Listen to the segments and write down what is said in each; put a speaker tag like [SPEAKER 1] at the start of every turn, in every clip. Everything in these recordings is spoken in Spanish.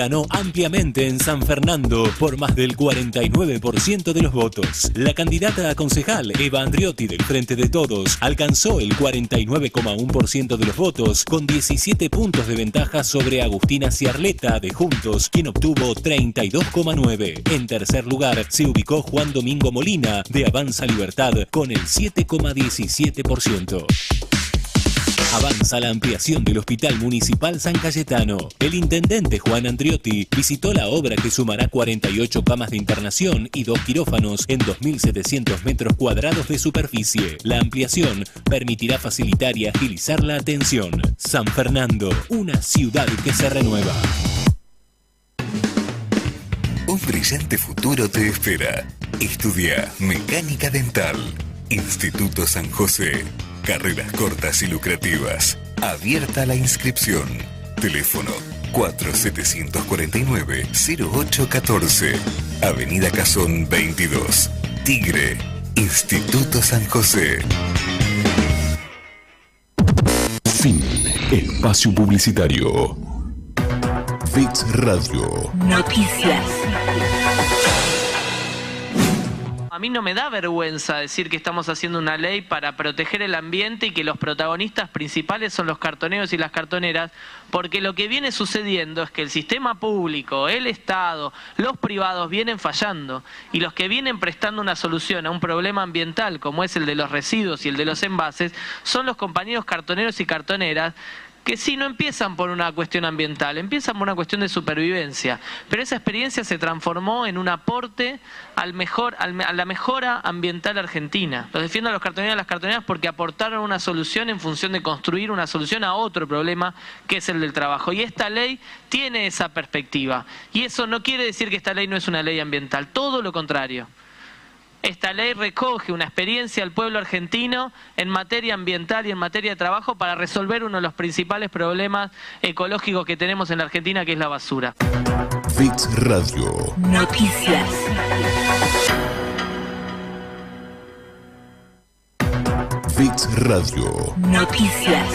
[SPEAKER 1] ganó ampliamente en San Fernando por más del 49% de los votos. La candidata a concejal, Eva Andriotti del Frente de Todos, alcanzó el 49,1% de los votos con 17 puntos de ventaja sobre Agustina Ciarleta de Juntos, quien obtuvo 32,9. En tercer lugar se ubicó Juan Domingo Molina de Avanza Libertad con el 7,17%. Avanza la ampliación del Hospital Municipal San Cayetano. El intendente Juan Andriotti visitó la obra que sumará 48 camas de internación y dos quirófanos en 2.700 metros cuadrados de superficie. La ampliación permitirá facilitar y agilizar la atención. San Fernando, una ciudad que se renueva.
[SPEAKER 2] Un brillante futuro te espera. Estudia Mecánica Dental. Instituto San José. Carreras cortas y lucrativas. Abierta la inscripción. Teléfono 4749-0814. Avenida Cazón 22. Tigre. Instituto San José.
[SPEAKER 3] Fin. Espacio publicitario. Fix Radio.
[SPEAKER 4] Noticias.
[SPEAKER 5] A mí no me da vergüenza decir que estamos haciendo una ley para proteger el ambiente y que los protagonistas principales son los cartoneros y las cartoneras, porque lo que viene sucediendo es que el sistema público, el Estado, los privados vienen fallando y los que vienen prestando una solución a un problema ambiental como es el de los residuos y el de los envases son los compañeros cartoneros y cartoneras que sí no empiezan por una cuestión ambiental, empiezan por una cuestión de supervivencia, pero esa experiencia se transformó en un aporte al mejor, a la mejora ambiental argentina. Los defiendo a los cartoneros y a las cartoneras porque aportaron una solución en función de construir una solución a otro problema que es el del trabajo. Y esta ley tiene esa perspectiva. Y eso no quiere decir que esta ley no es una ley ambiental, todo lo contrario. Esta ley recoge una experiencia del pueblo argentino en materia ambiental y en materia de trabajo para resolver uno de los principales problemas ecológicos que tenemos en la Argentina, que es la basura.
[SPEAKER 3] Fix Radio.
[SPEAKER 4] Noticias.
[SPEAKER 3] Fix Radio.
[SPEAKER 4] Noticias.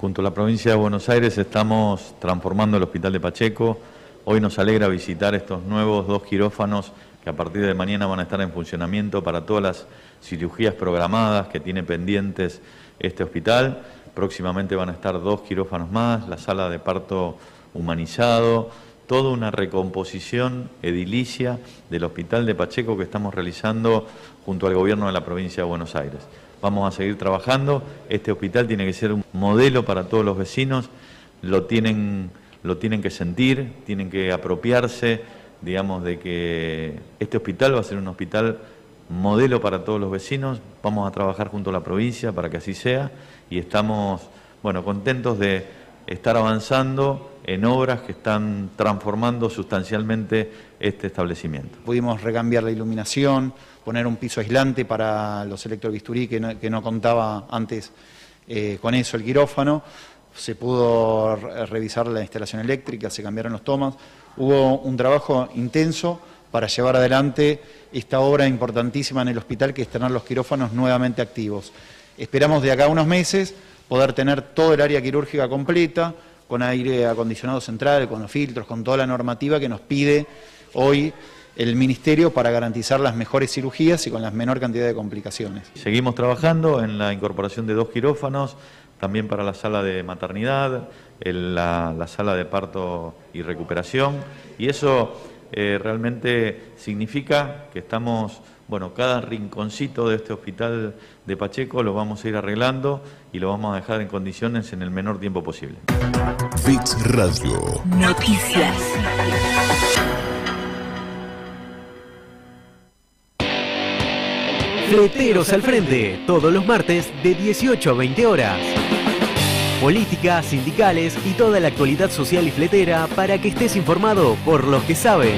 [SPEAKER 6] Junto a la provincia de Buenos Aires estamos transformando el Hospital de Pacheco. Hoy nos alegra visitar estos nuevos dos quirófanos que a partir de mañana van a estar en funcionamiento para todas las cirugías programadas que tiene pendientes este hospital. Próximamente van a estar dos quirófanos más, la sala de parto humanizado, toda una recomposición edilicia del Hospital de Pacheco que estamos realizando junto al gobierno de la provincia de Buenos Aires. Vamos a seguir trabajando, este hospital tiene que ser un modelo para todos los vecinos, lo tienen, lo tienen que sentir, tienen que apropiarse, digamos, de que este hospital va a ser un hospital modelo para todos los vecinos, vamos a trabajar junto a la provincia para que así sea y estamos, bueno, contentos de estar avanzando en obras que están transformando sustancialmente este establecimiento.
[SPEAKER 7] Pudimos recambiar la iluminación, poner un piso aislante para los electrobisturí que no, que no contaba antes eh, con eso el quirófano. Se pudo re- revisar la instalación eléctrica, se cambiaron los tomas. Hubo un trabajo intenso para llevar adelante esta obra importantísima en el hospital que es tener los quirófanos nuevamente activos. Esperamos de acá a unos meses poder tener todo el área quirúrgica completa, con aire acondicionado central, con los filtros, con toda la normativa que nos pide hoy el Ministerio para garantizar las mejores cirugías y con la menor cantidad de complicaciones.
[SPEAKER 6] Seguimos trabajando en la incorporación de dos quirófanos, también para la sala de maternidad, el- la, la sala de parto y recuperación, y eso eh, realmente significa que estamos, bueno, cada rinconcito de este hospital de Pacheco lo vamos a ir arreglando y lo vamos a dejar en condiciones en el menor tiempo posible.
[SPEAKER 3] Fix Radio.
[SPEAKER 4] Noticias.
[SPEAKER 8] Fleteros al frente, todos los martes de 18 a 20 horas. Política, sindicales y toda la actualidad social y fletera para que estés informado por los que saben.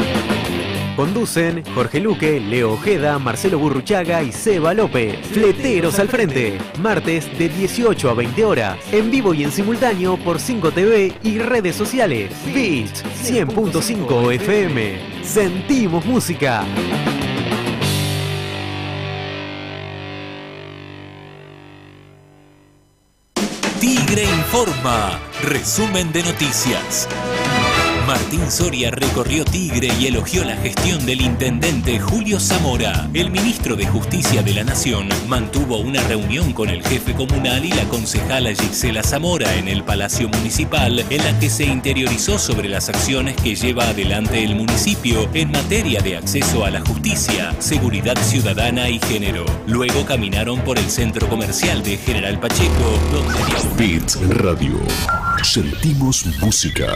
[SPEAKER 8] Conducen Jorge Luque, Leo Ojeda, Marcelo Burruchaga y Seba López. Fleteros al frente, martes de 18 a 20 horas. En vivo y en simultáneo por 5TV y redes sociales. Beach 100.5 FM. Sentimos música.
[SPEAKER 1] Informa Resumen de noticias. Martín Soria recorrió Tigre y elogió la gestión del intendente Julio Zamora. El ministro de Justicia de la Nación mantuvo una reunión con el jefe comunal y la concejala Gisela Zamora en el Palacio Municipal, en la que se interiorizó sobre las acciones que lleva adelante el municipio en materia de acceso a la justicia, seguridad ciudadana y género. Luego caminaron por el centro comercial de General Pacheco, donde...
[SPEAKER 3] Beats Radio. Sentimos música.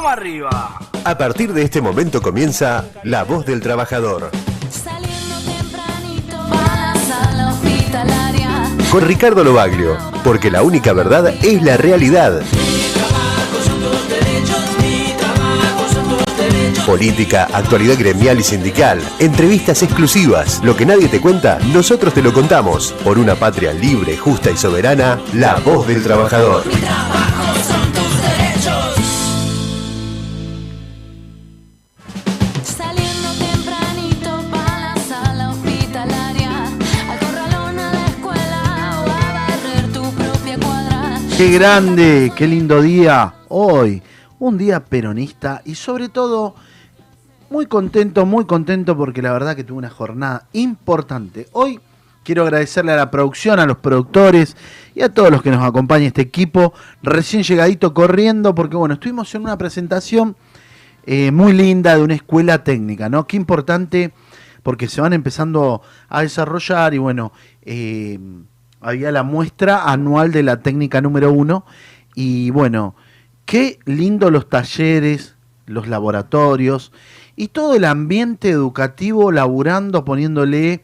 [SPEAKER 9] ¡Vamos arriba!
[SPEAKER 8] A partir de este momento comienza La Voz del Trabajador. Con Ricardo Lobaglio, porque la única verdad es la realidad. Política, actualidad gremial y sindical, entrevistas exclusivas, lo que nadie te cuenta, nosotros te lo contamos. Por una patria libre, justa y soberana, la voz del trabajador.
[SPEAKER 9] ¡Qué grande! ¡Qué lindo día! Hoy, un día peronista y sobre todo muy contento, muy contento porque la verdad que tuve una jornada importante. Hoy quiero agradecerle a la producción, a los productores y a todos los que nos acompañan este equipo, recién llegadito corriendo porque bueno, estuvimos en una presentación eh, muy linda de una escuela técnica, ¿no? Qué importante porque se van empezando a desarrollar y bueno, eh, había la muestra anual de la técnica número uno y bueno, qué lindo los talleres, los laboratorios y todo el ambiente educativo laburando, poniéndole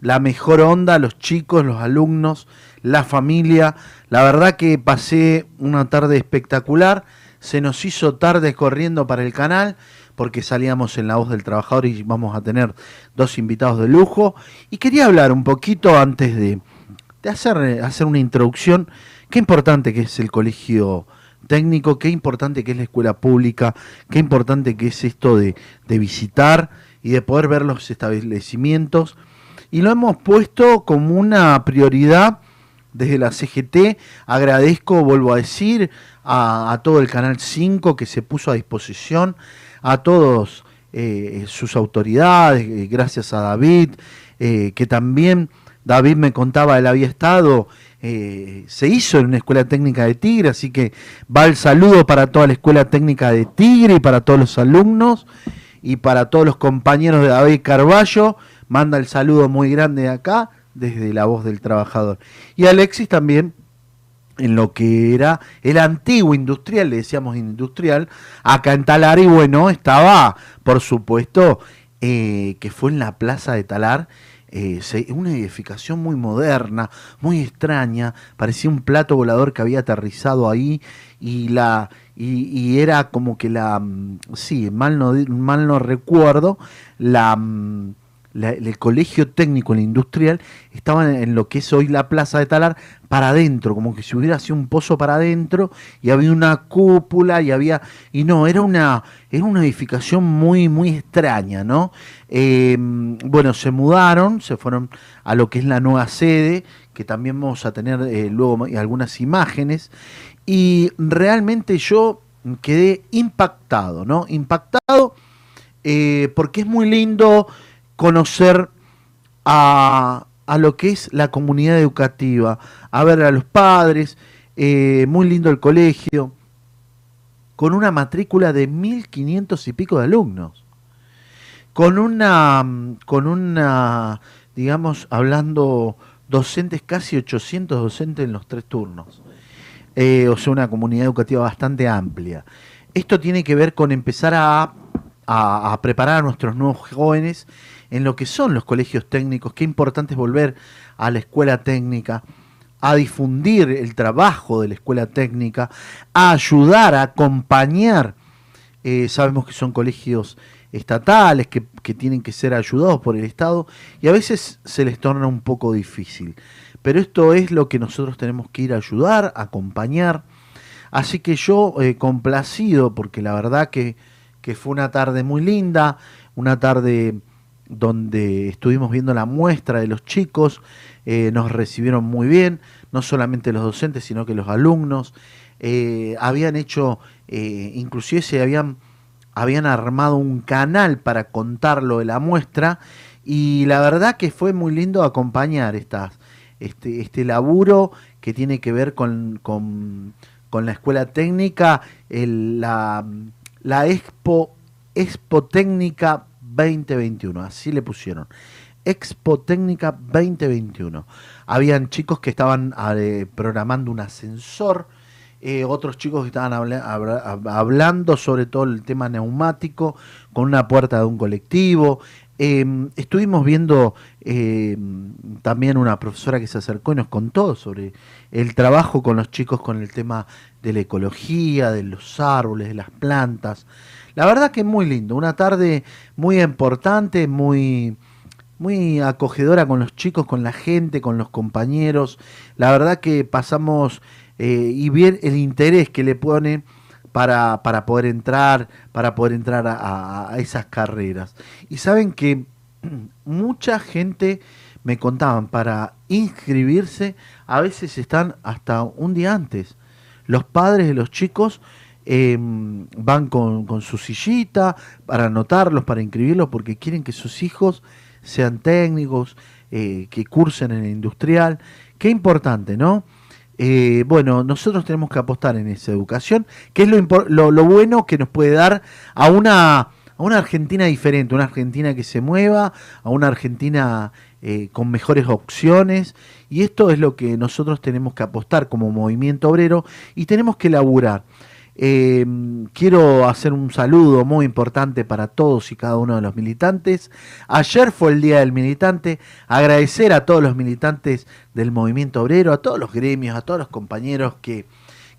[SPEAKER 9] la mejor onda a los chicos, los alumnos, la familia. La verdad que pasé una tarde espectacular. Se nos hizo tarde corriendo para el canal porque salíamos en La Voz del Trabajador y vamos a tener dos invitados de lujo. Y quería hablar un poquito antes de, de hacer, hacer una introducción. Qué importante que es el colegio técnico, qué importante que es la escuela pública, qué importante que es esto de, de visitar y de poder ver los establecimientos. Y lo hemos puesto como una prioridad desde la CGT. Agradezco, vuelvo a decir, a, todo el Canal 5 que se puso a disposición, a todos eh, sus autoridades, eh, gracias a David, eh, que también David me contaba, él había estado, eh, se hizo en una escuela técnica de Tigre, así que va el saludo para toda la escuela técnica de Tigre y para todos los alumnos y para todos los compañeros de David Carballo, manda el saludo muy grande de acá, desde la voz del trabajador. Y Alexis también, en lo que era el antiguo industrial, le decíamos industrial, acá en Talar, y bueno, estaba, por supuesto, eh, que fue en la plaza de Talar, eh, una edificación muy moderna, muy extraña, parecía un plato volador que había aterrizado ahí y la y, y era como que la mm, sí, mal no mal no recuerdo, la, mm, el colegio técnico, el industrial, estaba en, lo que es hoy la plaza de Talar, para adentro, como que si hubiera sido un pozo para adentro, y había una cúpula, y había, y no, era una, era una edificación muy, muy extraña, ¿no? Eh, bueno, se mudaron, se fueron a lo que es la nueva sede, que también vamos a tener eh, luego algunas imágenes, y realmente yo quedé impactado, ¿no? Impactado eh, porque es muy lindo conocer a, a lo que es la comunidad educativa, a ver a los padres, eh, muy lindo el colegio, con una matrícula de 1.500 y pico de alumnos, con una, con una, digamos, hablando docentes, casi 800 docentes en los tres turnos. Eh, o sea, una comunidad educativa bastante amplia. Esto tiene que ver con empezar a- a preparar a nuestros nuevos jóvenes en lo que son los colegios técnicos. Qué importante es volver a la escuela técnica, a difundir el trabajo de la escuela técnica, a ayudar, a acompañar. Eh, sabemos que son colegios estatales que, que tienen que ser ayudados por el Estado y a veces se les torna un poco difícil. Pero esto es lo que nosotros tenemos que ir a ayudar, a acompañar. Así que yo eh, complacido, porque la verdad que, que fue una tarde muy linda, una tarde donde estuvimos viendo la muestra de los chicos, eh, nos recibieron muy bien, no solamente los docentes, sino que los alumnos. Eh, habían hecho, eh, inclusive se habían, habían armado un canal para contarlo de la muestra y la verdad que fue muy lindo acompañar este, este laburo que tiene que ver con, con, con la escuela técnica, la, la Expo, Expo Técnica 2021, así le pusieron. Expo Técnica 2021. Habían chicos que estaban eh, programando un ascensor, eh, otros chicos que estaban habla- habla- hab- hablando sobre todo el tema neumático con una puerta de un colectivo. Eh, estuvimos viendo eh, también una profesora que se acercó y nos contó sobre el trabajo con los chicos con el tema de la ecología, de los árboles, de las plantas. La verdad que muy lindo, una tarde muy importante, muy, muy acogedora con los chicos, con la gente, con los compañeros. La verdad que pasamos eh, y bien el interés que le pone para, para poder entrar, para poder entrar a- a esas carreras. Y saben que mucha gente me contaban para inscribirse, a veces están hasta un día antes. Los padres de los chicos eh, van con, con su sillita para anotarlos, para inscribirlos, porque quieren que sus hijos sean técnicos, eh, que cursen en el industrial. Qué importante, ¿no? Eh, bueno, nosotros tenemos que apostar en esa educación, que es lo, lo, lo bueno que nos puede dar a una, a una Argentina diferente, una Argentina que se mueva, a una Argentina eh, con mejores opciones. Y esto es lo que nosotros tenemos que apostar como movimiento obrero y tenemos que laburar. Eh, quiero hacer un saludo muy importante para todos y cada uno de los militantes. Ayer fue el Día del Militante. Agradecer a todos los militantes del movimiento obrero, a todos los gremios, a todos los compañeros que,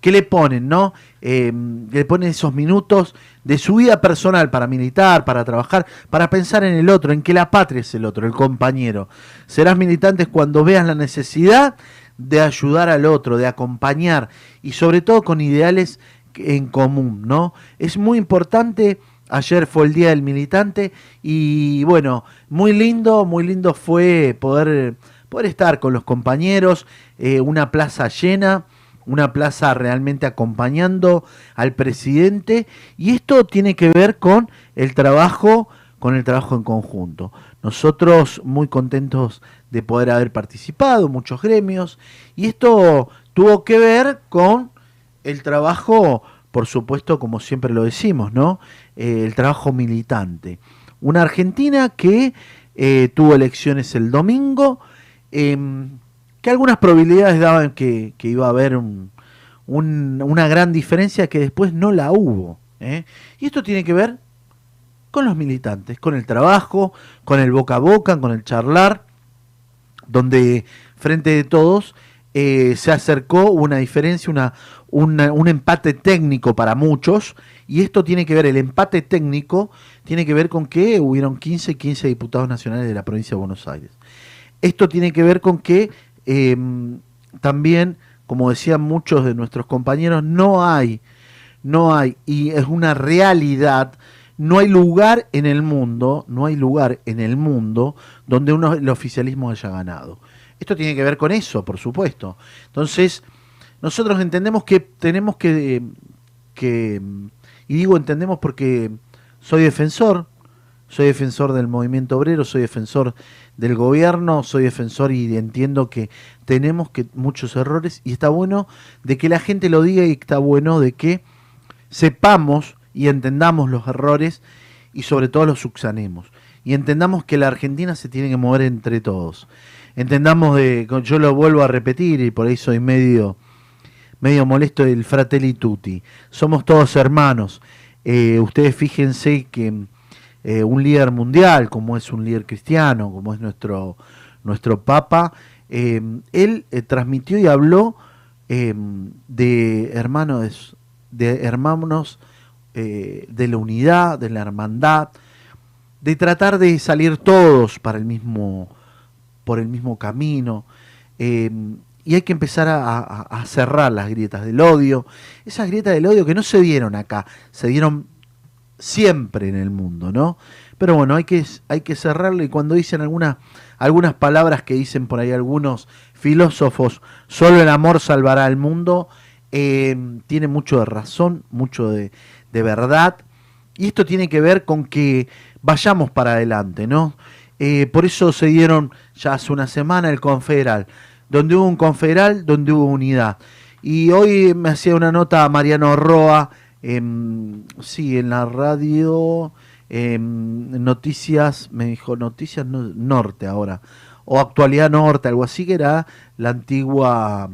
[SPEAKER 9] que le ponen, ¿no? Eh, le ponen esos minutos de su vida personal para militar, para trabajar, para pensar en el otro, en que la patria es el otro, el compañero. Serás militante cuando veas la necesidad de ayudar al otro, de acompañar y sobre todo con ideales en común, ¿no? Es muy importante. Ayer fue el Día del Militante y bueno, muy lindo, muy lindo fue poder, poder estar con los compañeros, eh, una plaza llena, una plaza realmente acompañando al presidente y esto tiene que ver con el trabajo, con el trabajo en conjunto. Nosotros muy contentos de poder haber participado, muchos gremios, y esto tuvo que ver con el trabajo, por supuesto, como siempre lo decimos, ¿no? Eh, el trabajo militante. Una Argentina que eh, tuvo elecciones el domingo, em, que algunas probabilidades daban que, que iba a haber un- un- una gran diferencia que después no la hubo. ¿eh? Y esto tiene que ver con los militantes, con el trabajo, con el boca a boca, con el charlar, donde frente de todos eh, se acercó una diferencia, una, un empate técnico para muchos, y esto tiene que ver, el empate técnico tiene que ver con que hubieron 15, 15 diputados nacionales de la provincia de Buenos Aires. Esto tiene que ver con que eh, también, como decían muchos de nuestros compañeros, no hay, no hay, y es una realidad, no hay lugar en el mundo, no hay lugar en el mundo donde uno, el oficialismo haya ganado. Esto tiene que ver con eso, por supuesto. Entonces, nosotros entendemos que tenemos que, que y digo entendemos porque soy defensor, soy defensor del movimiento obrero, soy defensor del gobierno, soy defensor y entiendo que tenemos que muchos errores y está bueno de que la gente lo diga y está bueno de que sepamos y entendamos los errores y sobre todo los subsanemos y entendamos que la Argentina se tiene que mover entre todos. Entendamos de, yo lo vuelvo a repetir y por ahí soy medio medio molesto el Fratelli Tutti. Somos todos hermanos. Eh, ustedes fíjense que eh, un líder mundial, como es un líder cristiano, como es nuestro, nuestro Papa, eh, él transmitió y habló de hermanos, de hermanos de la unidad, de la hermandad, de tratar de salir todos para el mismo, por el mismo camino. eh, y hay que empezar a, cerrar las grietas del odio. Esas grietas del odio que no se dieron acá, se dieron siempre en el mundo, ¿no? Pero bueno, hay que, hay que cerrarlo y cuando dicen alguna, algunas palabras que dicen por ahí algunos filósofos, solo el amor salvará al mundo, eh, tiene mucho de razón, mucho de, de verdad. Y esto tiene que ver con que vayamos para adelante, ¿no? Por eso se dieron ya hace una semana el confederal, donde hubo un confederal, donde hubo unidad. Y hoy me hacía una nota Mariano Roa, em, sí, en la radio, em, Noticias, me dijo Noticias no- Norte ahora, o Actualidad Norte, algo así, que era la antigua,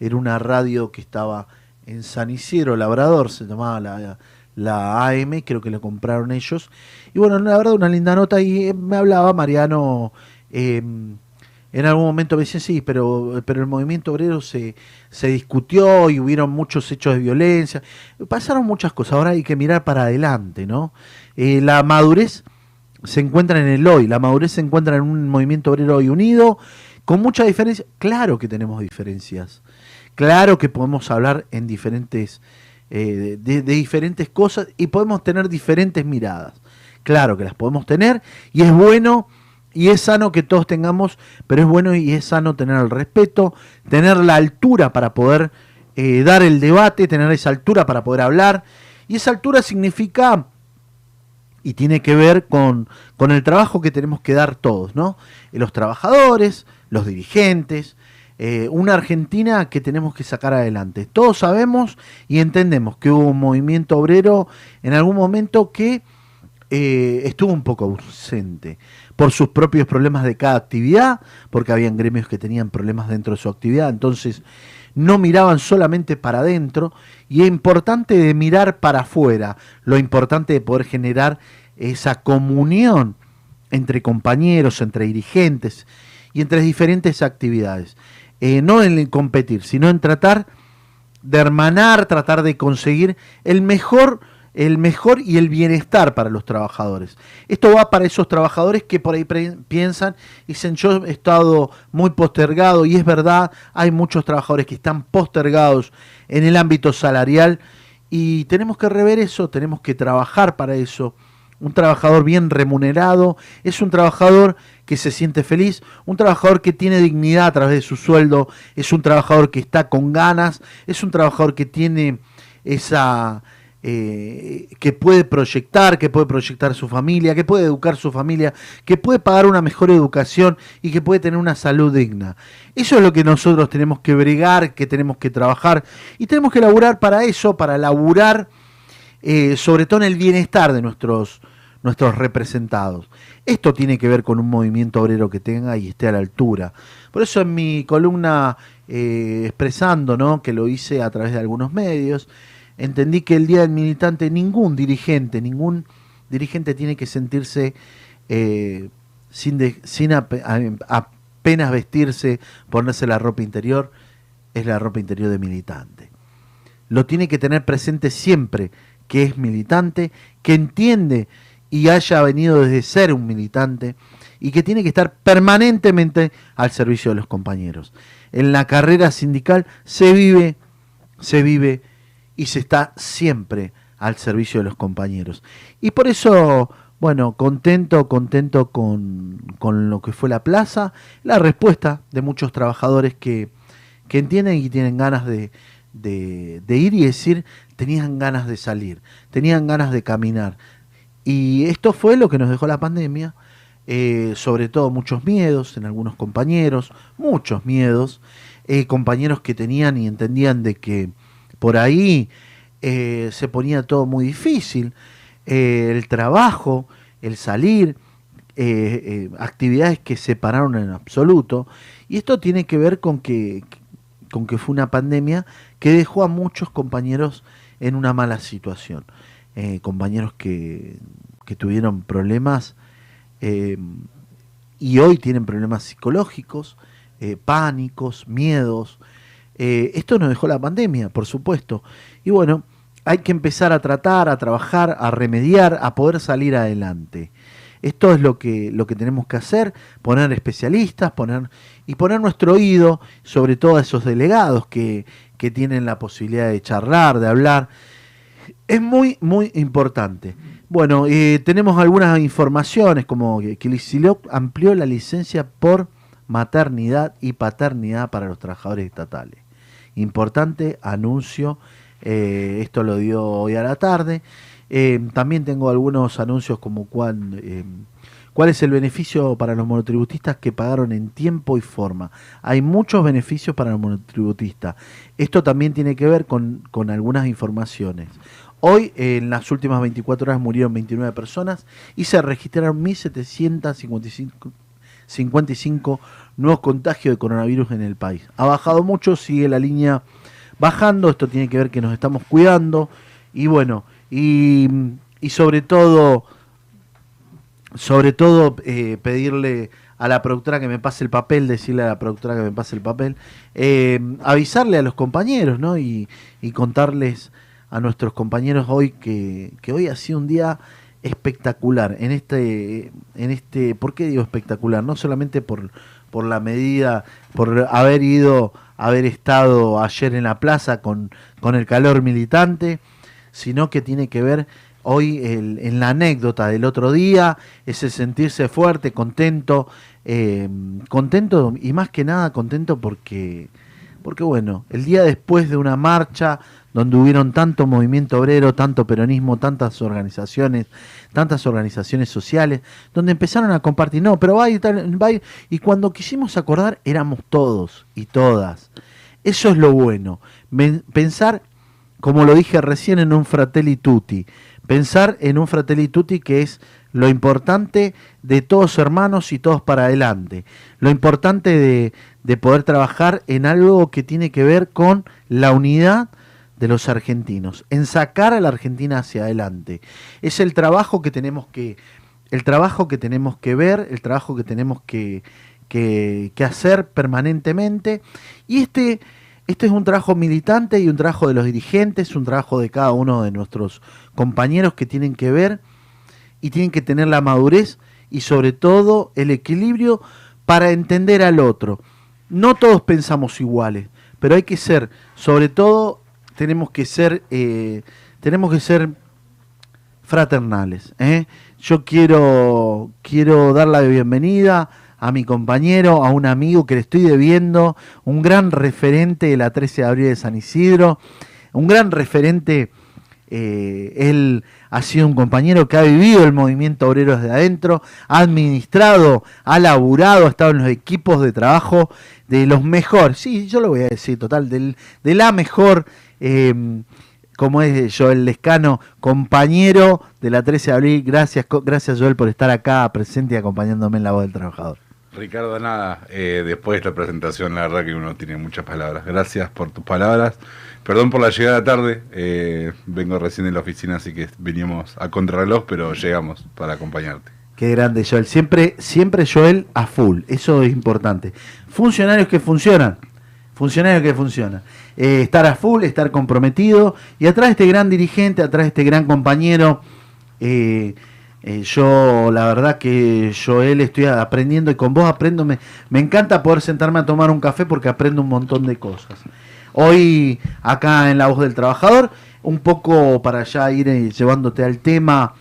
[SPEAKER 9] era una radio que estaba en San Isidro, Labrador, se llamaba la, la AM, creo que lo compraron ellos. Y bueno, la verdad, una linda nota. Y eh, me hablaba Mariano. eh, en algún momento me decía, sí, pero, pero el movimiento obrero se, se discutió y hubieron muchos hechos de violencia. Pasaron muchas cosas. Ahora hay que mirar para adelante, ¿no? Eh, la madurez se encuentra en el hoy. La madurez se encuentra en un movimiento obrero hoy unido, con mucha diferencia. Claro que tenemos diferencias. Claro que podemos hablar en diferentes, eh, de diferentes cosas y podemos tener diferentes miradas. Claro que las podemos tener y es bueno y es sano que todos tengamos, pero es bueno y es sano tener el respeto, tener la altura para poder eh, dar el debate, tener esa altura para poder hablar. Y esa altura significa y tiene que ver con, con el trabajo que tenemos que dar todos, ¿no? Eh, Los trabajadores, los dirigentes, eh, una Argentina que tenemos que sacar adelante. Todos sabemos y entendemos que hubo un movimiento obrero en algún momento que eh, estuvo un poco ausente por sus propios problemas de cada actividad, porque habían gremios que tenían problemas dentro de su actividad, entonces no miraban solamente para adentro y es importante de mirar para afuera, lo importante de poder generar esa comunión entre compañeros, entre dirigentes y entre diferentes actividades. Eh, no en competir, sino en tratar de hermanar, tratar de conseguir el mejor, el mejor y el bienestar para los trabajadores. Esto va para esos trabajadores que por ahí piensan y dicen yo he estado muy postergado y es verdad, hay muchos trabajadores que están postergados en el ámbito salarial y tenemos que rever eso, tenemos que trabajar para eso. Un trabajador bien remunerado es un trabajador que se siente feliz, un trabajador que tiene dignidad a través de su sueldo, es un trabajador que está con ganas, es un trabajador que tiene esa eh, que puede proyectar, que puede proyectar su familia, que puede educar su familia, que puede pagar una mejor educación y que puede tener una salud digna. Eso es lo que nosotros tenemos que bregar, que tenemos que trabajar y tenemos que laburar para eso, para laburar eh, sobre todo en el bienestar de nuestros, nuestros representados. Esto tiene que ver con un movimiento obrero que tenga y esté a la altura. Por eso en mi columna eh, expresando, ¿no? que lo hice a través de algunos medios, entendí que el Día del Militante ningún dirigente, ningún dirigente tiene que sentirse eh, sin, sin apenas vestirse, ponerse la ropa interior, es la ropa interior de militante. Lo tiene que tener presente siempre que es militante, que entiende y haya venido desde ser un militante y que tiene que estar permanentemente al servicio de los compañeros. En la carrera sindical se vive, se vive y se está siempre al servicio de los compañeros. Y por eso, bueno, contento, contento con, con lo que fue la plaza, la respuesta de muchos trabajadores que, que entienden y tienen ganas de, de, ir y decir, tenían ganas de salir, tenían ganas de caminar. Y esto fue lo que nos dejó la pandemia, eh, sobre todo muchos miedos en algunos compañeros, muchos miedos, eh, compañeros que tenían y entendían de que por ahí eh, se ponía todo muy difícil, eh, el trabajo, el salir, eh, actividades que se pararon en absoluto, y esto tiene que ver con que, con que fue una pandemia que dejó a muchos compañeros en una mala situación, compañeros que, que tuvieron problemas y hoy tienen problemas psicológicos, pánicos, miedos. Eh, esto nos dejó la pandemia, por supuesto. Y bueno, hay que empezar a tratar, a trabajar, a remediar, a poder salir adelante. Esto es lo que, lo que tenemos que hacer, poner especialistas, poner y poner nuestro oído sobre todo a esos delegados que, que tienen la posibilidad de charlar, de hablar. Es muy, muy importante. Bueno, eh, tenemos algunas informaciones como que Kicillof amplió la licencia por maternidad y paternidad para los trabajadores estatales. Importante anuncio, eh, esto lo dio hoy a la tarde. Eh, también tengo algunos anuncios como cuán, eh, cuál es el beneficio para los monotributistas que pagaron en tiempo y forma. Hay muchos beneficios para los monotributistas. Esto también tiene que ver con, con algunas informaciones. Hoy, en las últimas 24 horas, murieron 29 personas y se registraron 1.755 55 nuevos contagios de coronavirus en el país. Ha bajado mucho, sigue la línea bajando, esto tiene que ver que nos estamos cuidando y bueno, y, y sobre todo, sobre todo eh, pedirle a la productora que me pase el papel, decirle a la productora que me pase el papel, eh, avisarle a los compañeros, ¿no? Y, y contarles a nuestros compañeros hoy que, que hoy ha sido un día espectacular en este en este ¿por qué digo espectacular? No solamente por por la medida, por haber ido, haber estado ayer en la plaza con, con el calor militante, sino que tiene que ver hoy el- en la anécdota del otro día, ese sentirse fuerte, contento, eh, contento y más que nada contento porque, porque bueno, el día después de una marcha donde hubieron tanto movimiento obrero, tanto peronismo, tantas organizaciones, tantas organizaciones sociales, donde empezaron a compartir, no, pero va y tal, y, cuando quisimos acordar éramos todos y todas. Eso es lo bueno, pensar como lo dije recién, en un fratelli tutti. Pensar en un fratelli tutti que es lo importante de todos hermanos y todos para adelante. Lo importante de, de poder trabajar en algo que tiene que ver con la unidad de los argentinos, en sacar a la Argentina hacia adelante. Es el trabajo que tenemos que, el trabajo que tenemos que ver, el trabajo que tenemos que, que, que hacer permanentemente. Y este, este es un trabajo militante y un trabajo de los dirigentes, un trabajo de cada uno de nuestros compañeros que tienen que ver y tienen que tener la madurez y sobre todo el equilibrio para entender al otro. No todos pensamos iguales, pero hay que ser, sobre todo tenemos que ser, eh, tenemos que ser fraternales. ¿eh? Yo quiero, quiero dar la bienvenida a mi compañero, a un amigo que le estoy debiendo, un gran referente de la 13 de abril de San Isidro, un gran referente, eh, él ha sido un compañero que ha vivido el movimiento obrero desde adentro, ha administrado, ha laburado, ha estado en los equipos de trabajo de los mejores, sí, yo lo voy a decir, total, de la mejor... eh, como es Joel Lescano, compañero de la 13 de abril. Gracias, gracias Joel por estar acá presente y acompañándome en la voz del trabajador.
[SPEAKER 10] Ricardo, nada, eh, después de la presentación, la verdad que uno tiene muchas palabras. Gracias por tus palabras. Perdón por la llegada tarde, eh, vengo recién de la oficina, así que veníamos a contrarreloj, pero llegamos para acompañarte.
[SPEAKER 9] Qué grande Joel. Siempre, siempre Joel a full. Eso es importante. Funcionarios que funcionan. Funcionarios que funcionan. Eh, estar a full, estar comprometido. Y atrás de este gran dirigente, atrás de este gran compañero, eh, yo la verdad que Joel estoy aprendiendo y con vos aprendo. Me, me encanta poder sentarme a tomar un café porque aprendo un montón de cosas. Hoy acá en La Voz del Trabajador, un poco para ya ir eh, llevándote al tema,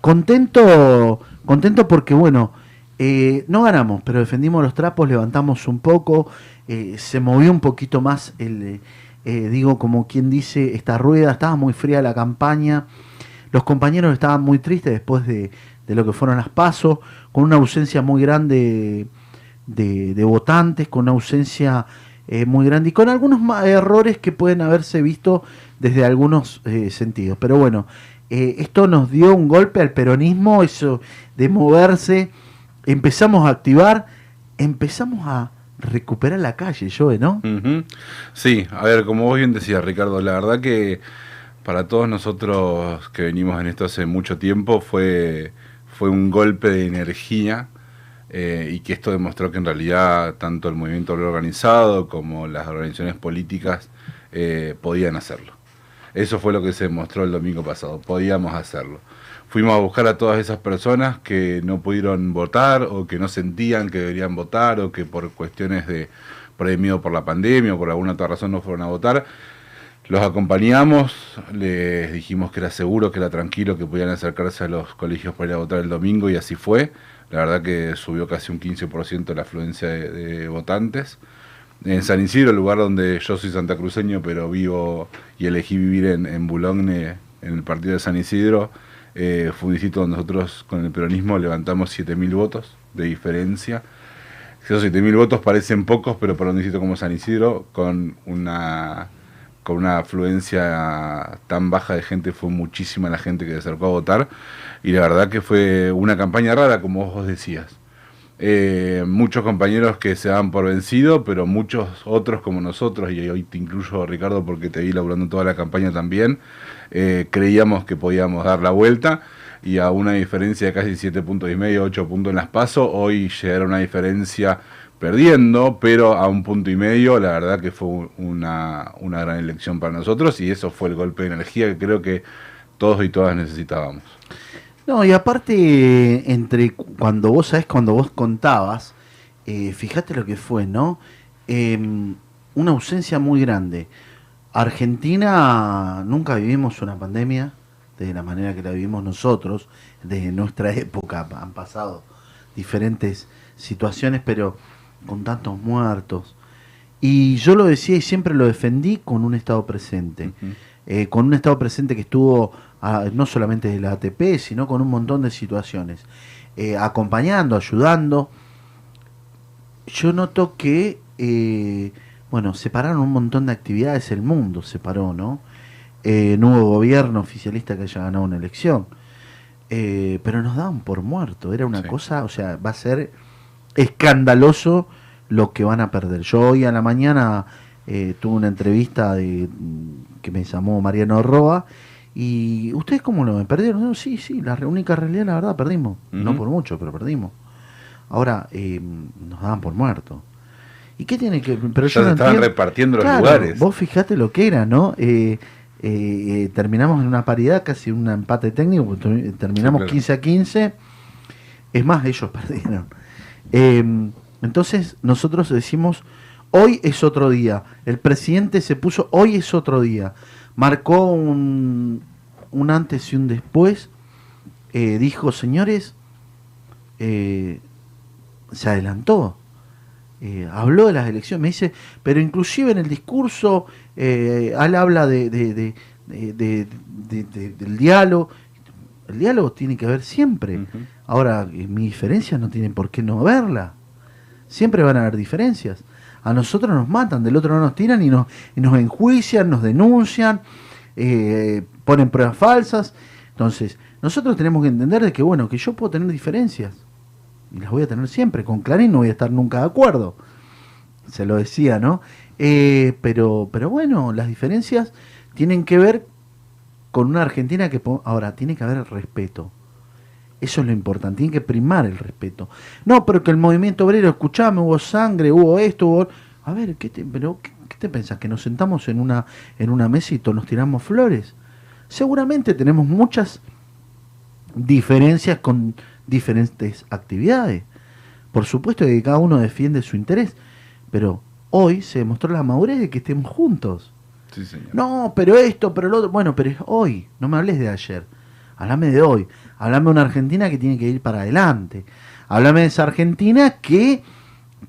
[SPEAKER 9] contento, contento porque bueno, eh, no ganamos, pero defendimos los trapos, levantamos un poco, se movió un poquito más el, digo como quien dice, esta rueda, estaba muy fría la campaña, los compañeros estaban muy tristes después de, de lo que fueron las pasos, con una ausencia muy grande de, de votantes, con una ausencia eh, muy grande y con algunos errores que pueden haberse visto desde algunos eh, sentidos. Pero bueno, eh, esto nos dio un golpe al peronismo, eso de moverse, empezamos a activar, empezamos a recuperar la calle, Joe, ¿no?
[SPEAKER 10] Sí, a ver, como vos bien decías, Ricardo, la verdad que para todos nosotros que venimos en esto hace mucho tiempo fue, fue un golpe de energía eh, y que esto demostró que en realidad tanto el movimiento organizado como las organizaciones políticas eh, podían hacerlo. Eso fue lo que se demostró el domingo pasado, podíamos hacerlo. Fuimos a buscar a todas esas personas que no pudieron votar o que no sentían que deberían votar o que por cuestiones de, miedo por la pandemia o por alguna otra razón no fueron a votar. Los acompañamos, les dijimos que era seguro, que era tranquilo, que podían acercarse a los colegios para ir a votar el domingo y así fue. La verdad que subió casi un 15% la afluencia de, votantes. En San Isidro, el lugar donde yo soy santacruceño, pero vivo y elegí vivir en, en Boulogne, en el partido de San Isidro, eh, fue un distrito donde nosotros con el peronismo levantamos 7.000 votos de diferencia. Esos 7.000 votos parecen pocos, pero para un distrito como San Isidro, con una, con una afluencia tan baja de gente, fue muchísima la gente que se acercó a votar. Y la verdad que fue una campaña rara, como vos decías. Eh, muchos compañeros que se dan por vencido, pero muchos otros como nosotros, y hoy te incluyo Ricardo porque te vi laburando toda la campaña también, eh, creíamos que podíamos dar la vuelta y a una diferencia de casi 7 puntos y medio, 8 puntos en las pasos, hoy llegar a una diferencia perdiendo, pero a un punto y medio, la verdad que fue una, una gran elección para nosotros y eso fue el golpe de energía que creo que todos y todas necesitábamos.
[SPEAKER 9] No, y aparte, entre cu- cuando vos sabés, cuando vos contabas, eh, fíjate lo que fue, ¿no? Em, una ausencia muy grande. Argentina, nunca vivimos una pandemia de la manera que la vivimos nosotros, desde nuestra época han pasado diferentes situaciones, pero con tantos muertos. Y yo lo decía y siempre lo defendí con un Estado presente. Eh, con un Estado presente que estuvo no solamente de la ATP, sino con un montón de situaciones. Eh, acompañando, ayudando. Yo noto que, eh, bueno, separaron un montón de actividades, el mundo se paró, ¿no? Eh, no hubo gobierno oficialista que haya ganado una elección. Eh, pero nos daban por muerto. Era una cosa, o sea, va a ser escandaloso lo que van a perder. Yo hoy a la mañana eh, tuve una entrevista de, que me llamó Mariano Roa y ¿ustedes cómo lo ven? ¿Perdieron? No, sí, sí, la única realidad, la verdad, perdimos. No por mucho, pero perdimos. Ahora eh, nos daban por muerto. ¿Y qué tiene que...? Pero
[SPEAKER 10] Ya
[SPEAKER 9] yo
[SPEAKER 10] se
[SPEAKER 9] no
[SPEAKER 10] estaban
[SPEAKER 9] entiendo-
[SPEAKER 10] repartiendo los
[SPEAKER 9] Claro,
[SPEAKER 10] lugares.
[SPEAKER 9] Vos fijate lo que era, ¿no? Eh, eh, terminamos en una paridad, casi un empate técnico, terminamos
[SPEAKER 10] claro.
[SPEAKER 9] 15 a 15. Es más, ellos perdieron. Eh, entonces, nosotros decimos, hoy es otro día. El presidente se puso, hoy es otro día. Marcó un, un antes y un después. Eh, dijo, señores, eh, se adelantó. Eh, habló de las elecciones, me dice, pero inclusive en el discurso, él habla de- de- de- de- del diálogo. El diálogo tiene que haber siempre. Ahora, eh, mi diferencia no tiene por qué no haberla. Siempre van a haber diferencias. A nosotros nos matan, del otro no nos tiran y nos, y nos enjuician, nos denuncian, eh, ponen pruebas falsas. Entonces, nosotros tenemos que entender de que, bueno, que yo puedo tener diferencias. Y las voy a tener siempre. Con Clarín no voy a estar nunca de acuerdo. Se lo decía, ¿no? Eh, pero, pero bueno, las diferencias tienen que ver con una Argentina que... Ahora, tiene que haber respeto. Eso es lo importante, tiene que primar el respeto. No, pero que el movimiento obrero, escuchame, hubo sangre, hubo esto, hubo... A ver, ¿qué te, pero, ¿qué, qué te pensás? ¿Que nos sentamos en una, en una mesa y todos nos tiramos flores? Seguramente tenemos muchas diferencias con diferentes actividades. Por supuesto que cada uno defiende su interés, pero hoy se demostró la madurez de que estemos juntos.
[SPEAKER 10] Sí, señor.
[SPEAKER 9] No, pero esto, pero lo otro. Bueno, pero es hoy. No me hables de ayer. Háblame de hoy. Háblame de una Argentina que tiene que ir para adelante. Háblame de esa Argentina que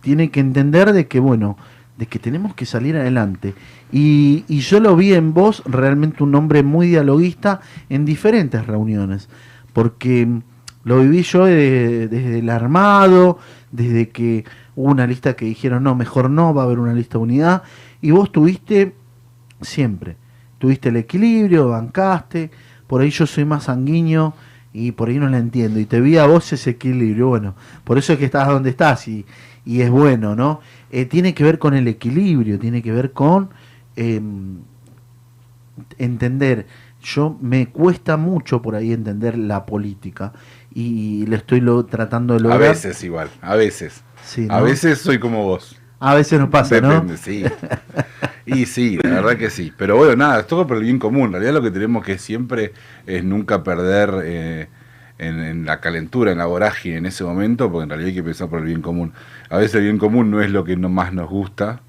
[SPEAKER 9] tiene que entender de que, bueno, de que tenemos que salir adelante. Y, yo lo vi en vos realmente un hombre muy dialoguista en diferentes reuniones. Porque lo viví yo de- desde el armado, desde que hubo una lista que dijeron, no, mejor no, va a haber una lista de unidad. Y vos tuviste siempre. Tuviste el equilibrio, bancaste, por ahí yo soy más sanguíneo y por ahí no la entiendo. Y te vi a vos ese equilibrio. Bueno, por eso es que estás donde estás y, y es bueno, ¿no? Eh, tiene que ver con el equilibrio, tiene que ver con em, entender. Yo me cuesta mucho por ahí entender la política y le estoy lo, tratando de
[SPEAKER 10] A
[SPEAKER 9] lograr.
[SPEAKER 10] veces igual, a veces.
[SPEAKER 9] Sí,
[SPEAKER 10] A veces soy como vos.
[SPEAKER 9] A veces nos pasa,
[SPEAKER 10] Depende,
[SPEAKER 9] ¿no?
[SPEAKER 10] sí. Y sí, la verdad que sí. Pero bueno, nada, es todo por el bien común. En realidad lo que tenemos que siempre es nunca perder eh, en, en la calentura, en la vorágine en ese momento, porque en realidad hay que pensar por el bien común. A veces el bien común no es lo que no más nos gusta,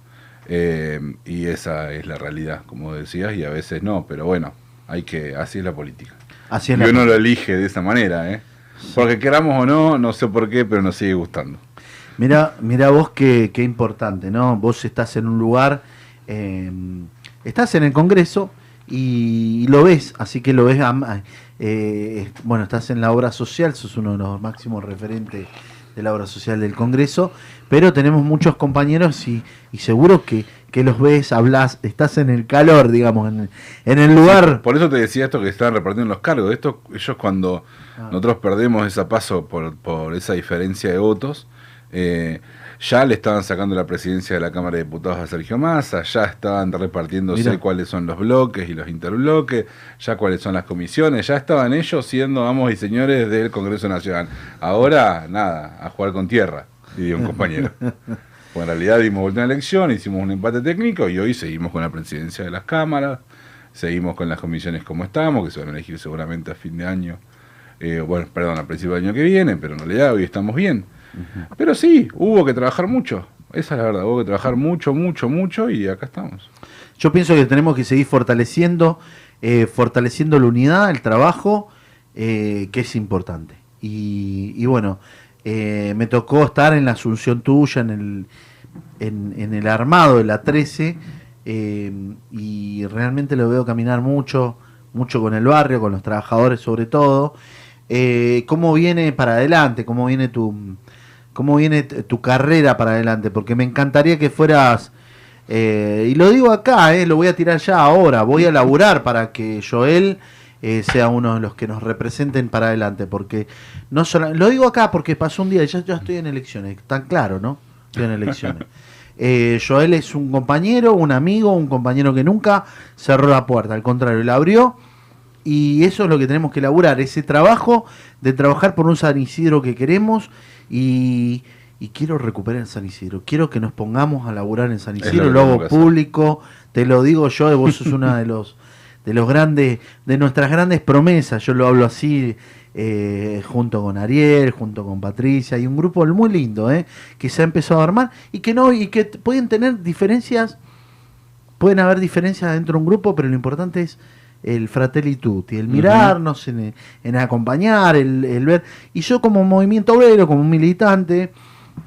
[SPEAKER 10] Eh, y esa es la realidad, como decías, y a veces no, pero bueno, hay que, así es la política.
[SPEAKER 9] Así es
[SPEAKER 10] y
[SPEAKER 9] la
[SPEAKER 10] uno lo elige de esa manera, ¿eh? Porque queramos o no, no sé por qué, pero nos sigue gustando.
[SPEAKER 9] Mira, mira vos qué, qué importante, ¿no? Vos estás en un lugar, eh, estás en el Congreso y, lo ves, así que lo ves, eh, bueno, estás en la obra social, sos uno de los máximos referentes de la obra social del Congreso, pero tenemos muchos compañeros y, y seguro que, que los ves, hablas, estás en el calor, digamos, en, en el lugar.
[SPEAKER 10] Sí, por eso te decía esto que estaban repartiendo los cargos. Esto, ellos cuando
[SPEAKER 9] Ah.
[SPEAKER 10] nosotros perdemos ese paso por, por esa diferencia de votos, eh, ya le estaban sacando la presidencia de la Cámara de Diputados a Sergio Massa, ya estaban repartiéndose cuáles son los bloques y los interbloques, ya cuáles son las comisiones, ya estaban ellos siendo amos y señores del Congreso Nacional. Ahora, nada, a jugar con tierra, diría un compañero. Pues en realidad dimos vuelta a la elección, hicimos un empate técnico y hoy seguimos con la presidencia de las cámaras, seguimos con las comisiones como estamos, que se van a elegir seguramente a fin de año, eh, bueno, perdón, a principio del año que viene, pero en realidad hoy estamos bien. Pero sí, hubo que trabajar mucho, esa es la verdad, hubo que trabajar mucho, mucho, mucho y acá estamos.
[SPEAKER 9] Yo pienso que tenemos que seguir fortaleciendo, eh, fortaleciendo la unidad, el trabajo, eh, que es importante. Y, bueno, eh, me tocó estar en la asunción tuya, en el, en, el armado de la 13, eh, y realmente lo veo caminar mucho, mucho con el barrio, con los trabajadores sobre todo. ¿Cómo viene para adelante? ¿Cómo viene tu, cómo viene tu carrera para adelante? Porque me encantaría que fueras... Eh, y lo digo acá, eh, lo voy a tirar ya ahora. Voy a laburar para que Joel eh, sea uno de los que nos representen para adelante. Porque no solo, lo digo acá porque pasó un día, ya, ya estoy en elecciones, tan claro, ¿no? Estoy en elecciones. Joel es un compañero, un amigo, un compañero que nunca cerró la puerta, al contrario, la abrió. Y eso es lo que tenemos que laburar, ese trabajo de trabajar por un San Isidro que queremos y, y quiero recuperar el San Isidro. Quiero que nos pongamos a laburar en San
[SPEAKER 10] lo
[SPEAKER 9] Isidro, lo hago público, te lo digo yo, vos sos una de los de los grandes, de nuestras grandes promesas, yo lo hablo así, eh, junto con Ariel, junto con Patricia, y un grupo muy lindo, eh, que se ha empezado a armar y que no, y que pueden tener diferencias, pueden haber diferencias dentro de un grupo, pero lo importante es el fratelli tutti, el mirarnos, en, en acompañar, el, el ver. Y yo como movimiento obrero, como un militante,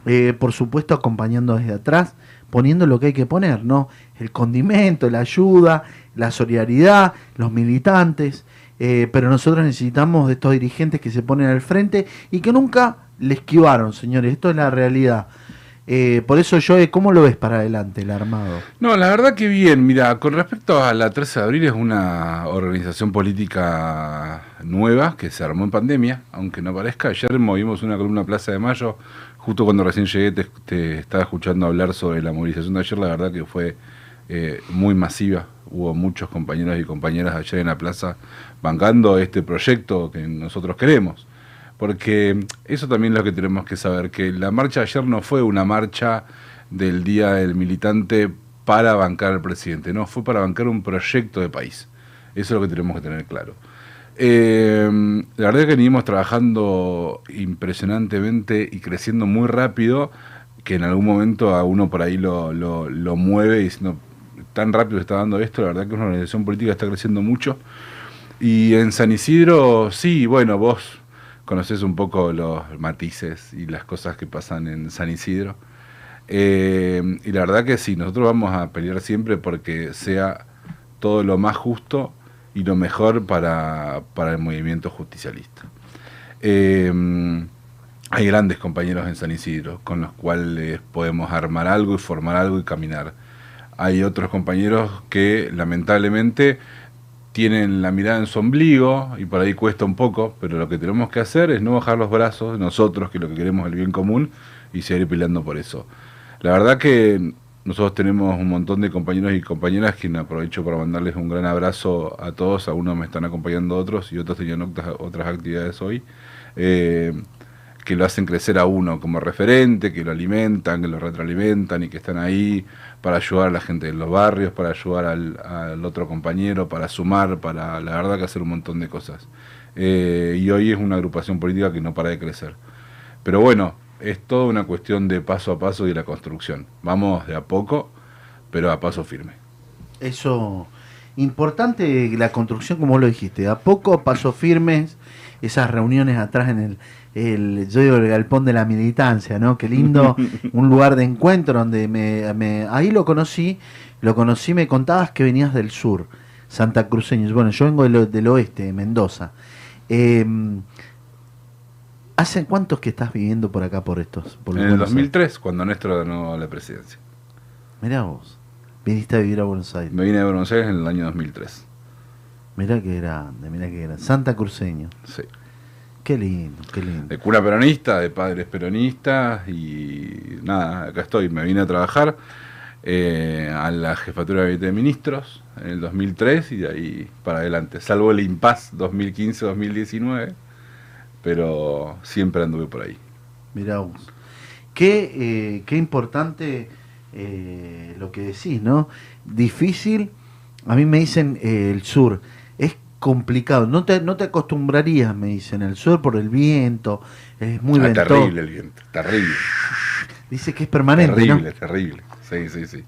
[SPEAKER 9] eh, por supuesto acompañando desde atrás, poniendo lo que hay que poner, ¿no? El condimento, la ayuda, la solidaridad, los militantes. eh, pero nosotros necesitamos de estos dirigentes que se ponen al frente y que nunca le esquivaron, señores. Esto es la realidad. Eh, por eso yo, ¿cómo lo ves para adelante el armado?
[SPEAKER 10] No, la verdad que bien. Mira, con respecto a la 13 de abril es una organización política nueva que se armó en pandemia, aunque no parezca. Ayer movimos una columna Plaza de Mayo, justo cuando recién llegué te, te estaba escuchando hablar sobre la movilización de ayer, la verdad que fue eh, muy masiva. Hubo muchos compañeros y compañeras ayer en la plaza bancando este proyecto que nosotros queremos. Porque eso también es lo que tenemos que saber, que la marcha de ayer no fue una marcha del Día del Militante para bancar al presidente, no, fue para bancar un proyecto de país. Eso es lo que tenemos que tener claro. Eh, la verdad es que venimos trabajando impresionantemente y creciendo muy rápido, que en algún momento a uno por ahí lo, lo, lo mueve diciendo, tan rápido está dando esto, la verdad que una organización política está creciendo mucho. Y en San Isidro, sí, bueno, vos conoces un poco los matices y las cosas que pasan en San Isidro. Eh, y la verdad que sí, nosotros vamos a pelear siempre porque sea todo lo más justo y lo mejor para, para el movimiento justicialista. Eh, hay grandes compañeros en San Isidro con los cuales podemos armar algo y formar algo y caminar. Hay otros compañeros que lamentablemente tienen la mirada en su ombligo y por ahí cuesta un poco, pero lo que tenemos que hacer es no bajar los brazos nosotros, que lo que queremos es el bien común, y seguir peleando por eso. La verdad que nosotros tenemos un montón de compañeros y compañeras que aprovecho para mandarles un gran abrazo a todos, algunos me están acompañando otros y otros tenían otras, otras actividades hoy, eh, que lo hacen crecer a uno como referente, que lo alimentan, que lo retroalimentan y que están ahí para ayudar a la gente de los barrios, para ayudar al, otro compañero, para sumar, para la verdad que hacer un montón de cosas. Eh, y hoy es una agrupación política que no para de crecer. Pero bueno, es toda una cuestión de paso a paso y de la construcción. Vamos de a poco, pero a paso firme.
[SPEAKER 9] Eso, importante la construcción, como lo dijiste, a poco, pasos firmes, esas reuniones atrás en el, el, yo digo el galpón de la militancia, ¿no? Qué lindo, un lugar de encuentro donde me, me- ahí lo conocí, lo conocí, me contabas que venías del sur, Santa Cruceños. Bueno, yo vengo del, del oeste, de Mendoza. Eh, ¿Hace cuántos que estás viviendo por acá, por estos? Por
[SPEAKER 10] En el
[SPEAKER 9] Buenos Aires?
[SPEAKER 10] 2003, cuando Néstor ganó la presidencia.
[SPEAKER 9] Mirá vos, viniste a vivir a Buenos Aires.
[SPEAKER 10] Me vine de Buenos Aires en el año 2003.
[SPEAKER 9] Mirá que grande, mirá que grande. Santa Cruceño.
[SPEAKER 10] Sí.
[SPEAKER 9] Qué lindo, qué lindo.
[SPEAKER 10] De cura peronista, de padres peronistas y nada, acá estoy. Me vine a trabajar eh, a la jefatura de gabinete de ministros en el 2003 y de ahí para adelante. Salvo el impas 2015-2019, pero siempre anduve por ahí.
[SPEAKER 9] Mirá vos. Qué, eh, qué importante eh, lo que decís, ¿no? Difícil. A mí me dicen el sur. Complicado. No te, no te acostumbrarías, me dicen, el sur por el viento. Es muy
[SPEAKER 10] Ah,
[SPEAKER 9] ventoso.
[SPEAKER 10] terrible el viento, terrible.
[SPEAKER 9] Dice que es permanente,
[SPEAKER 10] Terrible, terrible. Sí, sí, sí.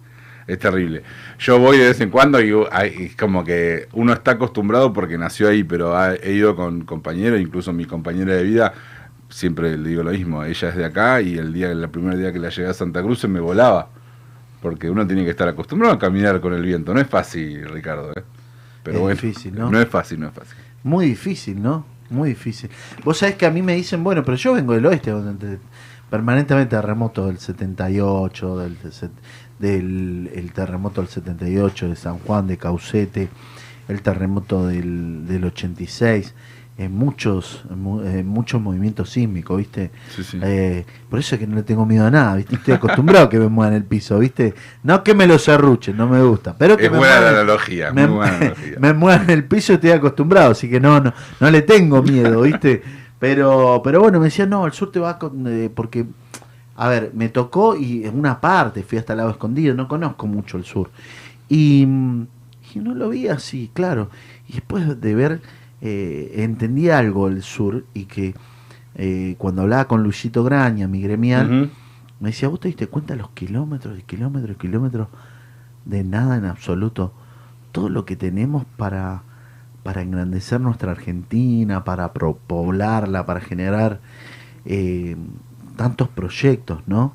[SPEAKER 10] Es terrible. Yo voy de vez en cuando y hay- es como que uno está acostumbrado porque nació ahí, pero ha- he ido con compañeros, incluso mi compañera de vida, siempre le digo lo mismo, ella es de acá y el día, el primer día que la llegué a Santa Cruz se me volaba. Porque uno tiene que estar acostumbrado a caminar con el viento. No es fácil, Ricardo. ¿eh? Pero
[SPEAKER 9] Es
[SPEAKER 10] bueno,
[SPEAKER 9] difícil, ¿no?
[SPEAKER 10] No es fácil, no es fácil.
[SPEAKER 9] Muy difícil, ¿no? Muy difícil. Vos sabés que a mí me dicen, bueno, pero yo vengo del oeste, donde te- permanentemente terremoto del 78, del, del el terremoto del 78 de San Juan, de Caucete, el terremoto del, del 86, en muchos, mu- muchos movimientos sísmicos, ¿viste?
[SPEAKER 10] Sí, sí.
[SPEAKER 9] Eh, por eso es que no le tengo miedo a nada, ¿viste? Estoy acostumbrado a que me muevan el piso, ¿viste? No que me lo cerruchen, no me gusta, pero que
[SPEAKER 10] Es
[SPEAKER 9] me
[SPEAKER 10] buena la analogía,
[SPEAKER 9] me,
[SPEAKER 10] muy buena analogía.
[SPEAKER 9] me muevan el piso estoy acostumbrado, así que no, no, no le tengo miedo, ¿viste? Pero, pero bueno, me decían, no, el sur te va con, eh, porque, a ver, me tocó y en una parte fui hasta el lado escondido, no conozco mucho el sur. Y, mm, y no lo vi así, claro. Y después de ver, eh, entendí algo el sur y que eh, cuando hablaba con Luisito Graña, mi gremial, me decía, ¿vos te diste cuenta los kilómetros y kilómetros y kilómetros de nada en absoluto? Todo lo que tenemos para, para engrandecer nuestra Argentina, para poblarla, para generar eh, tantos proyectos, ¿no?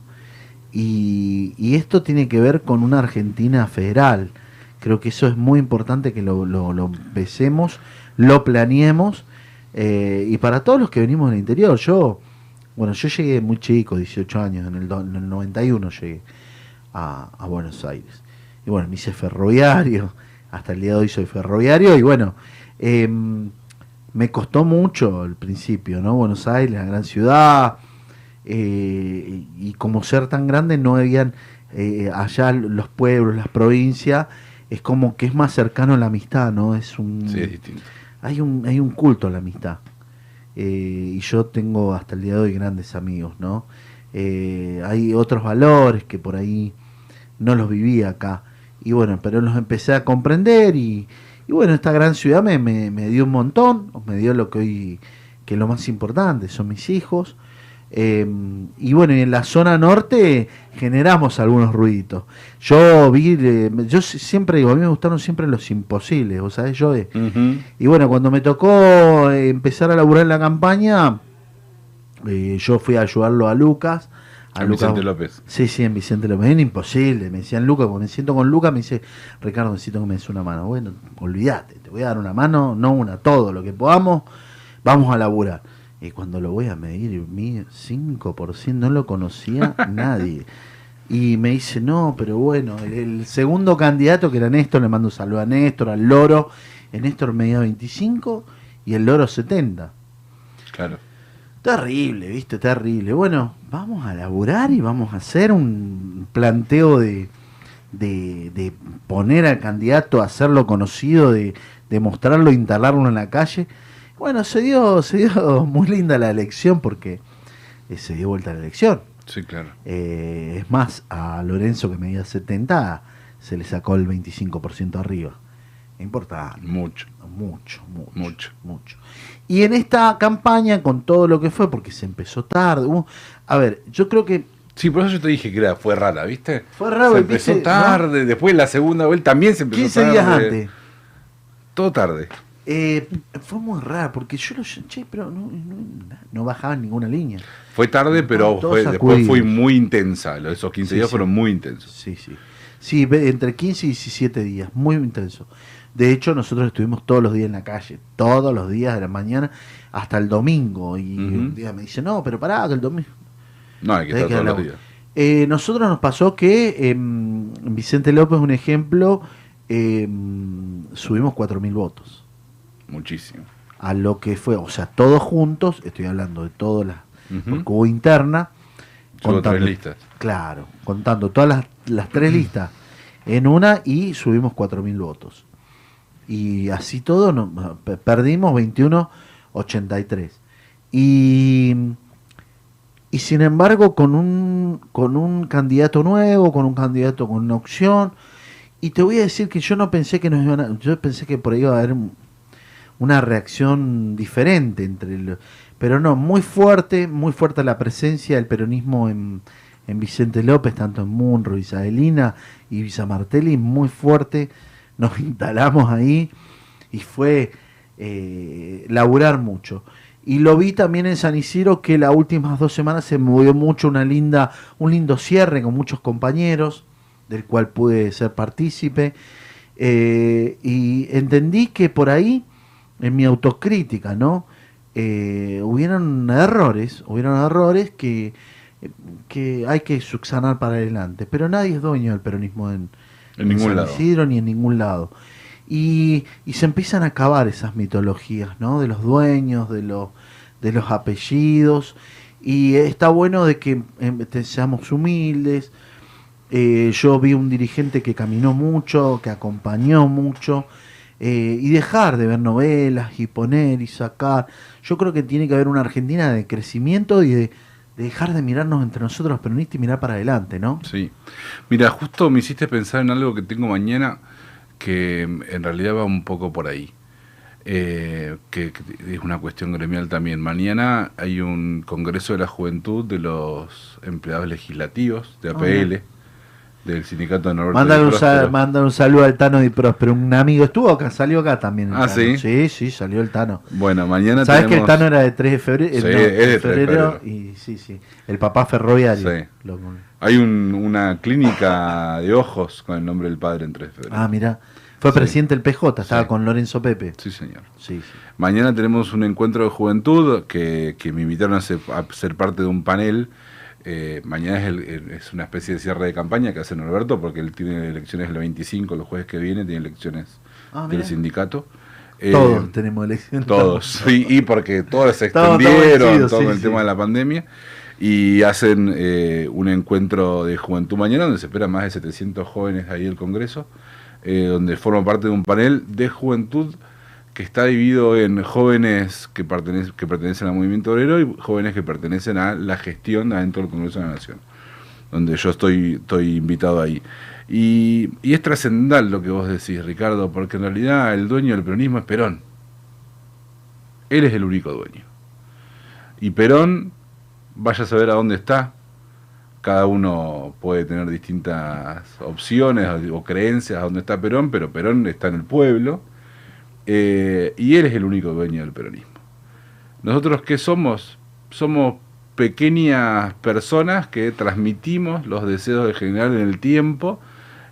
[SPEAKER 9] Y, y esto tiene que ver con una Argentina federal. Creo que eso es muy importante que lo, lo, lo empecemos, lo planeemos. eh, y para todos los que venimos del interior, yo, bueno, yo llegué muy chico, 18 años, en el, do- en el 91 llegué a, Buenos Aires. Y bueno, me hice ferroviario, hasta el día de hoy soy ferroviario, y bueno, em, me costó mucho al principio, ¿no? Buenos Aires, la gran ciudad, eh, y, y como ser tan grande no habían eh, allá los pueblos, las provincias, es como que es más cercano a la amistad, ¿no? Es un,
[SPEAKER 10] Sí, es distinto.
[SPEAKER 9] Hay un, hay un culto a la amistad. Eh, y yo tengo hasta el día de hoy grandes amigos, ¿no? Eh, hay otros valores que por ahí no los viví acá. Y bueno, pero los empecé a comprender y, bueno, esta gran ciudad me, me, me dio un montón, me dio lo que hoy, que es lo más importante, son mis hijos. Eh, y bueno, en la zona norte generamos algunos ruiditos. Yo vi, eh, yo si- siempre digo, a mí me gustaron siempre los imposibles, ¿vos sabés, yo
[SPEAKER 10] Ujú.
[SPEAKER 9] y bueno, cuando me tocó eh, empezar a laburar en la campaña, eh, yo fui a ayudarlo a Lucas.
[SPEAKER 10] A Vicente López.
[SPEAKER 9] Sí, sí, en Vicente López. Era imposible. Me decían Lucas, cuando me siento con Lucas, me dice, Ricardo, necesito que me des una mano. Bueno, olvídate, te voy a dar una mano, no una, todo lo que podamos, vamos a laburar. Y cuando lo voy a medir, mi 5%, no lo conocía nadie. Y me dice, no, pero bueno, el, el segundo candidato que era Néstor, le mando un saludo a Néstor, al Loro. El Néstor medía 25 y el Loro 70.
[SPEAKER 10] Claro.
[SPEAKER 9] Terrible, viste, terrible. Bueno, vamos a laburar y vamos a hacer un planteo de, de, de poner al candidato, hacerlo conocido, de, de mostrarlo, instalarlo en la calle. Bueno, se dio, se dio muy linda la elección porque eh, se dio vuelta la elección.
[SPEAKER 10] Sí, claro.
[SPEAKER 9] Eh, es más, a Lorenzo que medía 70 se le sacó el 25% arriba. Importante.
[SPEAKER 10] Mucho.
[SPEAKER 9] Mucho, mucho,
[SPEAKER 10] Mucho.
[SPEAKER 9] mucho. Y en esta campaña, con todo lo que fue, porque se empezó tarde, hubo- a ver, yo creo que
[SPEAKER 10] Sí, por eso yo te dije que era, fue rara, ¿viste?
[SPEAKER 9] Fue raro,
[SPEAKER 10] Se empezó tarde, después la segunda vuelta también se empezó
[SPEAKER 9] 15
[SPEAKER 10] tarde.
[SPEAKER 9] días antes.
[SPEAKER 10] Todo tarde.
[SPEAKER 9] Eh, fue muy raro porque yo lo che, pero no, no, no bajaba en ninguna línea.
[SPEAKER 10] Fue tarde, pero fue, después fue muy intensa. Esos 15
[SPEAKER 9] Sí,
[SPEAKER 10] días
[SPEAKER 9] sí.
[SPEAKER 10] fueron muy intensos.
[SPEAKER 9] Sí, sí. Sí, entre 15 y 17 días, muy intenso. De hecho, nosotros estuvimos todos los días en la calle, todos los días de la mañana hasta el domingo. Y
[SPEAKER 10] Ujú.
[SPEAKER 9] un día me dice, no, pero pará, que el domingo.
[SPEAKER 10] No, hay que estar todos los días.
[SPEAKER 9] Eh, nosotros nos pasó que em, Vicente López, un ejemplo, em, subimos 4.000 votos.
[SPEAKER 10] Muchísimo.
[SPEAKER 9] A lo que fue, o sea, todos juntos, estoy hablando de todas las. Porque hubo interna.
[SPEAKER 10] Hubo tres
[SPEAKER 9] contando-
[SPEAKER 10] listas.
[SPEAKER 9] Claro, contando todas las, las tres listas en una y subimos 4.000 votos. Y así todo no- pe- perdimos 21-83. Y, y sin embargo, con un, con un candidato nuevo, con un candidato con una opción. Y te voy a decir que yo no pensé que nos iban a. Yo pensé que por ahí iba a haber una reacción diferente entre el, pero no, muy fuerte, muy fuerte la presencia del peronismo en, en Vicente López, tanto en Munro, Isabelina y Visa Martelli, muy fuerte. Nos instalamos ahí y fue eh, laburar mucho. Y lo vi también en San Isidro que las últimas dos semanas se movió mucho una linda, un lindo cierre con muchos compañeros, del cual pude ser partícipe. Eh, y entendí que por ahí, en mi autocrítica, ¿no? Eh, hubieron errores, hubieron errores que, que hay que subsanar para adelante. Pero nadie es dueño del peronismo en,
[SPEAKER 10] En ningún
[SPEAKER 9] San
[SPEAKER 10] lado.
[SPEAKER 9] Isidro ni en ningún lado. Y, y se empiezan a acabar esas mitologías, ¿no? De los dueños, de los, de los apellidos. Y está bueno de que em, seamos humildes. Eh, yo vi un dirigente que caminó mucho, que acompañó mucho. Eh, y dejar de ver novelas y poner y sacar. Yo creo que tiene que haber una Argentina de crecimiento y de, de dejar de mirarnos entre nosotros los peronistas y mirar para adelante, ¿no?
[SPEAKER 10] Sí. Mira, justo me hiciste pensar en algo que tengo mañana que mm, en realidad va un poco por ahí. Eh, que, que es una cuestión gremial también. Mañana hay un Congreso de la Juventud de los empleados legislativos de APL, del sindicato de Norberto
[SPEAKER 9] Mándale un, sa-
[SPEAKER 10] Próspero.
[SPEAKER 9] mándale un saludo al Tano Di Próspero, un amigo. Estuvo acá, salió acá también. el
[SPEAKER 10] Ah,
[SPEAKER 9] Tano.
[SPEAKER 10] ¿sí?
[SPEAKER 9] Sí, sí, salió el Tano.
[SPEAKER 10] Bueno, mañana
[SPEAKER 9] ¿Sabes que el
[SPEAKER 10] tenemos-
[SPEAKER 9] Tano era de 3 de febrero?
[SPEAKER 10] Sí,
[SPEAKER 9] no,
[SPEAKER 10] es de 3 de
[SPEAKER 9] febrero,
[SPEAKER 10] febrero.
[SPEAKER 9] Y sí, sí. El papá ferroviario.
[SPEAKER 10] Sí.
[SPEAKER 9] Lo-
[SPEAKER 10] Hay un- una clínica de ojos con el nombre del padre en 3 de febrero.
[SPEAKER 9] Ah, mira. Fue
[SPEAKER 10] Sí.
[SPEAKER 9] presidente del PJ, estaba
[SPEAKER 10] Sí.
[SPEAKER 9] con Lorenzo Pepe.
[SPEAKER 10] Sí, señor.
[SPEAKER 9] Sí, sí.
[SPEAKER 10] Mañana tenemos un encuentro de juventud que, que me invitaron a ser, a ser parte de un panel. Eh, mañana es, el- es una especie de cierre de campaña que hace Norberto porque él tiene elecciones el 25, los jueves que viene tiene elecciones
[SPEAKER 9] Ah,
[SPEAKER 10] del sindicato. Eh,
[SPEAKER 9] Todos tenemos elección.
[SPEAKER 10] Todos, sí, y porque todos se extendieron, todo
[SPEAKER 9] sí,
[SPEAKER 10] el
[SPEAKER 9] sí.
[SPEAKER 10] tema de la pandemia, y hacen eh, un encuentro de juventud mañana donde se esperan más de 700 jóvenes ahí del Congreso, eh, donde forma parte de un panel de juventud que está dividido en jóvenes que, pertenecen que pertenecen al movimiento obrero y jóvenes que pertenecen a la gestión adentro del Congreso de la Nación, donde yo estoy, estoy invitado ahí. Y, y es trascendental lo que vos decís, Ricardo, porque en realidad el dueño del peronismo es Perón. Él es el único dueño. Y Perón, vaya a saber a dónde está. Cada uno puede tener distintas opciones o, creencias a dónde está Perón, pero Perón está en el pueblo. Eh, y él es el único dueño del peronismo. Nosotros, ¿qué somos? Somos pequeñas personas que transmitimos los deseos del general en el tiempo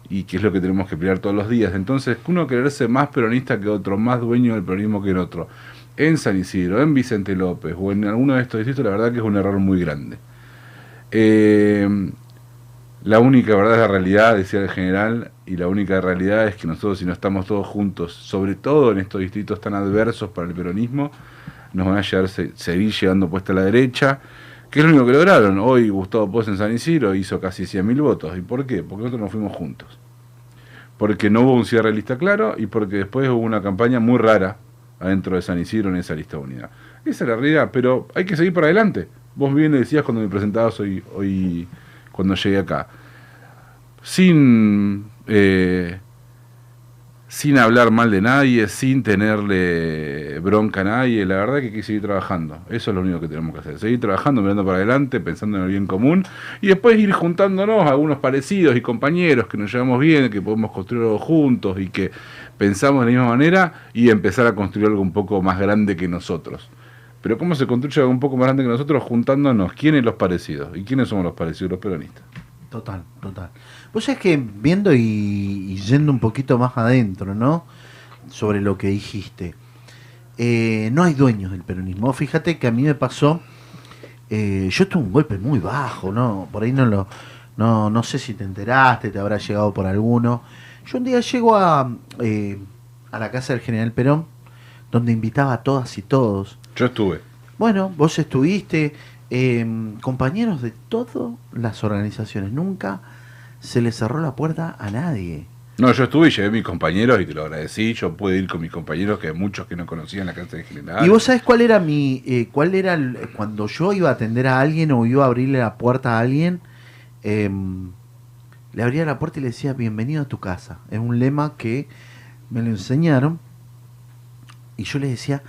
[SPEAKER 10] y que es lo que tenemos que pelear todos los días. Entonces, uno quererse más peronista que otro, más dueño del peronismo que el otro, en San Isidro, en Vicente López o en alguno de estos distritos, la verdad que es un error muy grande. Eh, la única verdad es la realidad, decía el general, y la única realidad es que nosotros si no estamos todos juntos, sobre todo en estos distritos tan adversos para el peronismo, nos van a llegar, se- seguir llegando puesta a la derecha, que es lo único que lograron. Hoy Gustavo Pos en San Isidro hizo casi 100.000 votos. ¿Y por qué? Porque nosotros nos fuimos juntos. Porque no hubo un cierre de lista claro y porque después hubo una campaña muy rara adentro de San Isidro en esa lista de unidad. Esa es la realidad, pero hay que seguir para adelante. Vos bien decías cuando me presentabas hoy, hoy cuando llegué acá. Sin, eh, sin hablar mal de nadie, sin tenerle bronca a nadie. La verdad que hay que seguir trabajando. Eso es lo único que tenemos que hacer. Seguir trabajando, mirando para adelante, pensando en el bien común y después ir juntándonos a algunos parecidos y compañeros que nos llevamos bien, que podemos construir algo juntos y que pensamos de la misma manera y empezar a construir algo un poco más grande que nosotros. Pero ¿cómo se construye un poco más grande que nosotros juntándonos? ¿Quiénes los parecidos? ¿Y quiénes somos los parecidos? Los peronistas.
[SPEAKER 9] Total, total. Vos sabés que viendo y, y yendo un poquito más adentro, ¿no? Sobre lo que dijiste. eh, no hay dueños del peronismo. Fíjate que a mí me pasó. eh, yo tuve un golpe muy bajo, ¿no? Por ahí no lo. No, no sé si te enteraste, te habrá llegado por alguno. Yo un día llego a, eh, a la casa del general Perón, donde invitaba a todas y todos.
[SPEAKER 10] Yo estuve.
[SPEAKER 9] Bueno, vos estuviste, eh, compañeros de todas las organizaciones. Nunca se le cerró la puerta a nadie.
[SPEAKER 10] No, yo estuve y llevé a mis compañeros y te lo agradecí. Yo pude ir con mis compañeros, que hay muchos que no conocían la casa de general.
[SPEAKER 9] ¿Y vos sabés cuál era mi, eh, cuál era el- cuando yo iba a atender a alguien o iba a abrirle la puerta a alguien, em, le abría la puerta y le decía bienvenido a tu casa. Es un lema que me lo enseñaron y yo le decía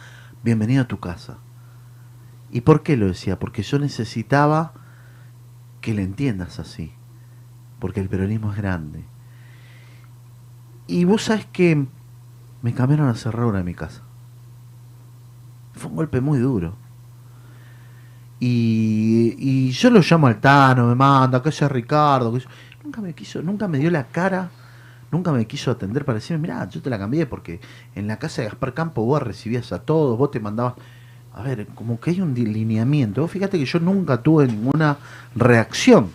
[SPEAKER 9] bienvenido a tu casa. ¿Y por qué lo decía? Porque yo necesitaba que le entiendas así, porque el peronismo es grande. Y vos sabés que me cambiaron la cerradura de mi casa. Fue un golpe muy duro. Y, y yo lo llamo al Tano, me manda, que sea Ricardo. Que yo- nunca me quiso, nunca me dio la cara, nunca me quiso atender para decirme, mirá, yo te la cambié porque en la casa de Gaspar Campo vos recibías a todos, vos te mandabas. A ver, como que hay un delineamiento. Vos fíjate que yo nunca tuve ninguna reacción,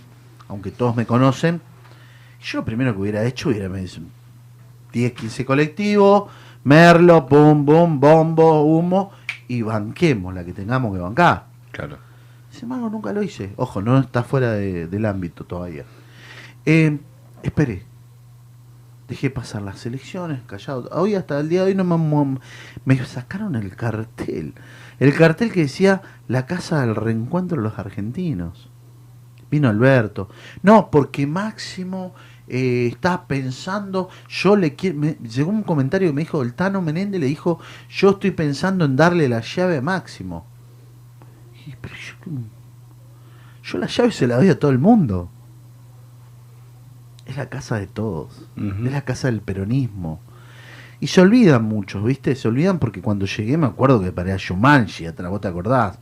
[SPEAKER 9] aunque todos me conocen. Yo lo primero que hubiera hecho hubiera me dice, 10, 15 colectivos, Merlo, pum, bum, bombo, humo, y banquemos la que tengamos que bancar.
[SPEAKER 10] Claro.
[SPEAKER 9] Sin embargo, nunca lo hice. Ojo, no está fuera de- del ámbito todavía. Eh, esperé. Dejé pasar las elecciones, callado. Hoy hasta el día de hoy no me, me sacaron el cartel. El cartel que decía la casa del reencuentro de los argentinos. Vino Alberto. No, porque Máximo eh, está pensando, yo le quiero... me- llegó un comentario que me dijo, el Tano Menéndez le dijo, yo estoy pensando en darle la llave a Máximo. Y, pero yo, yo la llave se la doy a todo el mundo. Es la casa de todos. Es la casa del peronismo. Y se olvidan muchos, ¿viste? Se olvidan porque cuando llegué me acuerdo que paré a Shumanji, ¿vos te acordás?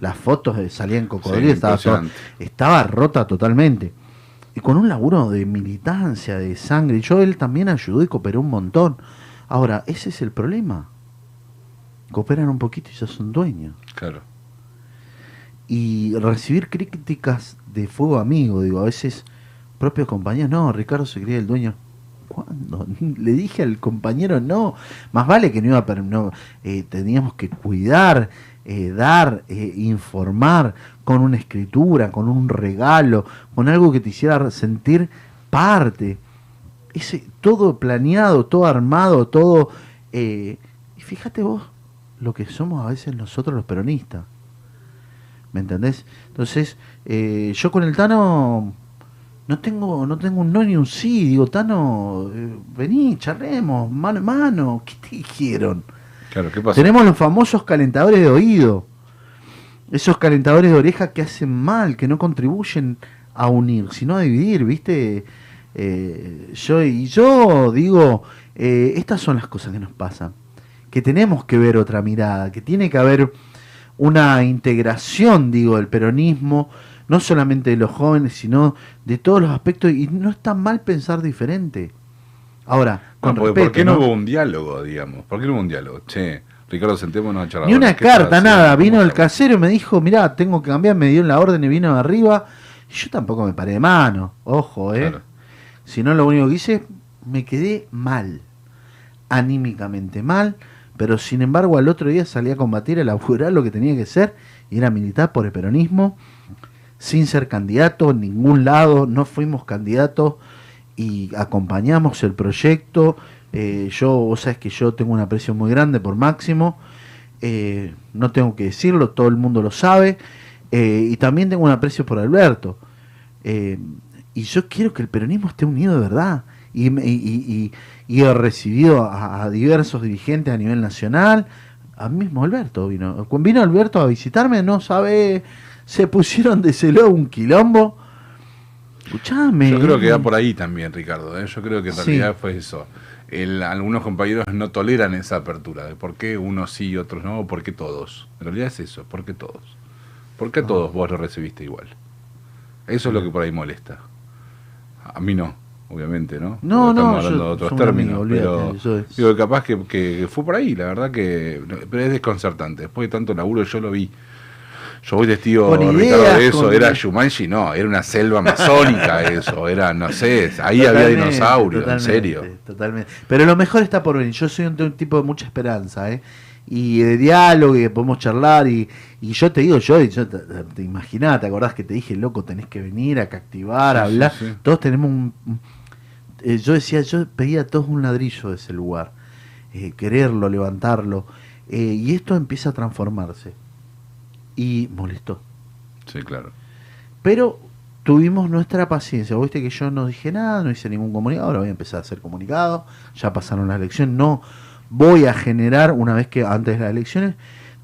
[SPEAKER 9] Las fotos salían cocodrilo,
[SPEAKER 10] Sí,
[SPEAKER 9] estaba, todo- estaba rota totalmente. Y con un laburo de militancia, de sangre. Yo él también ayudó y cooperó un montón. Ahora, ese es el problema. Cooperan un poquito y ya son dueños.
[SPEAKER 10] Claro.
[SPEAKER 9] Y recibir críticas de fuego amigo, digo, a veces propios compañeros, no, Ricardo se creía el dueño. ¿Cuándo? Le dije al compañero, no, más vale que no iba a... No, eh, teníamos que cuidar, eh, dar, eh, informar con una escritura, con un regalo, con algo que te hiciera sentir parte. Ese, todo planeado, todo armado, todo... y fíjate vos lo que somos a veces nosotros los peronistas. ¿Me entendés? Entonces, yo con el Tano no tengo, no tengo un no ni un sí. Digo, Tano, eh, vení, charremos, mano a mano. ¿Qué te dijeron?
[SPEAKER 10] Claro, ¿qué pasa?
[SPEAKER 9] Tenemos los famosos calentadores de oído. Esos calentadores de oreja que hacen mal, que no contribuyen a unir, sino a dividir, ¿viste? Eh, yo, y yo digo, eh, estas son las cosas que nos pasan. Que tenemos que ver otra mirada, que tiene que haber una integración, digo, del peronismo, no solamente de los jóvenes, sino de todos los aspectos, y no está mal pensar diferente. Ahora, con
[SPEAKER 10] No, porque,
[SPEAKER 9] respeto,
[SPEAKER 10] ¿Por qué no,
[SPEAKER 9] ¿no?
[SPEAKER 10] hubo un diálogo, digamos? ¿Por qué no hubo un diálogo? Che, Ricardo, sentémonos a charlar.
[SPEAKER 9] Ni una
[SPEAKER 10] ¿Qué estás
[SPEAKER 9] carta, nada. Vino
[SPEAKER 10] ¿Cómo
[SPEAKER 9] el casero y me dijo, mirá, tengo que cambiar, me dio la orden y vino arriba. Y yo tampoco me paré de mano, ojo, ¿eh? Si no, lo único que hice, me quedé mal, anímicamente mal, pero sin embargo al otro día salí a combatir, a laburar lo que tenía que ser, y era militar por el peronismo, sin ser candidato en ningún lado, no fuimos candidatos y acompañamos el proyecto. Eh, yo, vos sabés que yo tengo un aprecio muy grande por Máximo, eh, no tengo que decirlo, todo el mundo lo sabe, eh, y también tengo un aprecio por Alberto. Eh, y yo quiero que el peronismo esté unido de verdad y, y- y- y- he recibido a, diversos dirigentes a nivel nacional. A mismo Alberto vino. Vino Alberto a visitarme, no sabe, se pusieron de celo un quilombo. Escuchame.
[SPEAKER 10] Yo creo que va por ahí también, Ricardo. ¿eh? Yo creo que en
[SPEAKER 9] Sí.
[SPEAKER 10] realidad fue eso. El- algunos compañeros no toleran esa apertura. De por qué unos sí y otros no, o por qué todos. En realidad es eso, ¿por qué todos? ¿Por
[SPEAKER 9] Ah.
[SPEAKER 10] qué a todos vos lo recibiste igual? Eso es lo que por ahí molesta. A mí no, obviamente, ¿no?
[SPEAKER 9] No,
[SPEAKER 10] Porque
[SPEAKER 9] no,
[SPEAKER 10] Estamos hablando
[SPEAKER 9] yo-
[SPEAKER 10] de otros
[SPEAKER 9] amigo,
[SPEAKER 10] términos. pero
[SPEAKER 9] es-
[SPEAKER 10] digo, capaz que, que fue por ahí, la verdad que. Pero es desconcertante. Después de tanto laburo, yo lo vi. Yo voy testigo, Ricardo, de eso.
[SPEAKER 9] con-
[SPEAKER 10] Era Shumanji, no, era una selva amazónica eso. Era, no sé, ahí había dinosaurios, en serio.
[SPEAKER 9] Totalmente. Pero lo mejor está por venir. Yo soy un, un tipo de mucha esperanza, ¿eh? Y de diálogo, y podemos charlar. Y, y yo te digo, yo, yo te, te imaginás, ¿te acordás que te dije, loco, tenés que venir a captivar, a
[SPEAKER 10] Sí,
[SPEAKER 9] hablar?
[SPEAKER 10] sí, sí.
[SPEAKER 9] Todos tenemos un. un- eh, yo decía, yo pedía a todos un ladrillo de ese lugar. eh, quererlo, levantarlo. eh, y esto empieza a transformarse. Y molestó.
[SPEAKER 10] Sí, claro.
[SPEAKER 9] Pero tuvimos nuestra paciencia. Viste que yo no dije nada, no hice ningún comunicado. Ahora voy a empezar a hacer comunicado. Ya pasaron las elecciones. No voy a generar una vez que antes de las elecciones.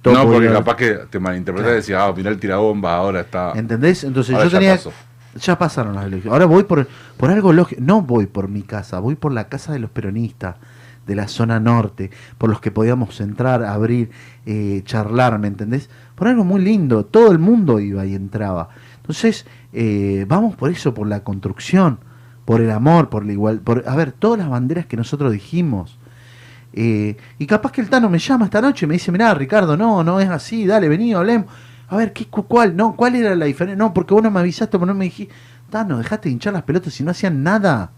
[SPEAKER 10] No, porque capaz que te malinterpretás y decías, ah, mirá el tirabomba, ahora está.
[SPEAKER 9] ¿Entendés? Entonces
[SPEAKER 10] Ahora
[SPEAKER 9] yo
[SPEAKER 10] ya
[SPEAKER 9] tenía.
[SPEAKER 10] pasó.
[SPEAKER 9] Ya pasaron las elecciones. Ahora voy por, por algo lógico. No voy por mi casa, voy por la casa de los peronistas, de la zona norte, por los que podíamos entrar, abrir, eh, charlar, ¿me entendés? Por algo muy lindo. Todo el mundo iba y entraba. Entonces, eh, vamos por eso, por la construcción, por el amor, por la igual. Por, a ver, todas las banderas que nosotros dijimos. Eh, y capaz que el Tano me llama esta noche y me dice, mirá, Ricardo, no, no es así, dale, vení, hablemos. A ver, ¿qué, cu- cuál, no, ¿cuál era la diferencia? No, porque vos no me avisaste, vos no me dijiste, Tano, dejaste de hinchar las pelotas y no hacían nada.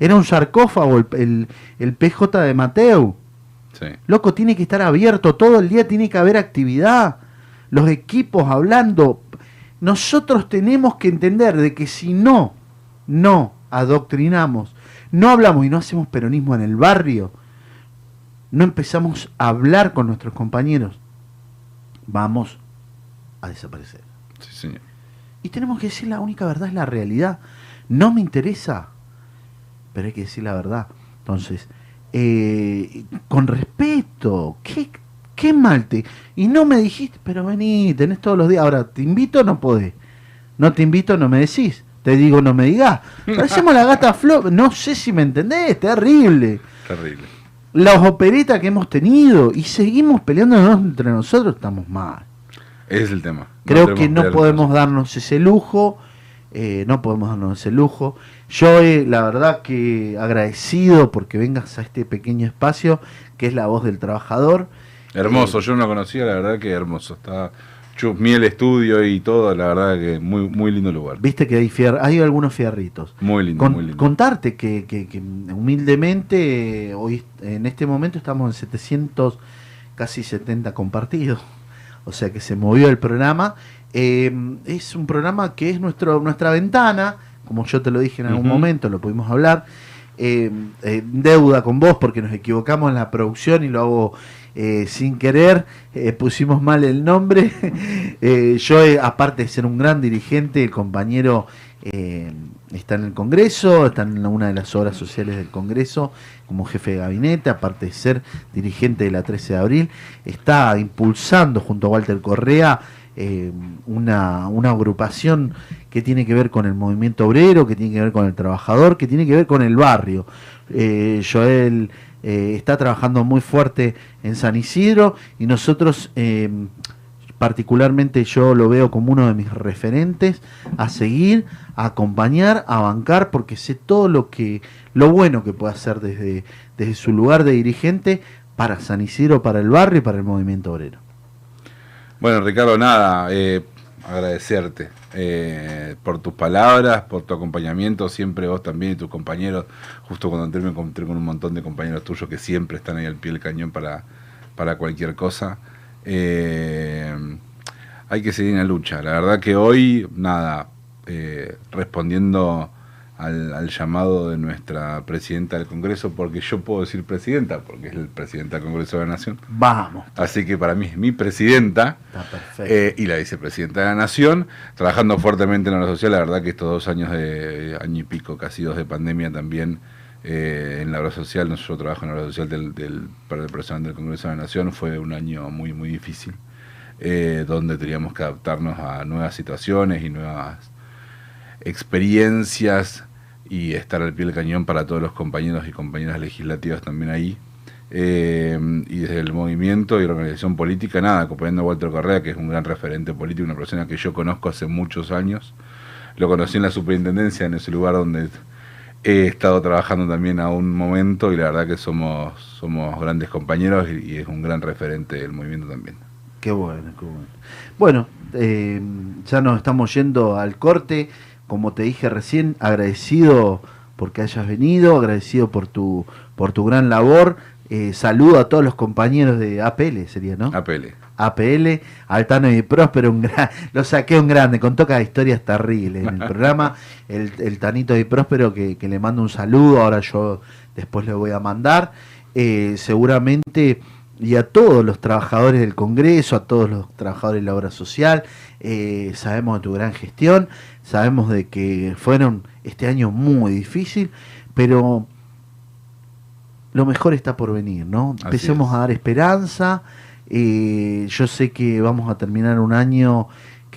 [SPEAKER 9] Era un sarcófago el, el, el PJ de Mateo.
[SPEAKER 10] Sí.
[SPEAKER 9] Loco, tiene que estar abierto todo el día, tiene que haber actividad. Los equipos hablando. Nosotros tenemos que entender de que si no, no adoctrinamos, no hablamos y no hacemos peronismo en el barrio, no empezamos a hablar con nuestros compañeros, vamos a desaparecer.
[SPEAKER 10] Sí, señor.
[SPEAKER 9] Y tenemos que decir la única verdad es la realidad. No me interesa, pero hay que decir la verdad. Entonces, eh, con respeto, ¿qué, qué mal te... Y no me dijiste, pero vení, tenés todos los días. Ahora, ¿te invito no podés? No te invito, no me decís. Te digo, no me digas. Parecemos la gata flor. No sé si me entendés, terrible.
[SPEAKER 10] Terrible.
[SPEAKER 9] Las operetas que hemos tenido y seguimos peleándonos entre nosotros, estamos mal.
[SPEAKER 10] Es el tema.
[SPEAKER 9] Creo que no podemos darnos ese lujo, eh, no podemos darnos ese lujo. Yo, eh, la verdad que agradecido porque vengas a este pequeño espacio que es la voz del trabajador.
[SPEAKER 10] Hermoso, yo no conocía, la verdad que hermoso. Está chusmí el estudio y todo, la verdad que muy, muy lindo lugar.
[SPEAKER 9] Viste que hay, fier- hay algunos fierritos.
[SPEAKER 10] Muy lindo,
[SPEAKER 9] Con-
[SPEAKER 10] muy lindo.
[SPEAKER 9] Contarte que, que- que humildemente, eh, hoy en este momento estamos en 700, casi 70 compartidos. O sea que se movió el programa. Eh, es un programa que es nuestro, nuestra ventana, como yo te lo dije en algún momento, lo pudimos hablar. eh, eh, deuda con vos porque nos equivocamos en la producción y lo hago eh, sin querer, eh, pusimos mal el nombre. Yo, aparte de ser un gran dirigente, el compañero está en el Congreso, está en una de las obras sociales del Congreso como jefe de gabinete, aparte de ser dirigente de la 13 de abril, está impulsando junto a Walter Correa eh, una, una agrupación que tiene que ver con el movimiento obrero, que tiene que ver con el trabajador, que tiene que ver con el barrio. Eh, Joel eh, está trabajando muy fuerte en San Isidro y nosotros, particularmente yo lo veo como uno de mis referentes a seguir, a acompañar, a bancar, porque sé todo lo que, lo bueno que puede hacer desde, desde su lugar de dirigente para San Isidro, para el barrio y para el movimiento obrero.
[SPEAKER 10] Bueno, Ricardo, nada, eh, agradecerte eh, por tus palabras, por tu acompañamiento, siempre vos también y tus compañeros. Justo cuando entré me encontré con un montón de compañeros tuyos que siempre están ahí al pie del cañón para, para cualquier cosa. Eh, hay que seguir en la lucha. La verdad que hoy, nada, eh, respondiendo al, al llamado de nuestra presidenta del Congreso, porque yo puedo decir presidenta, porque es el presidente del Congreso de la Nación.
[SPEAKER 9] Vamos.
[SPEAKER 10] Así que para mí es mi presidenta
[SPEAKER 9] Está perfecto.
[SPEAKER 10] eh, y la vicepresidenta de la Nación, trabajando fuertemente en la obra social. La verdad que estos dos años de año y pico, casi dos de pandemia también, eh, en la obra social, yo trabajo en la obra social del, del, para el personal del Congreso de la Nación, fue un año muy, muy difícil, eh, donde teníamos que adaptarnos a nuevas situaciones y nuevas experiencias y estar al pie del cañón para todos los compañeros y compañeras legislativas también ahí. Eh, y desde el movimiento y la organización política, nada, acompañando a Walter Correa, que es un gran referente político, una persona que yo conozco hace muchos años. Lo conocí en la superintendencia, en ese lugar donde he estado trabajando también a un momento y la verdad que somos, somos grandes compañeros y, es un gran referente del movimiento también.
[SPEAKER 9] Qué bueno, qué bueno. Bueno, eh, ya nos estamos yendo al corte. Como te dije recién, agradecido porque hayas venido, agradecido por tu, por tu gran labor. Eh, saludo a todos los compañeros de APL, sería, ¿no?
[SPEAKER 10] APL.
[SPEAKER 9] APL, Altano y Próspero, un gran, lo saqué un grande, contó cada historias terribles en el programa. El, el Tanito y Próspero, que, que le mando un saludo, ahora yo después le voy a mandar. Eh, seguramente, y a todos los trabajadores del Congreso, a todos los trabajadores de la obra social, eh, sabemos de tu gran gestión, sabemos de que fueron este año muy difícil, pero lo mejor está por venir, ¿no?
[SPEAKER 10] Así
[SPEAKER 9] Empecemos
[SPEAKER 10] es.
[SPEAKER 9] a dar esperanza. eh, yo sé que vamos a terminar un año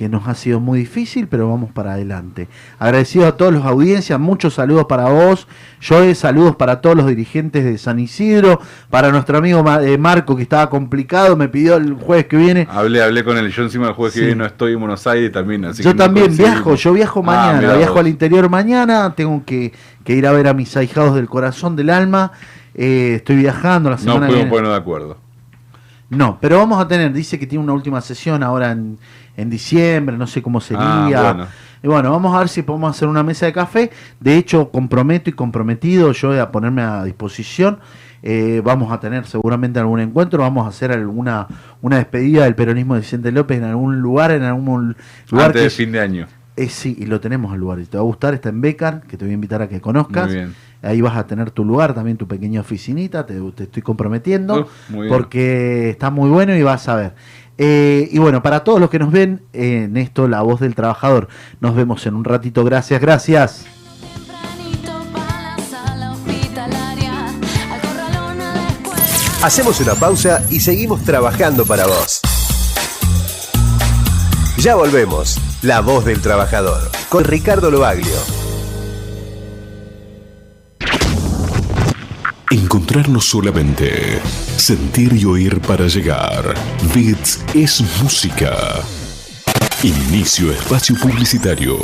[SPEAKER 9] que nos ha sido muy difícil, pero vamos para adelante. Agradecido a todos los audiencias, muchos saludos para vos, Joe, saludos para todos los dirigentes de San Isidro, para nuestro amigo eh, Marco que estaba complicado, me pidió el jueves que viene.
[SPEAKER 10] Hablé, hablé con él, yo encima del jueves
[SPEAKER 9] Sí.
[SPEAKER 10] que viene no estoy en Buenos Aires también, así
[SPEAKER 9] yo
[SPEAKER 10] que no
[SPEAKER 9] también viajo, yo viajo
[SPEAKER 10] Ah,
[SPEAKER 9] mañana, viajo al interior mañana, tengo que, que ir a ver a mis ahijados del corazón del alma, eh, estoy viajando la
[SPEAKER 10] No
[SPEAKER 9] semana
[SPEAKER 10] pudimos
[SPEAKER 9] viene.
[SPEAKER 10] ponernos de acuerdo.
[SPEAKER 9] No, pero vamos a tener, dice que tiene una última sesión ahora en, en diciembre, no sé cómo sería.
[SPEAKER 10] Ah, bueno.
[SPEAKER 9] Y bueno, vamos a ver si podemos hacer una mesa de café. De hecho, comprometo y comprometido yo a ponerme a disposición. Eh, vamos a tener seguramente algún encuentro, vamos a hacer alguna una despedida del peronismo de Vicente López en algún lugar, en algún lugar
[SPEAKER 10] Antes
[SPEAKER 9] que
[SPEAKER 10] de fin de año.
[SPEAKER 9] eh, sí, y lo tenemos al lugar. Y te va a gustar, está en Becar, que te voy a invitar a que conozcas.
[SPEAKER 10] Muy bien.
[SPEAKER 9] Ahí vas a tener tu lugar, también tu pequeña oficinita, te, te estoy comprometiendo,
[SPEAKER 10] Uh,
[SPEAKER 9] porque está muy bueno y vas a ver. Eh, y bueno, para todos los que nos ven eh, en esto, La Voz del Trabajador, nos vemos en un ratito. Gracias, gracias.
[SPEAKER 11] Hacemos una pausa y seguimos trabajando para vos. Ya volvemos. La voz del trabajador. Con Ricardo Lobaglio.
[SPEAKER 3] Encontrarnos solamente. Sentir y oír para llegar. Bits es música. Inicio espacio publicitario.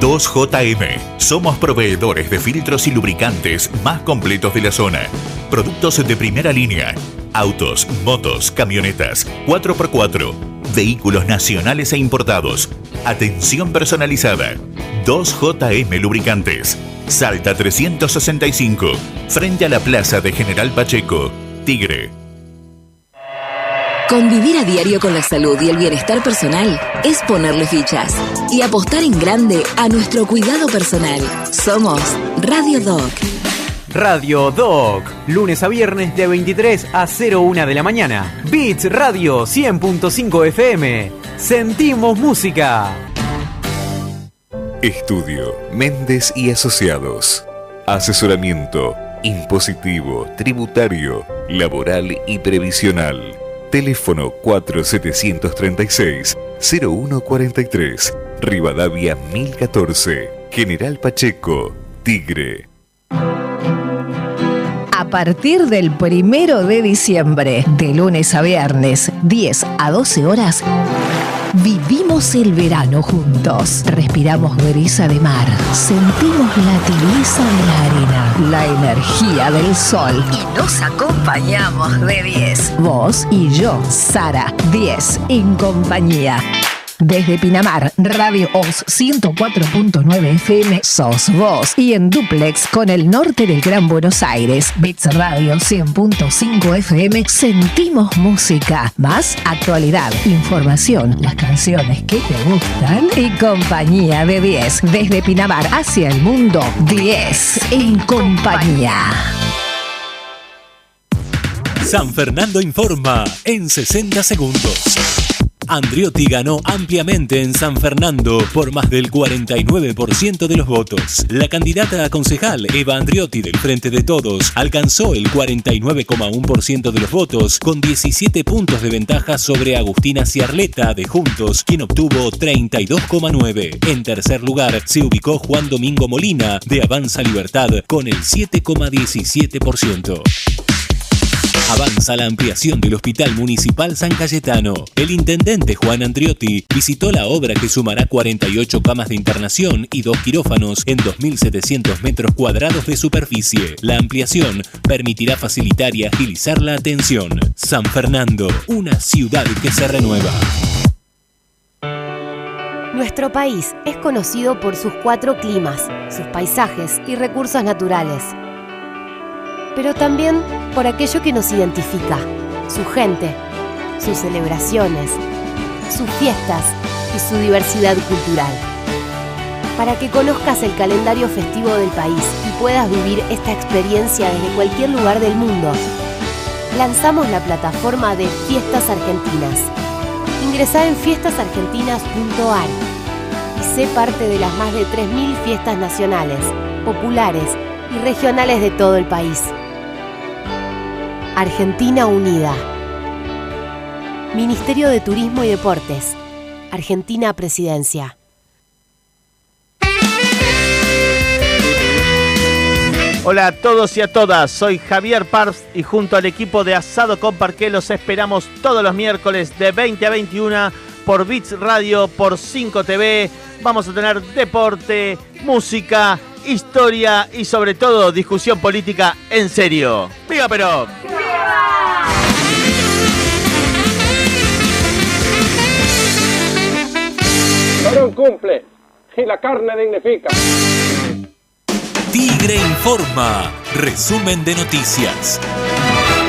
[SPEAKER 12] 2JM. Somos proveedores de filtros y lubricantes más completos de la zona. Productos de primera línea. Autos, motos, camionetas, 4x4. Vehículos nacionales e importados. Atención personalizada. 2JM Lubricantes. Salta 365. Frente a la plaza de General Pacheco. Tigre.
[SPEAKER 4] Convivir a diario con la salud y el bienestar personal es ponerle fichas y apostar en grande a nuestro cuidado personal. Somos Radio Doc.
[SPEAKER 8] Radio Doc, lunes a viernes de 23 a 01 de la mañana. Beats Radio 100.5 FM. Sentimos música.
[SPEAKER 2] Estudio Méndez y Asociados. Asesoramiento impositivo, tributario, laboral y previsional. Teléfono 4736-0143. Rivadavia 1014. General Pacheco. Tigre.
[SPEAKER 13] A partir del primero de diciembre, de lunes a viernes, 10 a 12 horas, vivimos el verano juntos. Respiramos brisa de mar, sentimos la tibieza de la arena, la energía del sol y nos acompañamos de 10. Vos y yo, Sara, 10, en compañía. Desde Pinamar, Radio Oz 104.9 FM, sos vos. Y en Duplex con el norte del Gran Buenos Aires, Bits Radio 100.5 FM, sentimos música. Más actualidad, información, las canciones que te gustan y compañía de 10. Desde Pinamar hacia el mundo, 10 en compañía.
[SPEAKER 1] San Fernando informa en 60 segundos. Andriotti ganó ampliamente en San Fernando por más del 49% de los votos. La candidata a concejal, Eva Andriotti del Frente de Todos, alcanzó el 49,1% de los votos con 17 puntos de ventaja sobre Agustina Ciarleta de Juntos, quien obtuvo 32,9. En tercer lugar se ubicó Juan Domingo Molina de Avanza Libertad con el 7,17%. Avanza la ampliación del Hospital Municipal San Cayetano. El intendente Juan Andriotti visitó la obra que sumará 48 camas de internación y dos quirófanos en 2.700 metros cuadrados de superficie. La ampliación permitirá facilitar y agilizar la atención. San Fernando, una ciudad que se renueva.
[SPEAKER 14] Nuestro país es conocido por sus cuatro climas, sus paisajes y recursos naturales. Pero también por aquello que nos identifica, su gente, sus celebraciones, sus fiestas y su diversidad cultural. Para que conozcas el calendario festivo del país y puedas vivir esta experiencia desde cualquier lugar del mundo, lanzamos la plataforma de Fiestas Argentinas. Ingresá en fiestasargentinas.ar y sé parte de las más de 3.000 fiestas nacionales, populares y regionales de todo el país. Argentina Unida. Ministerio de Turismo y Deportes. Argentina Presidencia.
[SPEAKER 15] Hola a todos y a todas, soy Javier Parps y junto al equipo de Asado con Parqué los esperamos todos los miércoles de 20 a 21 por Bits Radio, por 5 TV. Vamos a tener deporte, música, historia y sobre todo discusión política en serio. ¡Viva Perón!
[SPEAKER 16] Perón cumple y la carne dignifica.
[SPEAKER 1] Tigre Informa, resumen de noticias.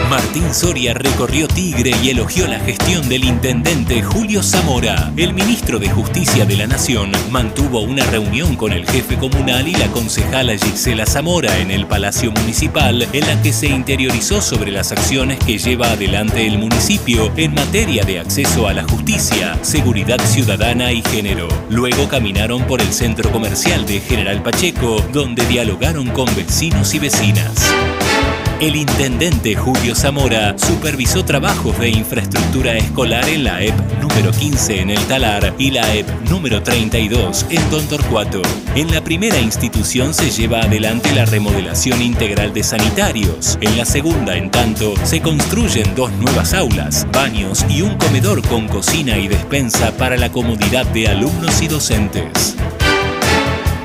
[SPEAKER 1] Martín Soria recorrió Tigre y elogió la gestión del intendente Julio Zamora. El ministro de Justicia de la Nación mantuvo una reunión con el jefe comunal y la concejala Gisela Zamora en el Palacio Municipal, en la que se interiorizó sobre las acciones que lleva adelante el municipio en materia de acceso a la justicia, seguridad ciudadana y género. Luego caminaron por el centro comercial de General Pacheco, donde dialogaron con vecinos y vecinas. El intendente Julio Zamora supervisó trabajos de infraestructura escolar en la EP número 15 en el Talar y la EP número 32 en Don Torcuato. En la primera institución se lleva adelante la remodelación integral de sanitarios. En la segunda, en tanto, se construyen dos nuevas aulas, baños y un comedor con cocina y despensa para la comodidad de alumnos y docentes.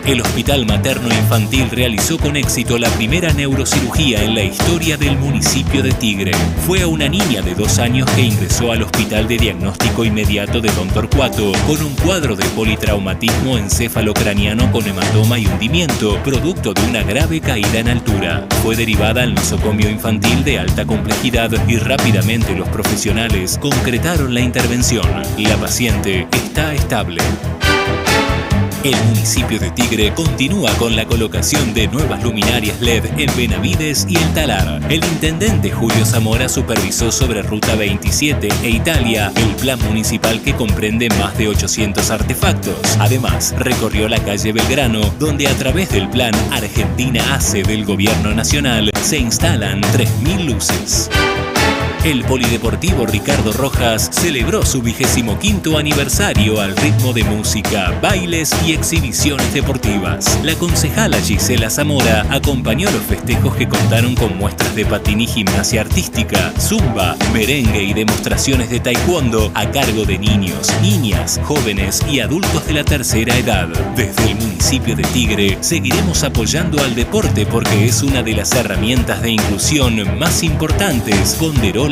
[SPEAKER 1] El Hospital Materno Infantil realizó con éxito la primera neurocirugía en la historia del municipio de Tigre. Fue a una niña de dos años que ingresó al Hospital de Diagnóstico Inmediato de Don Torcuato con un cuadro de politraumatismo encéfalo-craneano con hematoma y hundimiento, producto de una grave caída en altura. Fue derivada al nosocomio infantil de alta complejidad y rápidamente los profesionales concretaron la intervención. La paciente está estable. El municipio de Tigre continúa con la colocación de nuevas luminarias LED en Benavides y El Talar. El intendente Julio Zamora supervisó sobre Ruta 27 e Italia el plan municipal que comprende más de 800 artefactos. Además, recorrió la calle Belgrano, donde a través del plan Argentina ACE del Gobierno Nacional se instalan 3.000 luces. El Polideportivo Ricardo Rojas celebró su vigésimo quinto aniversario al ritmo de música, bailes y exhibiciones deportivas. La concejala Gisela Zamora acompañó los festejos que contaron con muestras de patín y gimnasia artística, zumba, merengue y demostraciones de taekwondo a cargo de niños, niñas, jóvenes y adultos de la tercera edad. Desde el municipio de Tigre seguiremos apoyando al deporte porque es una de las herramientas de inclusión más importantes, ponderó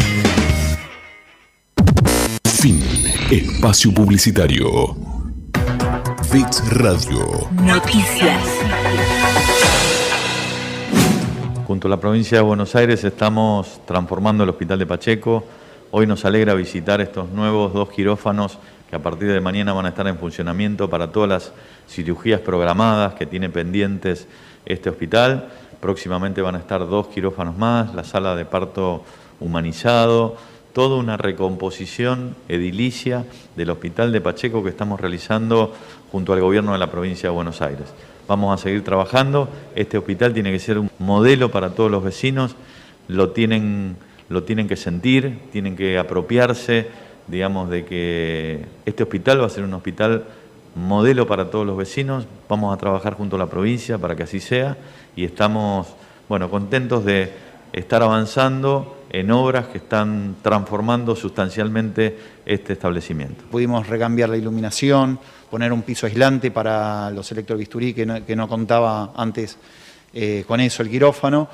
[SPEAKER 3] Fin. Espacio Publicitario. Bits Radio.
[SPEAKER 4] Noticias.
[SPEAKER 6] Junto a la provincia de Buenos Aires estamos transformando el Hospital de Pacheco. Hoy nos alegra visitar estos nuevos dos quirófanos que a partir de mañana van a estar en funcionamiento para todas las cirugías programadas que tiene pendientes este hospital. Próximamente van a estar dos quirófanos más, la sala de parto humanizado, toda una recomposición edilicia del Hospital de Pacheco que estamos realizando junto al gobierno de la provincia de Buenos Aires. Vamos a seguir trabajando, este hospital tiene que ser un modelo para todos los vecinos, lo tienen, lo tienen que sentir, tienen que apropiarse, digamos, de que este hospital va a ser un hospital modelo para todos los vecinos, vamos a trabajar junto a la provincia para que así sea y estamos, bueno, contentos de estar avanzando en obras que están transformando sustancialmente este establecimiento.
[SPEAKER 7] Pudimos recambiar la iluminación, poner un piso aislante para los electrobisturí que no, que no contaba antes eh, con eso el quirófano.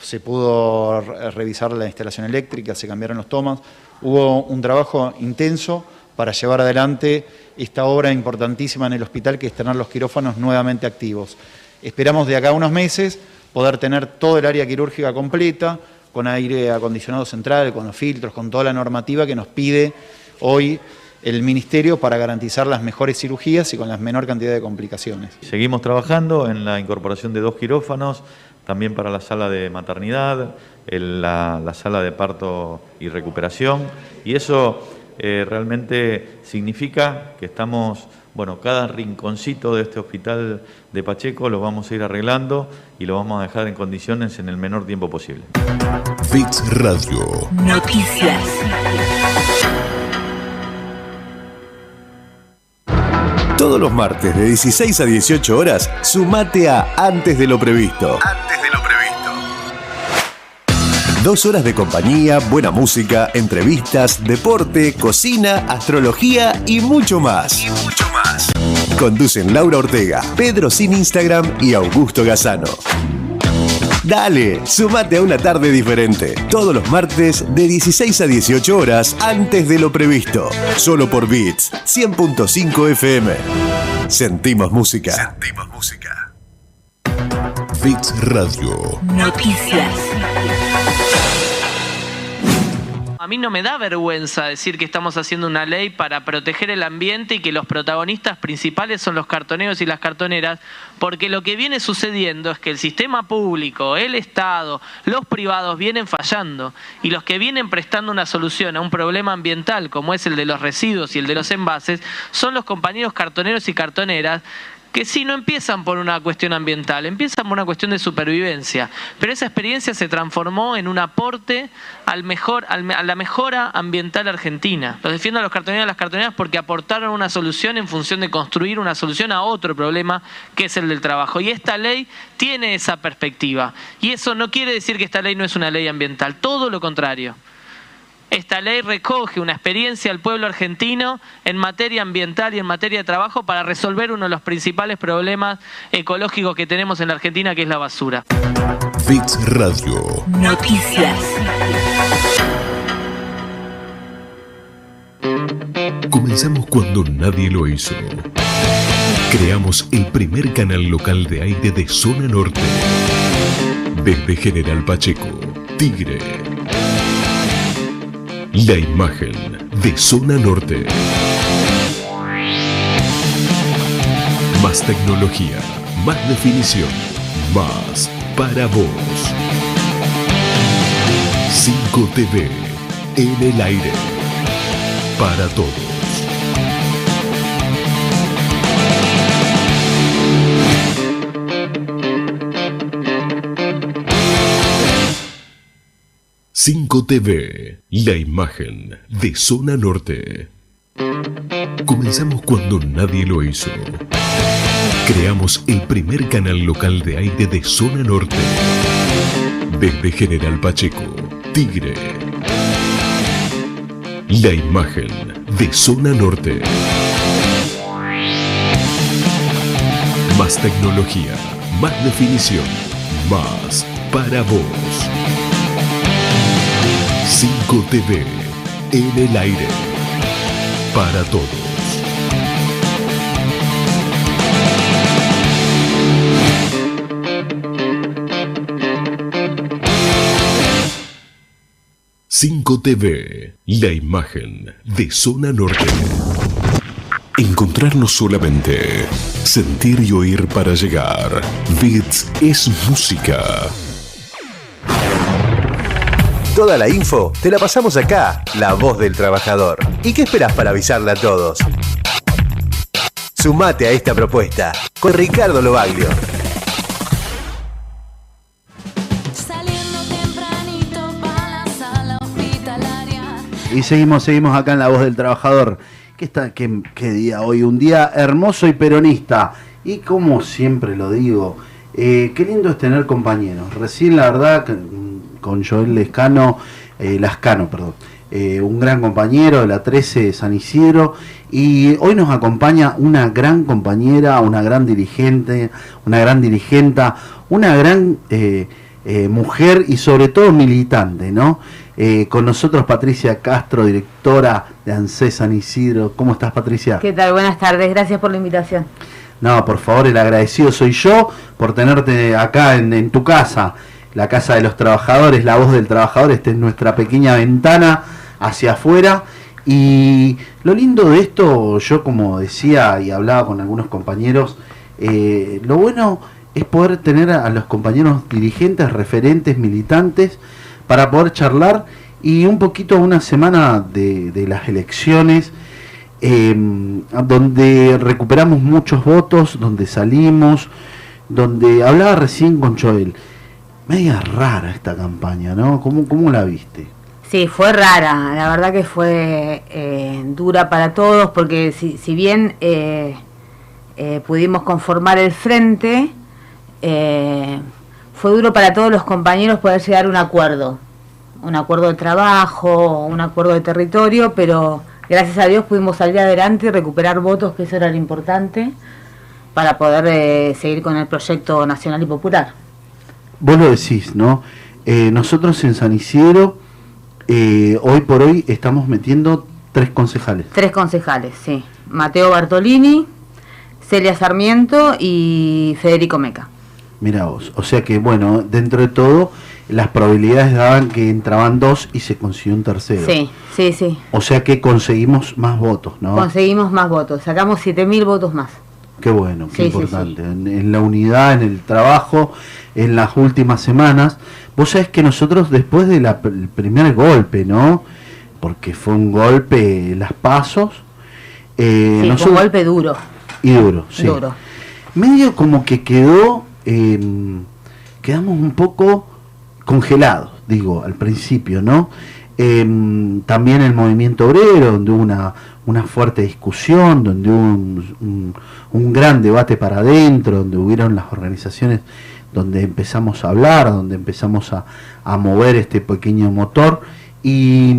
[SPEAKER 7] Se pudo re- revisar la instalación eléctrica, se cambiaron los tomas. Hubo un trabajo intenso para llevar adelante esta obra importantísima en el hospital que es tener los quirófanos nuevamente activos. Esperamos de acá a unos meses poder tener todo el área quirúrgica completa, con aire acondicionado central, con los filtros, con toda la normativa que nos pide hoy el Ministerio para garantizar las mejores cirugías y con la menor cantidad de complicaciones.
[SPEAKER 6] Seguimos trabajando en la incorporación de dos quirófanos, también para la sala de maternidad, la sala de parto y recuperación, y eso eh, realmente significa que estamos, bueno, cada rinconcito de este hospital de Pacheco lo vamos a ir arreglando y lo vamos a dejar en condiciones en el menor tiempo posible.
[SPEAKER 3] Bits Radio.
[SPEAKER 4] Noticias.
[SPEAKER 11] Todos los martes de 16 a 18 horas, sumate a Antes de lo Previsto. Antes de lo Previsto. Dos horas de compañía, buena música, entrevistas, deporte, cocina, astrología y mucho más. Y mucho más. Conducen Laura Ortega, Pedro Sin Instagram y Augusto Gazano. Dale, sumate a una tarde diferente. Todos los martes de 16 a 18 horas antes de lo previsto. Solo por Beats 100.5 FM. Sentimos música. Sentimos música.
[SPEAKER 3] Bits Radio.
[SPEAKER 4] Noticias.
[SPEAKER 5] A mí no me da vergüenza decir que estamos haciendo una ley para proteger el ambiente y que los protagonistas principales son los cartoneros y las cartoneras, porque lo que viene sucediendo es que el sistema público, el Estado, los privados vienen fallando. Y los que vienen prestando una solución a un problema ambiental como es el de los residuos y el de los envases son los compañeros cartoneros y cartoneras que sí no empiezan por una cuestión ambiental, empiezan por una cuestión de supervivencia. Pero esa experiencia se transformó en un aporte al mejor, a la mejora ambiental argentina. Los defiendo a los cartoneros y a las cartoneras porque aportaron una solución en función de construir una solución a otro problema que es el del trabajo. Y esta ley tiene esa perspectiva. Y eso no quiere decir que esta ley no es una ley ambiental, todo lo contrario. Esta ley recoge una experiencia del pueblo argentino en materia ambiental y en materia de trabajo para resolver uno de los principales problemas ecológicos que tenemos en la Argentina, que es la basura.
[SPEAKER 3] Bits Radio.
[SPEAKER 4] Noticias.
[SPEAKER 3] Comenzamos cuando nadie lo hizo. Creamos el primer canal local de aire de zona norte. Desde General Pacheco, Tigre. La imagen de zona norte. Más tecnología, más definición, más para vos. 5 TV en el aire. Para todos. Cinco TV, la imagen de Zona Norte. Comenzamos cuando nadie lo hizo. Creamos el primer canal local de aire de Zona Norte. Desde General Pacheco, Tigre. La imagen de Zona Norte. Más tecnología, más definición, más para vos. 5 TV en el aire. para todos. Cinco TV, la imagen de Zona Norte. Encontrarnos solamente, sentir y oír para llegar. Beats es música.
[SPEAKER 11] Toda la info te la pasamos acá, la voz del trabajador. ¿Y qué esperas para avisarle a todos? Sumate a esta propuesta con Ricardo Lobaglio.
[SPEAKER 9] Y seguimos, seguimos acá en La Voz del Trabajador. ¿Qué, está, qué, qué día hoy? Un día hermoso y peronista. Y como siempre lo digo, eh, qué lindo es tener compañeros. Recién, la verdad, con Joel Lescano, eh, Lascano, perdón, eh, un gran compañero de la 13 de San Isidro. Y hoy nos acompaña una gran compañera, una gran dirigente, una gran dirigenta, una gran eh, eh, mujer y sobre todo militante, ¿no? Con nosotros Patricia Castro, directora de ANSES San Isidro. ¿Cómo estás, Patricia?
[SPEAKER 17] ¿Qué tal? Buenas tardes, gracias por la invitación.
[SPEAKER 9] No, por favor, el agradecido soy yo por tenerte acá en, en tu casa, la casa de los trabajadores, la voz del trabajador, esta es nuestra pequeña ventana hacia afuera. Y lo lindo de esto, yo como decía y hablaba con algunos compañeros, eh, lo bueno es poder tener a los compañeros dirigentes, referentes, militantes, para poder charlar y un poquito una semana de, de las elecciones, eh, donde recuperamos muchos votos, donde salimos, donde hablaba recién con Joel. Media rara esta campaña, ¿no? ¿Cómo, cómo la viste?
[SPEAKER 17] Sí, fue rara, la verdad que fue eh, dura para todos porque si, si bien eh, eh, pudimos conformar el frente, fue duro para todos los compañeros poder llegar a un acuerdo, un acuerdo de trabajo, un acuerdo de territorio, pero gracias a Dios pudimos salir adelante y recuperar votos, que eso era lo importante, para poder seguir con el proyecto nacional y popular.
[SPEAKER 9] Vos lo decís, ¿no? Eh, nosotros en San Isidro, eh, hoy por hoy, estamos metiendo tres concejales.
[SPEAKER 17] Tres concejales, sí. Mateo Bartolini, Celia Sarmiento y Federico Meca.
[SPEAKER 9] Mira vos, o sea que bueno, dentro de todo, las probabilidades daban que entraban dos y se consiguió un tercero.
[SPEAKER 17] Sí, sí, sí.
[SPEAKER 9] O sea que conseguimos más votos, ¿no?
[SPEAKER 17] Conseguimos más votos, sacamos 7.000 votos más.
[SPEAKER 9] Qué bueno, qué
[SPEAKER 17] Sí, sí,
[SPEAKER 9] importante. En, en la unidad, en el trabajo, en las últimas semanas. Vos sabés que nosotros después del primer golpe, ¿no? Porque fue un golpe, las pasos. eh,
[SPEAKER 17] Sí, fue un golpe duro.
[SPEAKER 9] Y duro, sí.
[SPEAKER 17] Duro.
[SPEAKER 9] Medio como que quedó, eh, quedamos un poco congelados, digo, al principio, ¿no? Eh, también el movimiento obrero, donde hubo una, una fuerte discusión, donde hubo un, un- un gran debate para adentro, donde hubieron las organizaciones donde empezamos a hablar, donde empezamos a, a mover este pequeño motor y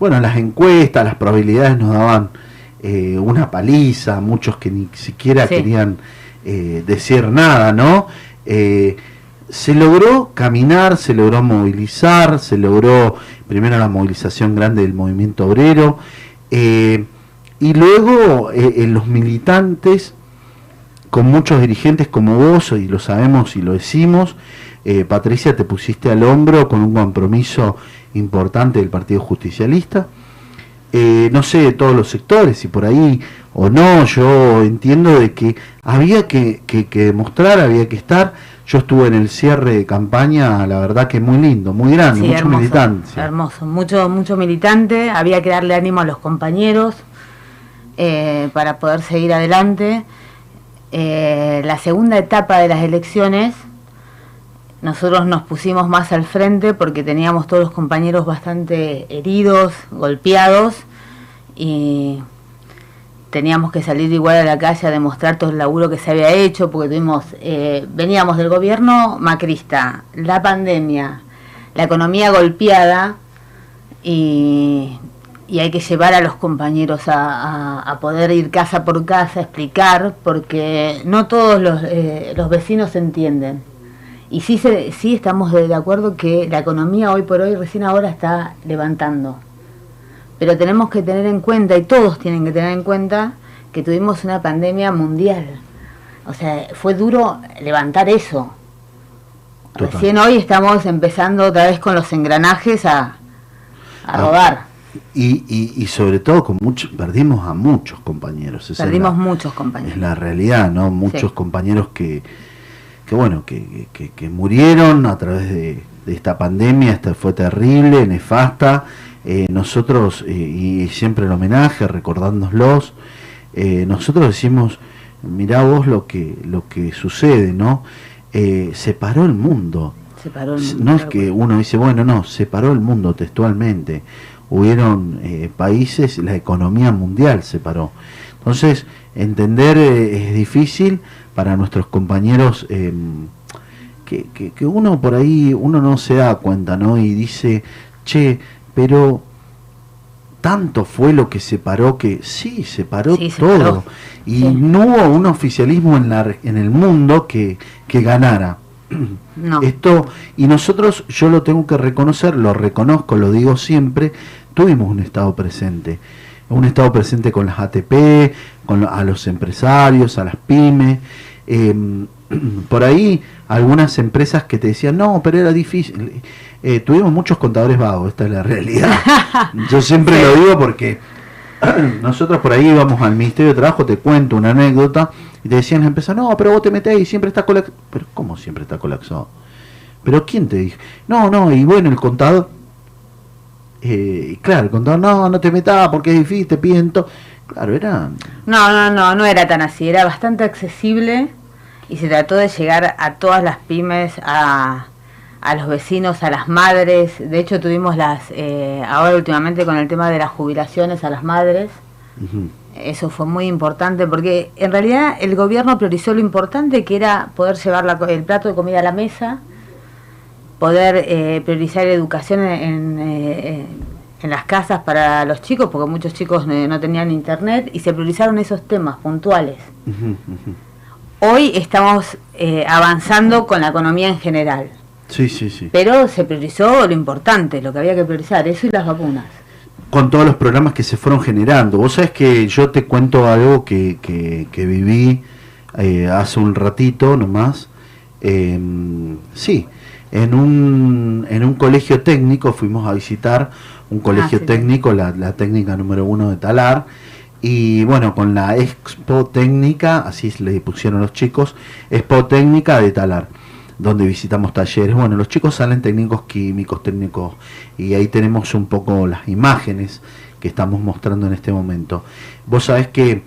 [SPEAKER 9] bueno, las encuestas, las probabilidades nos daban eh, una paliza, muchos que ni siquiera
[SPEAKER 17] Sí.
[SPEAKER 9] querían eh, decir nada, ¿no? Eh, se logró caminar, se logró movilizar, se logró primero la movilización grande del movimiento obrero eh, y luego eh, los militantes con muchos dirigentes como vos, y lo sabemos y lo decimos, eh, Patricia, te pusiste al hombro con un compromiso importante del Partido Justicialista. Eh, no sé de todos los sectores, si por ahí o no, yo entiendo de que había que, que, que demostrar, había que estar. Yo estuve en el cierre de campaña, la verdad que muy lindo, muy grande,
[SPEAKER 17] Sí,
[SPEAKER 9] mucho
[SPEAKER 17] hermoso,
[SPEAKER 9] militancia.
[SPEAKER 17] Hermoso, mucho, mucho militante, había que darle ánimo a los compañeros eh, para poder seguir adelante. Eh, la segunda etapa de las elecciones, nosotros nos pusimos más al frente porque teníamos todos los compañeros bastante heridos, golpeados y teníamos que salir igual a la calle a demostrar todo el laburo que se había hecho porque tuvimos eh, veníamos del gobierno macrista, la pandemia, la economía golpeada y, hay que llevar a los compañeros a, poder ir casa por casa, explicar, porque no todos los, eh, los vecinos entienden. Y sí, se, sí estamos de acuerdo que la economía hoy por hoy recién ahora está levantando. Pero tenemos que tener en cuenta, y todos tienen que tener en cuenta, que tuvimos una pandemia mundial. O sea, fue duro levantar eso.
[SPEAKER 9] Total.
[SPEAKER 17] Recién hoy estamos empezando otra vez con los engranajes a, a
[SPEAKER 9] Ah,
[SPEAKER 17] rodar.
[SPEAKER 9] Y, y, y sobre todo con muchos, perdimos a muchos compañeros. esa es
[SPEAKER 17] Perdimos
[SPEAKER 9] la-
[SPEAKER 17] muchos
[SPEAKER 9] Es
[SPEAKER 17] compañeros.
[SPEAKER 9] la realidad, ¿no? Muchos
[SPEAKER 17] Sí.
[SPEAKER 9] compañeros que, que bueno, que, que- que murieron a través de, de esta pandemia, esta fue terrible, nefasta. Eh, nosotros, eh, y siempre el homenaje, recordándolos, eh, nosotros decimos, mirá vos lo que, lo que sucede, ¿no? Se paró el mundo.
[SPEAKER 17] Se paró el mundo,
[SPEAKER 9] No es que uno dice, bueno, no, se paró el mundo textualmente. Hubieron países, la economía mundial se paró. Entonces, entender es difícil para nuestros compañeros eh, que, que, que uno por ahí, uno no se da cuenta, ¿no? Y dice, che, pero tanto fue lo que se paró que sí, se paró
[SPEAKER 17] Sí,
[SPEAKER 9] todo. Y
[SPEAKER 17] Sí.
[SPEAKER 9] no hubo un oficialismo en, la, en el mundo que, que ganara.
[SPEAKER 17] No.
[SPEAKER 9] Esto, y nosotros, yo lo tengo que reconocer, lo reconozco, lo digo siempre, tuvimos un Estado presente. Un Estado presente con las ATP, con a los empresarios, a las pymes. eh, por ahí, algunas empresas que te decían, no, pero era difícil. Eh, tuvimos muchos contadores vagos, esta es la realidad. Yo siempre lo digo porque nosotros por ahí íbamos al Ministerio de Trabajo, te cuento una anécdota, y te decían las empresas, no, pero vos te metés y siempre está colapsado. Pero ¿cómo siempre está colapsado? ¿Pero quién te dijo? No, no, y bueno, el contador, eh, y claro, el contador, no, no te metas porque es difícil, te piden. Claro, era...
[SPEAKER 17] No, no, no, no era tan así, era bastante accesible y se trató de llegar a todas las pymes, a, a los vecinos, a las madres. De hecho, tuvimos las, eh, ahora últimamente con el tema de las jubilaciones a las madres. Eso fue muy importante porque en realidad el gobierno priorizó lo importante que era poder llevar la el plato de comida a la mesa, poder eh, priorizar educación en, en, eh, en las casas para los chicos, porque muchos chicos eh, no tenían internet, y se priorizaron esos temas puntuales. Hoy estamos eh, avanzando con la economía en general,
[SPEAKER 9] Sí, sí, sí.
[SPEAKER 17] pero se priorizó lo importante, lo que había que priorizar, eso y las vacunas.
[SPEAKER 9] con todos los programas que se fueron generando. Vos sabés que yo te cuento algo que, que, que viví eh, hace un ratito nomás. Eh, sí, en un, en un colegio técnico fuimos a visitar un colegio
[SPEAKER 17] sí.
[SPEAKER 9] técnico, la, la técnica número uno de Talar. Y bueno, con la Expo Técnica, así le pusieron los chicos, Expo Técnica de Talar donde visitamos talleres. Bueno, los chicos salen técnicos químicos, técnicos, y ahí tenemos un poco las imágenes que estamos mostrando en este momento. Vos sabés que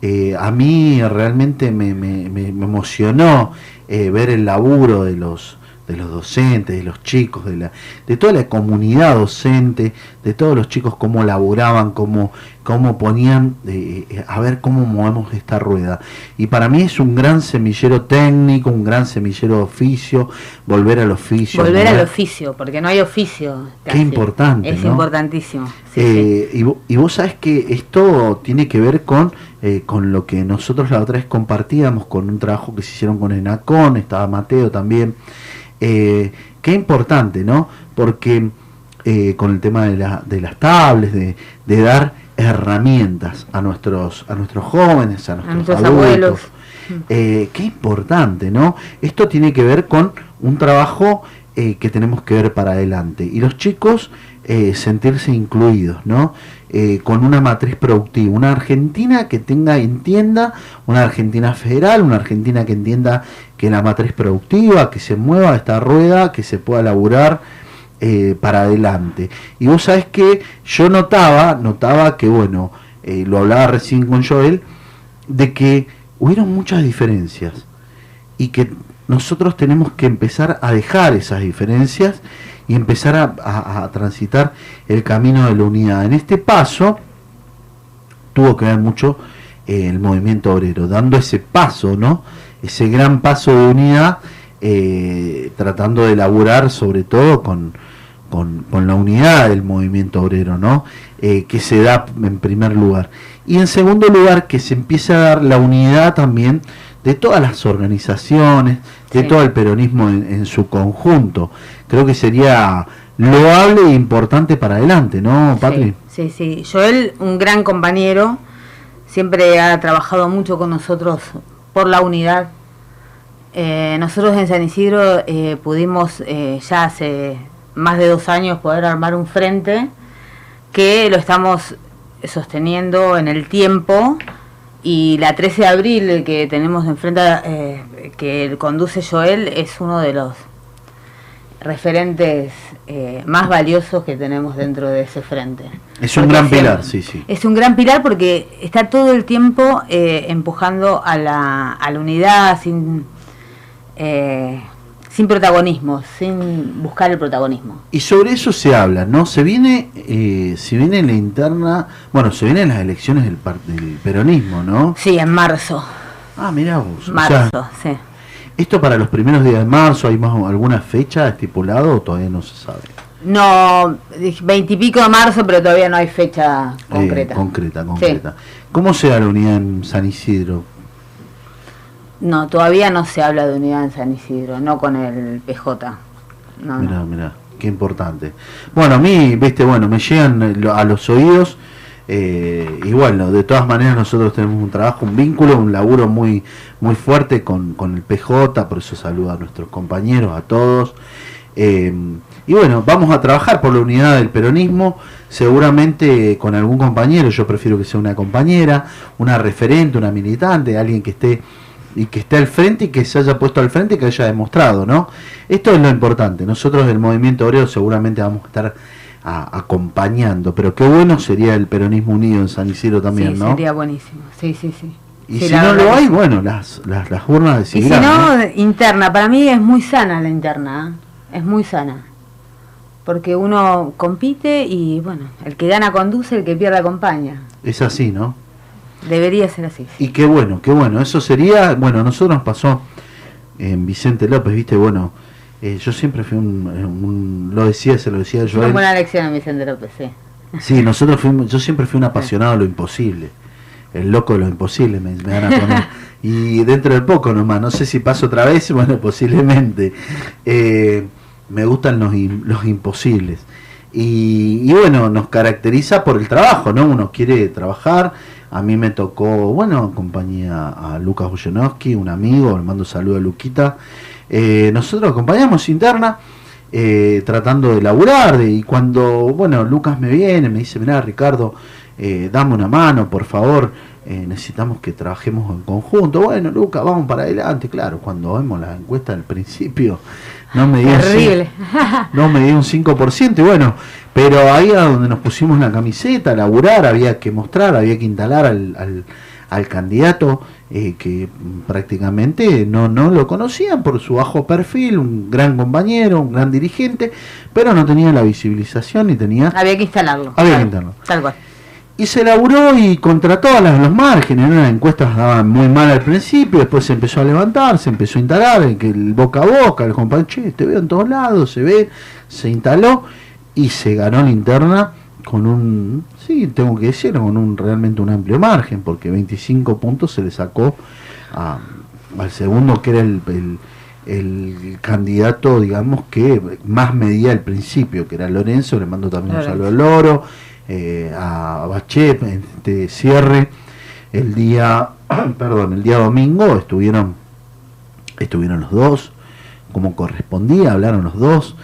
[SPEAKER 9] eh, a mí realmente me, me- me- emocionó eh, ver el laburo de los de los docentes, de los chicos, de, la, de toda la comunidad docente, de todos los chicos, cómo laburaban, cómo, cómo ponían, eh, eh, a ver cómo movemos esta rueda. Y para mí es un gran semillero técnico, un gran semillero de oficio, volver al oficio.
[SPEAKER 17] Volver al oficio, porque no hay oficio.
[SPEAKER 9] Qué importante,
[SPEAKER 17] Es
[SPEAKER 9] ¿no?
[SPEAKER 17] importantísimo. Sí,
[SPEAKER 9] Eh, Y, vo- y vos sabés que esto tiene que ver con, eh, con lo que nosotros la otra vez compartíamos, con un trabajo que se hicieron con Enacon, estaba Mateo también. Eh, qué importante, ¿no? Porque eh, con el tema de, la- de las tablets, de, de dar herramientas a nuestros, a nuestros jóvenes, a nuestros,
[SPEAKER 17] nuestros
[SPEAKER 9] adultos.
[SPEAKER 17] abuelos.
[SPEAKER 9] Eh, qué importante, ¿no? Esto tiene que ver con un trabajo eh, que tenemos que ver para adelante. Y los chicos eh, sentirse incluidos, ¿no? Eh, con una matriz productiva, una Argentina que tenga, entienda, una Argentina federal, una Argentina que entienda que la matriz productiva, que se mueva esta rueda, que se pueda laburar eh, para adelante. Y vos sabés que yo notaba, notaba que, bueno, eh, lo hablaba recién con Joel, de que hubieron muchas diferencias y que nosotros tenemos que empezar a dejar esas diferencias y empezar a, transitar el camino de la unidad. En este paso tuvo que ver mucho eh, el movimiento obrero, dando ese paso, ¿no? Ese gran paso de unidad, eh, tratando de elaborar sobre todo con, con, con la unidad del movimiento obrero, ¿no? Eh, que se da en primer lugar. Y en segundo lugar, que se empieza a dar la unidad también de todas las organizaciones, de
[SPEAKER 17] Sí.
[SPEAKER 9] todo el peronismo en, en su conjunto. Creo que sería loable e importante para adelante, ¿no, Patri?
[SPEAKER 17] Sí, sí. Joel, un gran compañero, siempre ha trabajado mucho con nosotros por la unidad. Eh, nosotros en San Isidro eh, pudimos eh, ya hace más de dos años poder armar un frente que lo estamos sosteniendo en el tiempo y la 13 de abril que tenemos enfrente, eh, que conduce Joel, es uno de los referentes eh, más valiosos que tenemos dentro de ese frente.
[SPEAKER 9] Es un gran pilar, sí, sí.
[SPEAKER 17] Es un gran pilar porque está todo el tiempo eh, empujando a la, a la unidad sin, eh, sin protagonismo, sin buscar el protagonismo.
[SPEAKER 9] Y sobre eso se habla, ¿no? Se viene, eh, se viene la interna, bueno, se vienen las elecciones del, del peronismo, ¿no?
[SPEAKER 17] Sí, en marzo.
[SPEAKER 9] Ah, mirá vos. o
[SPEAKER 17] Marzo,
[SPEAKER 9] sea,
[SPEAKER 17] sí.
[SPEAKER 9] ¿Esto para los primeros días de marzo hay más alguna fecha estipulada o todavía no se sabe?
[SPEAKER 17] No, veintipico de marzo, pero todavía no hay fecha
[SPEAKER 9] Eh,
[SPEAKER 17] concreta.
[SPEAKER 9] concreta, concreta. ¿Cómo se da la unidad en San Isidro?
[SPEAKER 17] No, todavía no se habla de unidad en San Isidro, no con el PJ. No,
[SPEAKER 9] Mirá,
[SPEAKER 17] no.
[SPEAKER 9] mirá, qué importante. Bueno, a mí, viste, bueno, me llegan a los oídos. Eh, y bueno, de todas maneras nosotros tenemos un trabajo, un vínculo, un laburo muy muy fuerte con, con el PJ, por eso saludo a nuestros compañeros, a todos. Eh, y bueno, vamos a trabajar por la unidad del peronismo, seguramente con algún compañero, yo prefiero que sea una compañera, una referente, una militante, alguien que esté y que esté al frente y que se haya puesto al frente y que haya demostrado, ¿no? Esto es lo importante. Nosotros del movimiento obrero seguramente vamos a estar a- acompañando, pero qué bueno sería el peronismo unido en San Isidro también,
[SPEAKER 17] sí,
[SPEAKER 9] ¿no?
[SPEAKER 17] sería buenísimo. Sí, sí, sí.
[SPEAKER 9] Y
[SPEAKER 17] Sí,
[SPEAKER 9] si no lo hay, bueno, las, las, las urnas
[SPEAKER 17] Y si
[SPEAKER 9] decidirán.
[SPEAKER 17] no,
[SPEAKER 9] ¿no?
[SPEAKER 17] interna. Para mí es muy sana la interna. ¿eh? Es muy sana. Porque uno compite y, bueno, el que gana conduce, el que pierde acompaña.
[SPEAKER 9] Es así, ¿no?
[SPEAKER 17] Debería ser así.
[SPEAKER 9] Y qué bueno, qué bueno. Eso sería, bueno, a nosotros nos pasó en Vicente López, viste, bueno, eh, yo siempre fui un, un- lo decía, se lo decía yo.
[SPEAKER 17] Una buena elección a Vicente López, sí.
[SPEAKER 9] Sí, nosotros fuimos, yo siempre fui un apasionado de lo imposible. El loco de lo imposible me, me van a poner. Y dentro de poco nomás, no sé si paso otra vez, bueno, posiblemente. Eh, me gustan los, los imposibles. Y, y bueno, nos caracteriza por el trabajo, ¿no? Uno quiere trabajar. A mí me tocó, bueno, acompañé a, Lucas Bujanowski, un amigo, le mando saludo a Luquita. Eh, nosotros acompañamos interna eh, tratando de laburar. y cuando, bueno, Lucas me viene, me dice, mira Ricardo, eh, dame una mano, por favor, eh, necesitamos que trabajemos en conjunto. Bueno, Lucas, vamos para adelante. Claro, cuando vemos la encuesta al principio, no me dio
[SPEAKER 17] Terrible.
[SPEAKER 9] no me dio un 5%, y bueno, pero ahí a donde nos pusimos la camiseta, a laburar, había que mostrar, había que instalar al, al, al candidato eh, que prácticamente no, no lo conocían por su bajo perfil, un gran compañero, un gran dirigente, pero no tenía la visibilización ni tenía...
[SPEAKER 17] Había que instalarlo.
[SPEAKER 9] Había que
[SPEAKER 17] Tal-
[SPEAKER 9] instalarlo.
[SPEAKER 17] Tal cual.
[SPEAKER 9] Y se laburó y contra todos las- los márgenes, ¿no? las encuestas daban muy mal al principio, después se empezó a levantar, se empezó a instalar, que el boca a boca, el compañero, che, te veo en todos lados, se ve, se instaló y se ganó la interna con un, sí, tengo que decir, con un realmente un amplio margen, porque 25 puntos se le sacó a- al segundo que era el, el- el candidato, digamos, que más medía al principio, que era Lorenzo, le mando también un saludo al Loro, eh, a Bachet, este cierre, el día, perdón, el día domingo estuvieron, estuvieron los dos, como correspondía, hablaron los dos,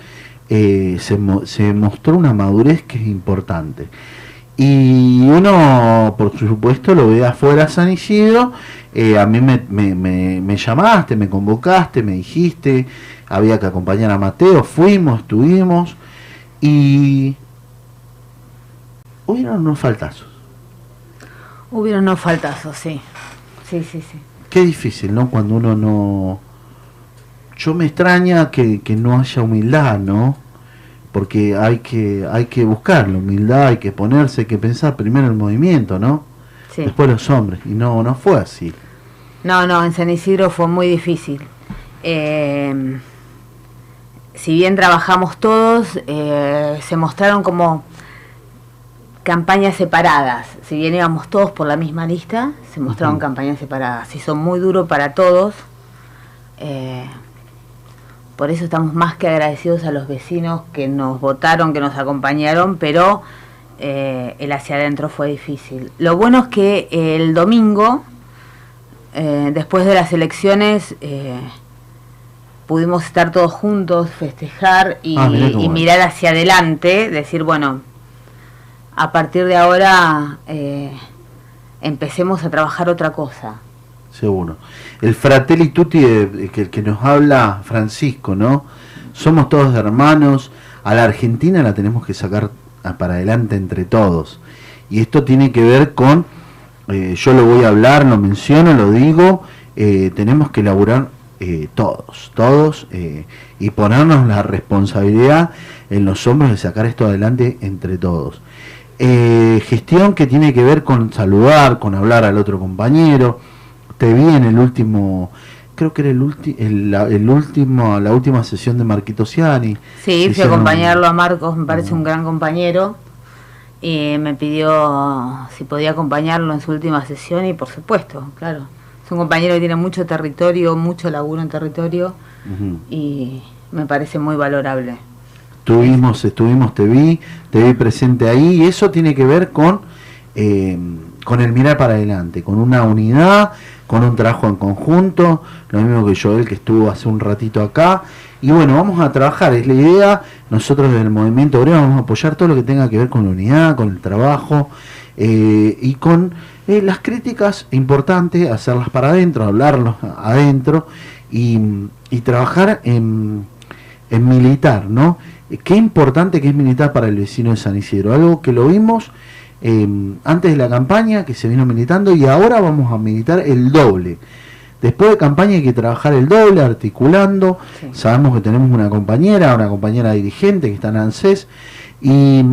[SPEAKER 9] eh, se, se mostró una madurez que es importante. Y uno, por supuesto, lo ve afuera San Isidro. eh, a mí me, me, me- me llamaste, me convocaste, me dijiste, había que acompañar a Mateo, fuimos, estuvimos. Y hubieron unos faltazos.
[SPEAKER 17] Hubieron unos faltazos, sí. Sí, sí, sí.
[SPEAKER 9] Qué difícil, ¿no? Cuando uno no... Yo me extraña que, que no haya humildad, ¿no? Porque hay que, hay que buscar la humildad, hay que ponerse, hay que pensar primero el movimiento, ¿no?
[SPEAKER 17] Sí.
[SPEAKER 9] Después los hombres. Y no, no fue así.
[SPEAKER 17] No, no, en San Isidro fue muy difícil. Eh, si bien trabajamos todos, eh, se mostraron como campañas separadas. Si bien íbamos todos por la misma lista, se mostraron campañas separadas. Hizo muy duro para todos. eh, por eso estamos más que agradecidos a los vecinos que nos votaron, que nos acompañaron, pero eh, el hacia adentro fue difícil. Lo bueno es que el domingo, eh, después de las elecciones, pudimos estar todos juntos, festejar y,
[SPEAKER 9] Ah,
[SPEAKER 17] y mirar hacia adelante, decir, bueno, a partir de ahora eh, empecemos a trabajar otra cosa.
[SPEAKER 9] Seguro. El Fratelli Tutti eh, que, nos habla Francisco, ¿no? Somos todos hermanos. A la Argentina la tenemos que sacar para adelante entre todos. Y esto tiene que ver con, eh, yo lo voy a hablar, lo menciono, lo digo, tenemos que elaborar todos, todos, y ponernos la responsabilidad en los hombros de sacar esto adelante entre todos. Eh, gestión que tiene que ver con saludar, con hablar al otro compañero. Te vi en el último, creo que era el, ulti- el, la, el último, la última sesión de Marquito Ciani.
[SPEAKER 17] Sí, fui a acompañarlo a Marcos, me parece un gran compañero. Y me pidió si podía acompañarlo en su última sesión y por supuesto, claro. Es un compañero que tiene mucho territorio, mucho laburo en territorio y me parece muy valorable.
[SPEAKER 9] Estuvimos, estuvimos, te vi, te vi presente ahí, y eso tiene que ver con, eh, con el mirar para adelante, con una unidad, con un trabajo en conjunto, lo mismo que Joel que estuvo hace un ratito acá, y bueno, vamos a trabajar, es la idea, nosotros desde el movimiento obrero vamos a apoyar todo lo que tenga que ver con la unidad, con el trabajo, eh, y con eh, las críticas importantes, hacerlas para adentro, hablarlos adentro, y, trabajar en militar, ¿no? Eh, Qué importante que es militar para el vecino de San Isidro, algo que lo vimos eh, antes de la campaña, que se vino militando, y ahora vamos a militar el doble. Después de campaña hay que trabajar el doble, articulando. Sabemos que tenemos una compañera, una compañera dirigente que está en ANSES. Y,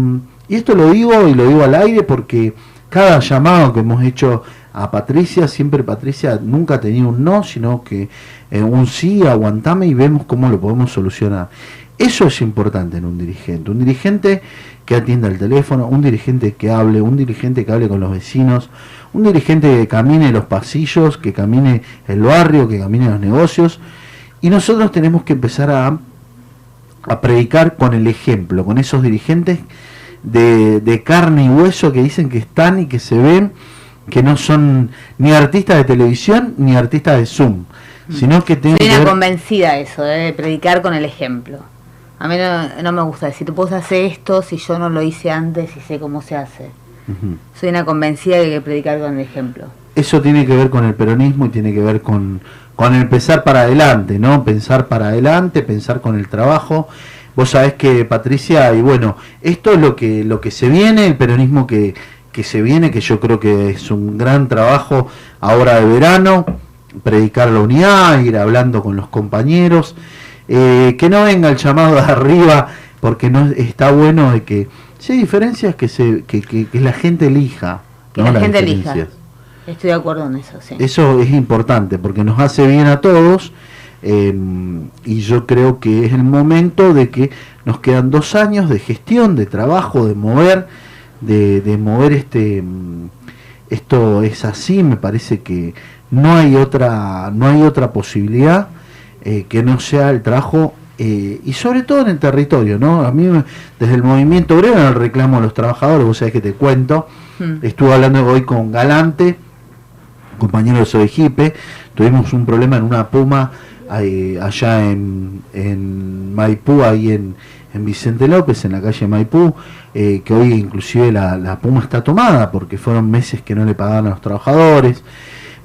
[SPEAKER 9] y esto lo digo y lo digo al aire porque cada llamado que hemos hecho a Patricia, siempre Patricia nunca ha tenido un no, sino que eh, un sí, aguantame y vemos cómo lo podemos solucionar. Eso es importante en un dirigente. Un dirigente que atienda el teléfono, un dirigente que hable, un dirigente que hable con los vecinos, un dirigente que camine los pasillos, que camine el barrio, que camine los negocios. Y nosotros tenemos que empezar a, a predicar con el ejemplo, con esos dirigentes de, de carne y hueso que dicen que están y que se ven, que no son ni artistas de televisión ni artistas de Zoom, sino que tienen
[SPEAKER 17] Soy
[SPEAKER 9] que
[SPEAKER 17] una
[SPEAKER 9] ver-
[SPEAKER 17] convencida de eso, de predicar con el ejemplo. A mí no, no me gusta decir, tú puedes hacer esto si yo no lo hice antes y sé cómo se hace. Soy una convencida de que hay que predicar con el ejemplo.
[SPEAKER 9] eso tiene que ver con el peronismo y tiene que ver con, con el pensar para adelante, ¿no? Pensar para adelante, pensar con el trabajo. Vos sabés que Patricia, y bueno, esto es lo que, lo que se viene, el peronismo que, que se viene, que yo creo que es un gran trabajo ahora de verano, predicar la unidad, ir hablando con los compañeros, eh, que no venga el llamado de arriba, porque no está bueno de que, si hay diferencias, que, se, que, que, que la gente elija.
[SPEAKER 17] Que
[SPEAKER 9] ¿no?
[SPEAKER 17] la
[SPEAKER 9] las
[SPEAKER 17] gente elija. Estoy de acuerdo en eso, sí.
[SPEAKER 9] Eso es importante porque nos hace bien a todos eh, y yo creo que es el momento de que nos quedan dos años de gestión, de trabajo, de mover, de, de mover este mm, esto es así, me parece que no hay otra no hay otra posibilidad eh, que no sea el trabajo eh, y sobre todo en el territorio, ¿no? A mí desde el movimiento obrero en el reclamo de los trabajadores, vos sabés que te cuento,
[SPEAKER 17] Mm.
[SPEAKER 9] estuve hablando hoy con Galante, compañero de Soejipe, tuvimos un problema en una puma allá en, en Maipú, ahí en, en Vicente López, en la calle Maipú, eh, que hoy inclusive la, la puma está tomada porque fueron meses que no le pagaban a los trabajadores.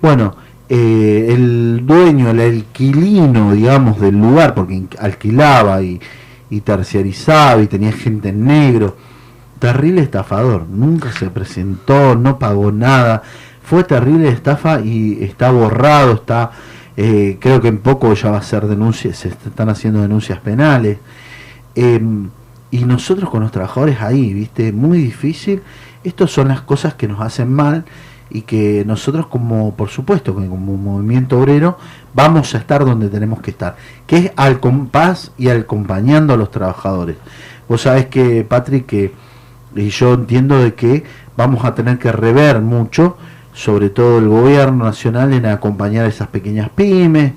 [SPEAKER 9] Bueno, eh, el dueño, el alquilino, digamos, del lugar, porque alquilaba y, y terciarizaba y tenía gente en negro, terrible estafador, nunca se presentó, no pagó nada, fue terrible estafa y está borrado, está, eh, creo que en poco ya va a ser denuncia, se est- están haciendo denuncias penales. Em, y nosotros con los trabajadores ahí, viste, muy difícil. Estas son las cosas que nos hacen mal y que nosotros como, por supuesto, como movimiento obrero, vamos a estar donde tenemos que estar, que es al compás y acompañando a los trabajadores. Vos sabés que, Patrick, que y yo entiendo de que vamos a tener que rever mucho, sobre todo el gobierno nacional, en acompañar a esas pequeñas pymes,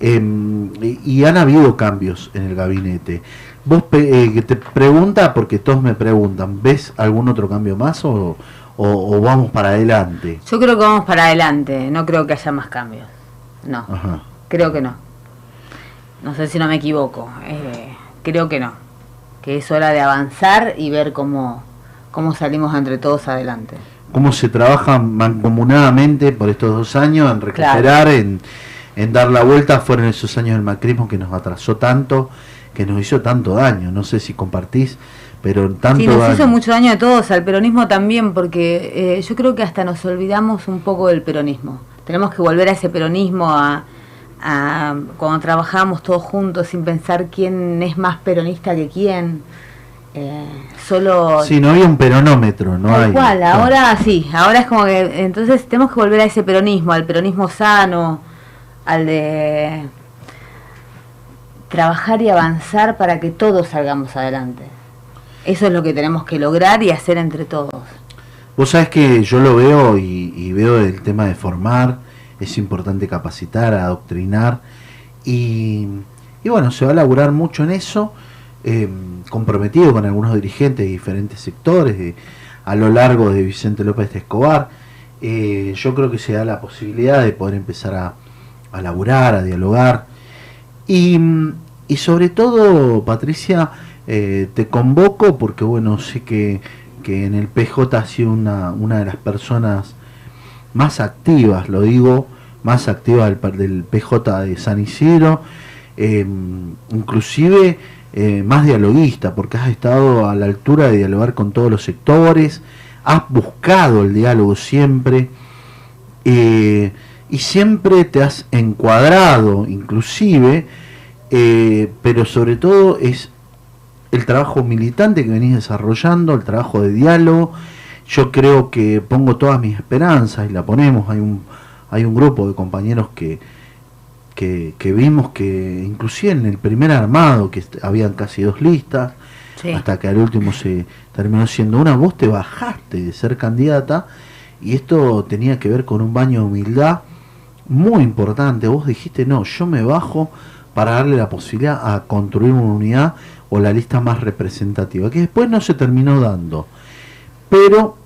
[SPEAKER 9] em, y, han habido cambios en el gabinete. Vos eh, te pregunta, porque todos me preguntan, ¿ves algún otro cambio más o, o- o vamos para adelante?
[SPEAKER 17] Yo creo que vamos para adelante, no creo que haya más cambios. No,
[SPEAKER 9] Ajá.
[SPEAKER 17] creo que no. No sé si no me equivoco, eh, creo que no. Que es hora de avanzar y ver cómo, cómo salimos entre todos adelante.
[SPEAKER 9] ¿Cómo se trabaja mancomunadamente por estos dos años en recuperar, en, en dar la vuelta? Fueron esos años del macrismo que nos atrasó tanto, que nos hizo tanto daño. No sé si compartís, pero tanto
[SPEAKER 17] Sí, nos
[SPEAKER 9] daño.
[SPEAKER 17] hizo mucho daño a todos, al peronismo también, porque eh, yo creo que hasta nos olvidamos un poco del peronismo. Tenemos que volver a ese peronismo, a, a cuando trabajábamos todos juntos sin pensar quién es más peronista que quién. Eh, solo
[SPEAKER 9] Sí, no había un peronómetro, no hay.
[SPEAKER 17] cual, ahora sí, ahora es como que entonces tenemos que volver a ese peronismo, al peronismo sano, al de trabajar y avanzar para que todos salgamos adelante. Eso es lo que tenemos que lograr y hacer entre todos.
[SPEAKER 9] Vos sabés que yo lo veo y, veo el tema de formar, es importante capacitar, adoctrinar y, bueno, se va a laburar mucho en eso, eh, comprometido con algunos dirigentes de diferentes sectores a lo largo de Vicente López de Escobar. Eh, yo creo que se da la posibilidad de poder empezar a, a laburar, a dialogar y sobre todo, Patricia, eh, te convoco porque, bueno, sé que, que en el PJ has sido una, una de las personas más activas, lo digo, más activas del, del PJ de San Isidro, eh, inclusive eh, más dialoguista, porque has estado a la altura de dialogar con todos los sectores, has buscado el diálogo siempre, eh, y siempre te has encuadrado, inclusive, pero sobre todo es el trabajo militante que venís desarrollando, el trabajo de diálogo. Yo creo que pongo todas mis esperanzas y la ponemos. Hay un, hay un grupo de compañeros que, que, que vimos que inclusive en el primer armado, que habían casi dos listas,
[SPEAKER 17] Sí.
[SPEAKER 9] hasta que al último se terminó siendo una, vos te bajaste de ser candidata y esto tenía que ver con un baño de humildad muy importante. Vos dijiste, no, yo me bajo para darle la posibilidad a construir una unidad o la lista más representativa, que después no se terminó dando. Pero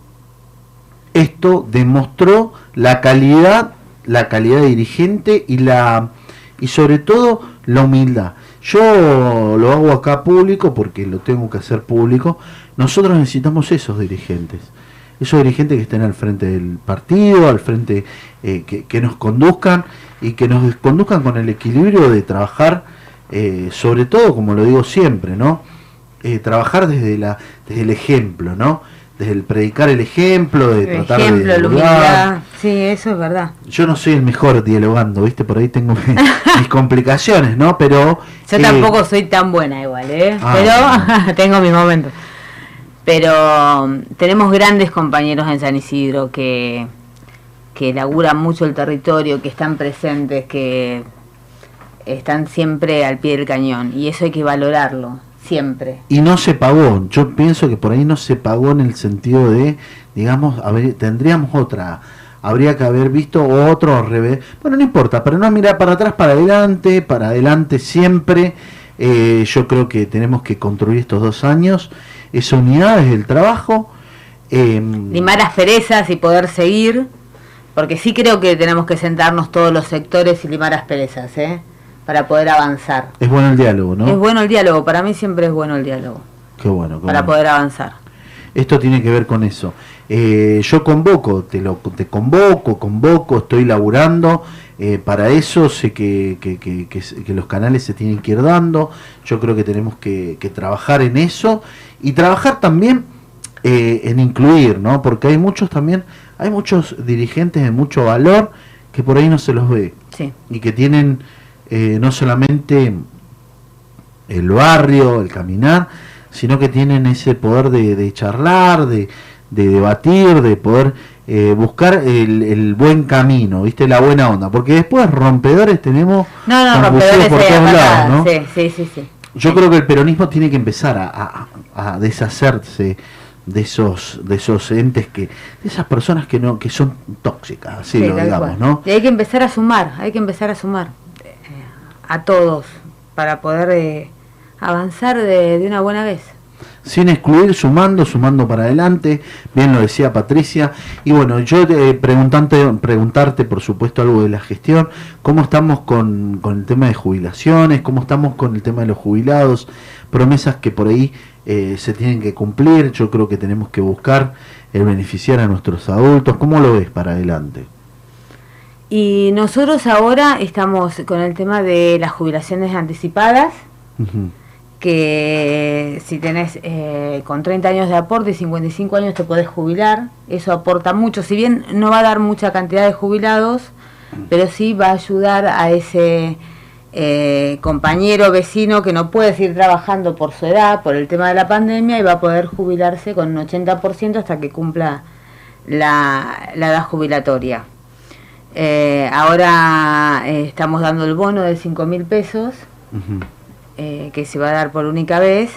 [SPEAKER 9] esto demostró la calidad, la calidad de dirigente y la y sobre todo la humildad. Yo lo hago acá público porque lo tengo que hacer público. Nosotros necesitamos esos dirigentes, esos dirigentes que estén al frente del partido, al frente eh, que, que nos conduzcan y que nos conduzcan con el equilibrio de trabajar, eh, sobre todo, como lo digo siempre, ¿no? Eh, trabajar desde la desde el ejemplo, ¿no? Desde el predicar el ejemplo, de
[SPEAKER 17] El
[SPEAKER 9] tratar
[SPEAKER 17] ejemplo,
[SPEAKER 9] de dialogar.
[SPEAKER 17] Sí, eso es verdad.
[SPEAKER 9] Yo no soy el mejor dialogando, ¿viste? Por ahí tengo mis, complicaciones, ¿no? Pero
[SPEAKER 17] Yo
[SPEAKER 9] eh,
[SPEAKER 17] tampoco soy tan buena igual, ¿eh?
[SPEAKER 9] Ah,
[SPEAKER 17] Pero tengo mis momentos. Pero um, tenemos grandes compañeros en San Isidro que, que laburan mucho el territorio, que están presentes, que están siempre al pie del cañón. Y eso hay que valorarlo, siempre.
[SPEAKER 9] y no se pagó. Yo pienso que por ahí no se pagó en el sentido de, digamos, tendríamos otra. Habría que haber visto otro revés. Bueno, no importa, pero no mirar para atrás, para adelante, para adelante siempre. Eh, yo creo que tenemos que construir estos dos años esa unidad desde el trabajo. em,
[SPEAKER 17] Limar asperezas y poder seguir. Porque sí creo que tenemos que sentarnos todos los sectores y limar asperezas, ¿eh? Para poder avanzar.
[SPEAKER 9] es bueno el diálogo, ¿no?
[SPEAKER 17] Es bueno el diálogo, para mí siempre es bueno el diálogo,
[SPEAKER 9] Qué bueno. qué
[SPEAKER 17] para
[SPEAKER 9] bueno.
[SPEAKER 17] poder avanzar.
[SPEAKER 9] Esto tiene que ver con eso. Eh, yo convoco, te lo te convoco, convoco, estoy laburando. eh, para eso sé que, que- que- que los canales se tienen que ir dando. Yo creo que tenemos que, que trabajar en eso y trabajar también eh, en incluir, ¿no? Porque hay muchos también, hay muchos dirigentes de mucho valor que por ahí no se los ve
[SPEAKER 17] Sí.
[SPEAKER 9] y que tienen eh, no solamente el barrio, el caminar, sino que tienen ese poder de, de charlar, de, de debatir, de poder eh, buscar el, el buen camino, ¿viste? La buena onda. Porque después rompedores tenemos
[SPEAKER 17] No, no, rompedores
[SPEAKER 9] por todos lados,
[SPEAKER 17] sí, sí, sí, sí.
[SPEAKER 9] Yo creo que el peronismo tiene que empezar a, a- a deshacerse de esos de esos entes que de esas personas que no que son tóxicas así
[SPEAKER 17] Sí,
[SPEAKER 9] lo digamos no
[SPEAKER 17] Y hay que empezar a sumar, hay que empezar a sumar. Eh, a todos para poder eh, avanzar de, de una buena vez.
[SPEAKER 9] sin excluir, sumando, sumando para adelante, bien lo decía Patricia. Y bueno, yo eh, preguntante, preguntarte, por supuesto, algo de la gestión, cómo estamos con, con el tema de jubilaciones, cómo estamos con el tema de los jubilados, promesas que por ahí eh, se tienen que cumplir, yo creo que tenemos que buscar el beneficiar a nuestros adultos, ¿cómo lo ves para adelante?
[SPEAKER 17] Y nosotros ahora estamos con el tema de las jubilaciones anticipadas, que si tenés eh, con 30 años de aporte y 55 años te podés jubilar, eso aporta mucho, si bien no va a dar mucha cantidad de jubilados, pero sí va a ayudar a ese eh, compañero vecino que no puede seguir trabajando por su edad, por el tema de la pandemia, y va a poder jubilarse con un 80% hasta que cumpla la, la edad jubilatoria. Eh, ahora eh, estamos dando el bono de 5 mil pesos que se va a dar por única vez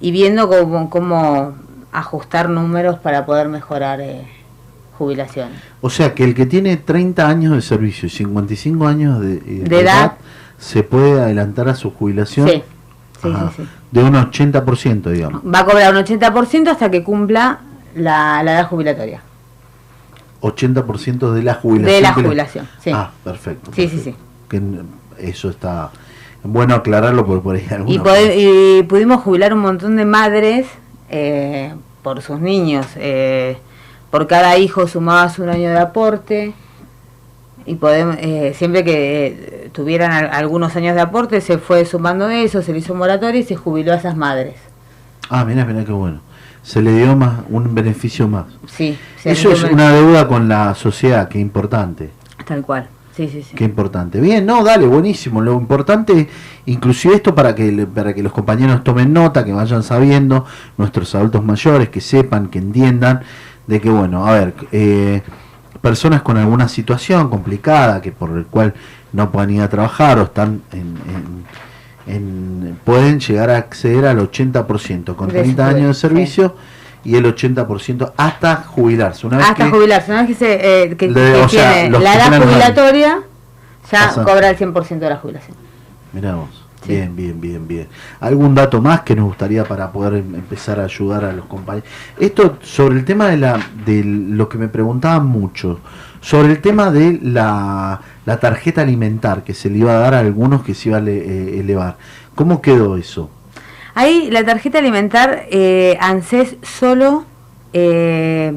[SPEAKER 17] y viendo cómo, cómo ajustar números para poder mejorar jubilaciones.
[SPEAKER 9] O sea que el que tiene 30 años de servicio y 55 años de,
[SPEAKER 17] De edad.
[SPEAKER 9] Se puede adelantar a su jubilación
[SPEAKER 17] Sí, sí, sí, sí.
[SPEAKER 9] de un 80%, digamos.
[SPEAKER 17] Va a cobrar un 80% hasta que cumpla la, la edad jubilatoria.
[SPEAKER 9] 80% de la jubilación.
[SPEAKER 17] De la jubilación, sí.
[SPEAKER 9] Ah, perfecto.
[SPEAKER 17] Sí, sí, sí.
[SPEAKER 9] Que eso está bueno aclararlo porque por ahí
[SPEAKER 17] Y,
[SPEAKER 9] algunos...
[SPEAKER 17] pode- y pudimos jubilar un montón de madres eh, por sus niños. eh, por cada hijo sumabas un año de aporte. Y podemos, eh, siempre que eh, tuvieran al- algunos años de aporte, se fue sumando eso, se le hizo moratoria y se jubiló a esas madres.
[SPEAKER 9] Ah, mira, mira qué bueno. Se le dio más un beneficio más.
[SPEAKER 17] Sí, se
[SPEAKER 9] Eso es una deuda con la sociedad, qué importante.
[SPEAKER 17] Tal cual. Sí, sí, sí.
[SPEAKER 9] Qué importante. Bien, no, dale, buenísimo. Lo importante, inclusive esto para que para que los compañeros tomen nota, que vayan sabiendo, nuestros adultos mayores, que sepan, que entiendan, de que bueno, a ver, eh, personas con alguna situación complicada, que por el cual no puedan ir a trabajar o están en, en- en- pueden llegar a acceder al 80% con
[SPEAKER 17] De su
[SPEAKER 9] 30 años de servicio y el 80% hasta jubilarse. Una vez
[SPEAKER 17] Hasta
[SPEAKER 9] que-
[SPEAKER 17] jubilarse, una vez que, se, eh, que,
[SPEAKER 9] Le-
[SPEAKER 17] que
[SPEAKER 9] o sea,
[SPEAKER 17] tiene la edad jubilatoria, ya
[SPEAKER 9] Pasan.
[SPEAKER 17] cobra el 100% de la jubilación.
[SPEAKER 9] Mirá vos. Bien, bien, bien, bien. ¿Algún dato más que nos gustaría para poder em- empezar a ayudar a los compañeros? Esto sobre el tema de, la, de lo que me preguntaban mucho, sobre el tema de la, la tarjeta alimentar que se le iba a dar a algunos que se iba a le- eh, elevar. ¿Cómo quedó eso?
[SPEAKER 17] Ahí la tarjeta alimentar eh, ANSES solo eh,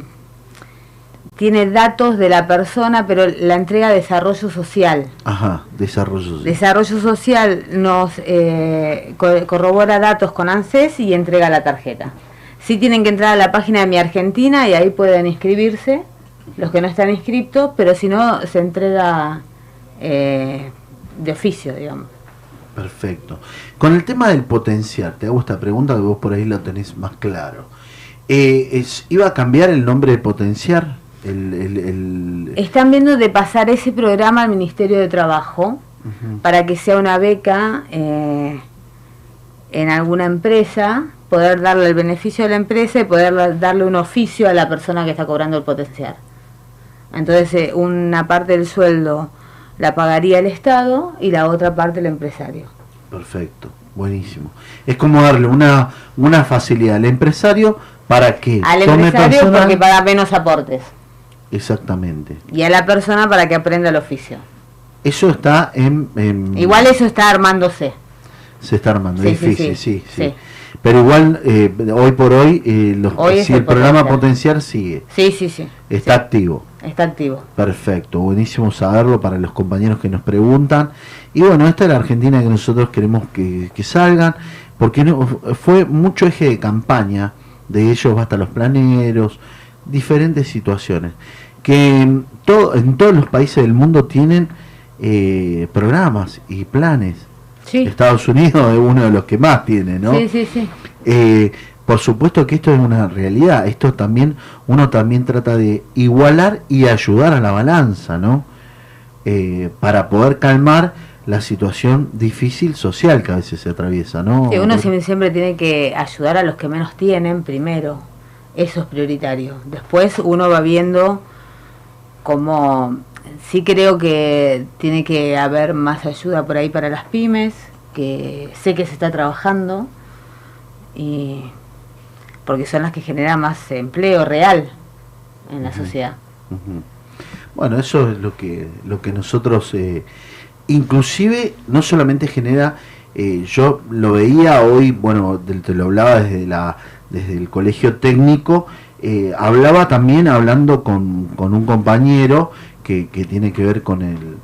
[SPEAKER 17] tiene datos de la persona, pero la entrega desarrollo social.
[SPEAKER 9] Ajá, desarrollo. social.
[SPEAKER 17] Desarrollo social nos eh, co- corrobora datos con ANSES y entrega la tarjeta. Sí tienen que entrar a la página de Mi Argentina y ahí pueden inscribirse, los que no están inscritos, pero si no, se entrega eh, de oficio, digamos.
[SPEAKER 9] Perfecto. Con el tema del potenciar, te hago esta pregunta que vos por ahí lo tenés más claro. Eh, es, ¿Iba a cambiar el nombre de potenciar? El, el- el-
[SPEAKER 17] Están viendo de pasar ese programa al Ministerio de Trabajo para que sea una beca eh, en alguna empresa, poder darle el beneficio a la empresa y poder la- darle un oficio a la persona que está cobrando el potencial. Entonces, eh, una parte del sueldo la pagaría el Estado y la otra parte el empresario.
[SPEAKER 9] Perfecto, buenísimo. Es como darle una, una facilidad al empresario para que
[SPEAKER 17] Al
[SPEAKER 9] tome
[SPEAKER 17] empresario
[SPEAKER 9] personal-
[SPEAKER 17] porque paga menos aportes
[SPEAKER 9] Exactamente.
[SPEAKER 17] y a la persona para que aprenda el oficio.
[SPEAKER 9] Eso está en, en-
[SPEAKER 17] Igual eso está armándose.
[SPEAKER 9] se está armando,
[SPEAKER 17] Sí,
[SPEAKER 9] es difícil,
[SPEAKER 17] sí,
[SPEAKER 9] sí, sí.
[SPEAKER 17] sí.
[SPEAKER 9] Pero igual, eh, hoy por hoy, eh, los-
[SPEAKER 17] Hoy
[SPEAKER 9] si
[SPEAKER 17] el
[SPEAKER 9] el, programa
[SPEAKER 17] potencial.
[SPEAKER 9] potenciar sigue,
[SPEAKER 17] Sí, sí, sí.
[SPEAKER 9] está activo.
[SPEAKER 17] Está activo.
[SPEAKER 9] Perfecto, buenísimo saberlo para los compañeros que nos preguntan. Y bueno, esta es la Argentina que nosotros queremos que, que salgan, porque no, fue mucho eje de campaña, de ellos hasta los planeros, diferentes situaciones, que en, todo, en todos los países del mundo tienen eh, programas y planes. Estados Unidos es uno de los que más tiene, ¿no?
[SPEAKER 17] Sí, sí, sí.
[SPEAKER 9] Eh, por supuesto que esto es una realidad. Esto también, uno también trata de igualar y ayudar a la balanza, ¿no? Eh, para poder calmar la situación difícil social que a veces se atraviesa, ¿no?
[SPEAKER 17] Sí, uno siempre, siempre tiene que ayudar a los que menos tienen primero. Eso es prioritario. Después uno va viendo cómo sí creo que tiene que haber más ayuda por ahí para las pymes, que sé que se está trabajando, y porque son las que generan más empleo real en la sociedad.
[SPEAKER 9] Bueno, eso es lo que, lo que nosotros, eh, inclusive, no solamente genera, eh, yo lo veía hoy, bueno, te lo hablaba desde, la, desde el colegio técnico, eh, hablaba también hablando con, con un compañero que, que tiene que ver con el,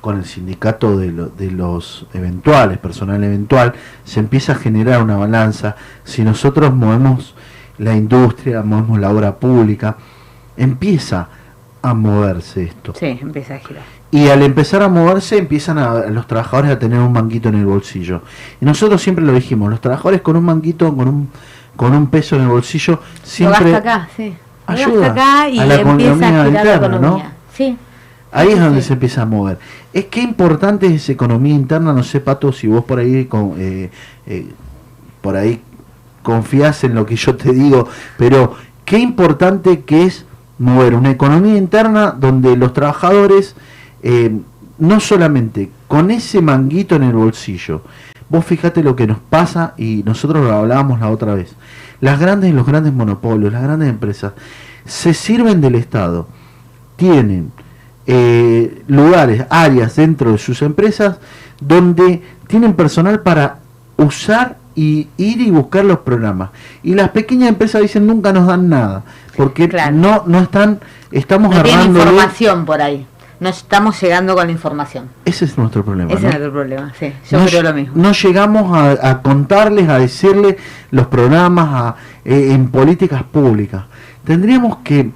[SPEAKER 9] con el sindicato de, lo- de los eventuales, personal eventual, se empieza a generar una balanza. Si nosotros movemos la industria, movemos la obra pública, empieza a moverse esto.
[SPEAKER 17] Sí, empieza a girar.
[SPEAKER 9] Y al empezar a moverse empiezan a, los trabajadores a tener un manguito en el bolsillo. Y nosotros siempre lo dijimos, los trabajadores con un manguito, con un, con un peso en el bolsillo, siempre...
[SPEAKER 17] Lo gasta acá, sí. Lo
[SPEAKER 9] ayuda
[SPEAKER 17] gasta acá y
[SPEAKER 9] a la
[SPEAKER 17] empieza a
[SPEAKER 9] economía
[SPEAKER 17] girar la
[SPEAKER 9] interna, ¿no?
[SPEAKER 17] economía. Sí.
[SPEAKER 9] Ahí es donde
[SPEAKER 17] sí.
[SPEAKER 9] se empieza a mover. Es que importante es esa economía interna, no sé, Pato, si vos por ahí, con, eh, eh, por ahí confías en lo que yo te digo, pero qué importante que es mover una economía interna donde los trabajadores, eh, no solamente con ese manguito en el bolsillo, vos fíjate lo que nos pasa y nosotros lo hablábamos la otra vez, las grandes, los grandes monopolios, las grandes empresas, se sirven del Estado, tienen eh, lugares, áreas dentro de sus empresas donde tienen personal para usar y ir y buscar los programas. Y las pequeñas empresas dicen nunca nos dan nada, porque no no están estamos
[SPEAKER 17] No
[SPEAKER 9] agarrando
[SPEAKER 17] información por ahí. No estamos llegando con la información.
[SPEAKER 9] ese es nuestro problema.
[SPEAKER 17] Ese
[SPEAKER 9] ¿no?
[SPEAKER 17] es el problema, sí. Yo
[SPEAKER 9] no,
[SPEAKER 17] creo lo mismo.
[SPEAKER 9] no llegamos a, a contarles, a decirles los programas a- eh, en políticas públicas. Tendríamos que,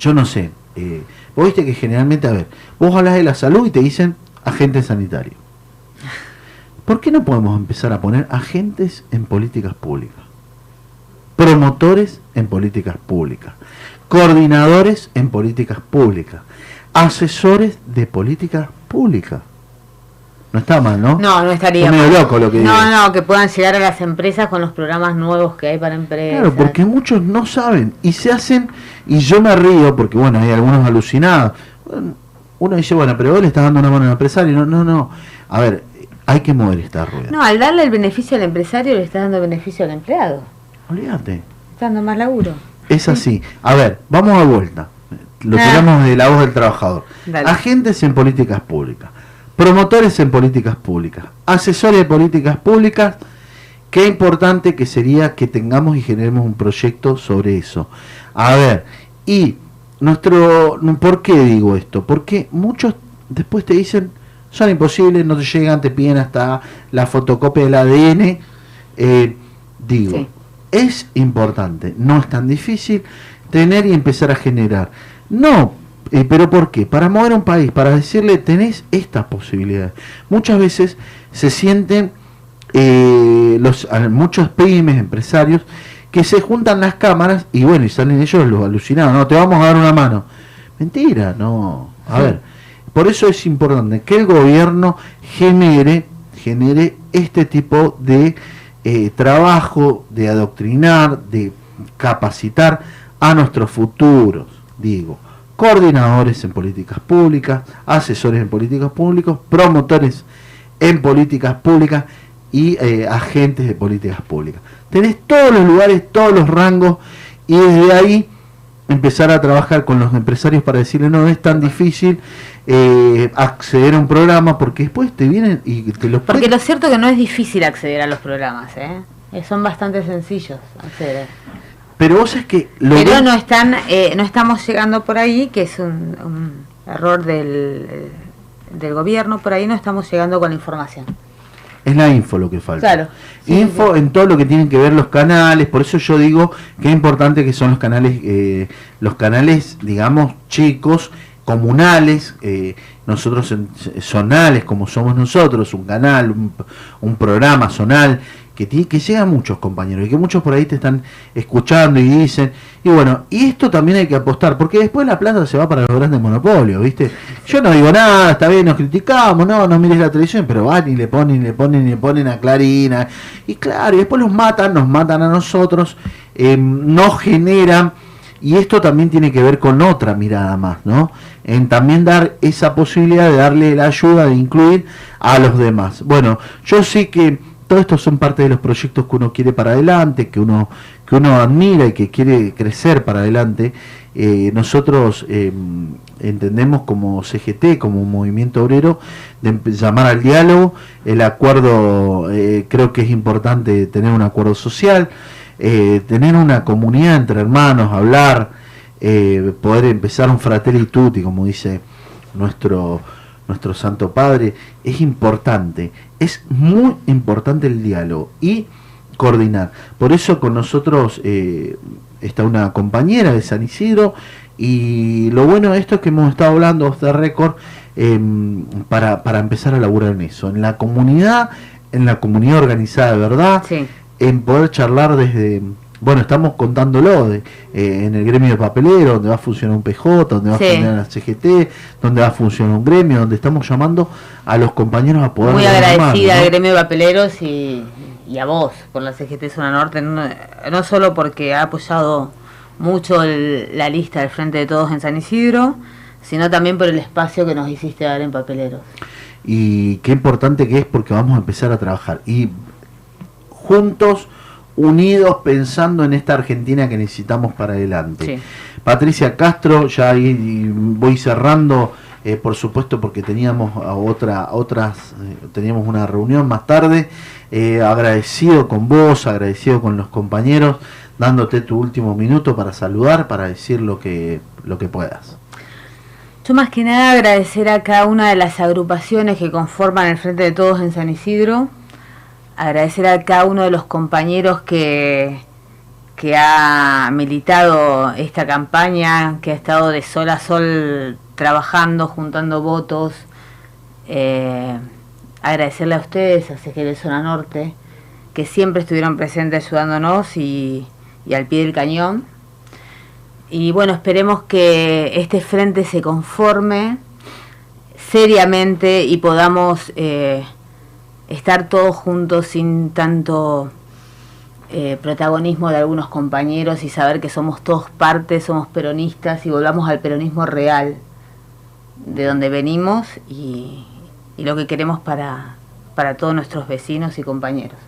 [SPEAKER 9] yo no sé, eh, vos viste que generalmente, a ver, vos hablas de la salud y te dicen agente sanitario. ¿Por qué no podemos empezar a poner agentes en políticas públicas? Promotores en políticas públicas, coordinadores en políticas públicas, asesores de políticas públicas. No está mal, ¿no?
[SPEAKER 17] No, no estaría
[SPEAKER 9] Está medio
[SPEAKER 17] mal.
[SPEAKER 9] loco lo que
[SPEAKER 17] No,
[SPEAKER 9] digo.
[SPEAKER 17] no, que puedan llegar a las empresas con los programas nuevos que hay para empresas.
[SPEAKER 9] Claro, porque muchos no saben y se hacen, y yo me río porque, bueno, hay algunos alucinados. Uno dice, bueno, pero vos le estás dando una mano al empresario. No, no, no. A ver, hay que mover esta rueda.
[SPEAKER 17] No, al darle el beneficio al empresario le está dando beneficio al empleado.
[SPEAKER 9] Olvídate.
[SPEAKER 17] Está dando más laburo.
[SPEAKER 9] Es así. A ver, vamos a vuelta. Lo
[SPEAKER 17] Ah.
[SPEAKER 9] tiramos de la voz del trabajador.
[SPEAKER 17] Dale.
[SPEAKER 9] Agentes en políticas públicas, promotores en políticas públicas, asesores de políticas públicas. Qué importante que sería que tengamos y generemos un proyecto sobre eso. A ver, y nuestro, ¿por qué digo esto? Porque muchos después te dicen, son imposibles, no te llegan, te piden hasta la fotocopia del ADN. Eh, digo, es importante, no es tan difícil tener y empezar a generar. No, eh, pero ¿por qué? Para mover un país, para decirle, tenés estas posibilidades. Muchas veces se sienten eh, los muchos pymes, empresarios, que se juntan las cámaras y bueno, y salen ellos los alucinados, no, te vamos a dar una mano. Mentira, no. A ver, por eso es importante que el gobierno genere, genere este tipo de eh, trabajo, de adoctrinar, de capacitar a nuestros futuros, digo, coordinadores en políticas públicas, asesores en políticas públicas, promotores en políticas públicas y eh, agentes de políticas públicas. Tenés todos los lugares, todos los rangos y desde ahí empezar a trabajar con los empresarios para decirle no es tan difícil eh, acceder a un programa porque después te vienen y te los
[SPEAKER 17] Porque lo cierto es que no es difícil acceder a los programas, ¿eh? Son bastante sencillos acceder.
[SPEAKER 9] Pero vos es que lo
[SPEAKER 17] Pero no están, eh, no estamos llegando por ahí, que es un, un error del, eh, del gobierno, por ahí no estamos llegando con la información.
[SPEAKER 9] Es la info lo que falta.
[SPEAKER 17] Claro. Sí,
[SPEAKER 9] info en todo lo que tienen que ver los canales, por eso yo digo que es importante que son los canales, eh, los canales, digamos, chicos, comunales, eh, nosotros en- zonales como somos nosotros, un canal, un, un programa zonal, que, tiene, que llega a muchos compañeros y que muchos por ahí te están escuchando y dicen, y bueno, y esto también hay que apostar, porque después la plata se va para los grandes monopolios, ¿viste? Yo no digo nada, está bien, nos criticamos, no, no mires la televisión, pero van y le ponen, le ponen, le ponen a Clarina, y claro, y después los matan, nos matan a nosotros, eh, no generan Y esto también tiene que ver con otra mirada más, ¿no? En también dar esa posibilidad de darle la ayuda, de incluir a los demás. Bueno, yo sé que todo esto son parte de los proyectos que uno quiere para adelante, que uno, que uno admira y que quiere crecer para adelante. Eh, nosotros eh, entendemos como CGT, como un movimiento obrero, de empe- llamar al diálogo. El acuerdo, eh, creo que es importante tener un acuerdo social, eh, tener una comunidad entre hermanos, hablar, poder empezar un fratelli tutti, como dice nuestro nuestro Santo Padre, es importante, es muy importante el diálogo y coordinar. Por eso con nosotros eh, está una compañera de San Isidro y lo bueno de esto es que hemos estado hablando off the record em, para, para empezar a laburar en eso, en la comunidad, en la comunidad organizada de verdad, en poder charlar desde, bueno, estamos contándolo de, eh, en el gremio de papelero, donde va a funcionar un PJ, donde va
[SPEAKER 17] Sí.
[SPEAKER 9] a funcionar la CGT, donde va a funcionar un gremio, donde estamos llamando a los compañeros a poder
[SPEAKER 17] Muy agradecida al gremio de papeleros y, y a vos por la CGT Zona Norte, no, no solo porque ha apoyado mucho el- la lista del Frente de Todos en San Isidro, sino también por el espacio que nos hiciste dar en papeleros.
[SPEAKER 9] y qué importante que es porque vamos a empezar a trabajar y juntos unidos pensando en esta Argentina que necesitamos para adelante. Patricia Castro, ya ahí voy cerrando, eh, por supuesto porque teníamos a otra, otras, eh, teníamos una reunión más tarde, eh, agradecido con vos, agradecido con los compañeros, dándote tu último minuto para saludar, para decir lo que, lo que puedas.
[SPEAKER 17] Yo más que nada agradecer a cada una de las agrupaciones que conforman el Frente de Todos en San Isidro, agradecer a cada uno de los compañeros que, que ha militado esta campaña, que ha estado de sol a sol trabajando, juntando votos, eh, agradecerle a ustedes, a CGD Zona Norte, que siempre estuvieron presentes ayudándonos y, y al pie del cañón. Y bueno, esperemos que este frente se conforme seriamente y podamos eh, estar todos juntos sin tanto eh, protagonismo de algunos compañeros y saber que somos todos parte, somos peronistas y volvamos al peronismo real de donde venimos y, y lo que queremos para, para todos nuestros vecinos y compañeros.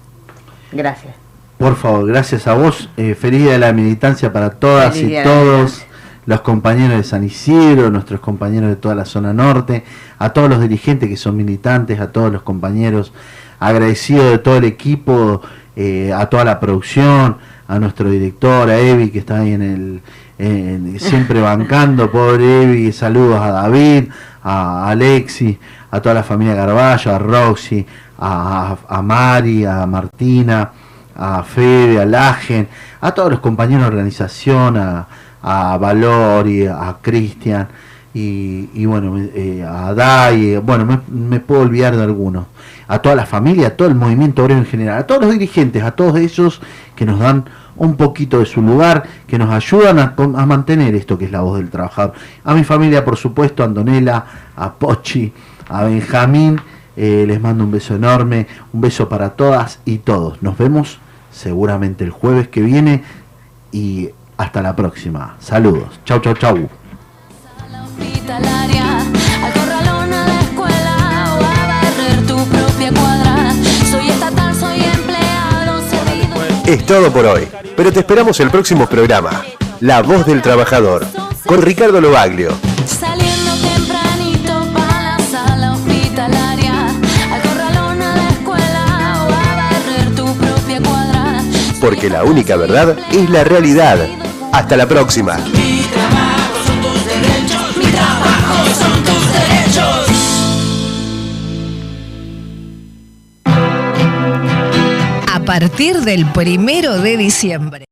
[SPEAKER 17] Gracias.
[SPEAKER 9] Por favor, gracias a vos. Eh, feliz día de la militancia para todas
[SPEAKER 17] Feliz
[SPEAKER 9] y todos los compañeros de San Isidro, nuestros compañeros de toda la zona norte, a todos los dirigentes que son militantes, a todos los compañeros, agradecido de todo el equipo, eh, a toda la producción, a nuestro director, a Evi que está ahí en el en- siempre bancando, pobre Evi, saludos a David, a Alexi, a toda la familia Garballo, a Roxy, a, a Mari, a Martina, a Fede, a Lagen, a todos los compañeros de organización, a, a Valori, a Cristian y, bueno, eh, a Dai, bueno, me, puedo olvidar de algunos, a toda la familia, a todo el movimiento obrero en general, a todos los dirigentes, a todos esos que nos dan un poquito de su lugar, que nos ayudan a, mantener esto que es la voz del trabajador. A mi familia, por supuesto, a Andonela, a Pochi, a Benjamín, eh, les mando un beso enorme, un beso para todas y todos. Nos vemos seguramente el jueves que viene y hasta la próxima. Saludos. Chau, chau, chau.
[SPEAKER 11] Es todo por hoy, pero te esperamos el próximo programa, La Voz del Trabajador, con Ricardo Lobaglio. Porque la única verdad es la realidad. Hasta la próxima.
[SPEAKER 13] A partir del primero de diciembre.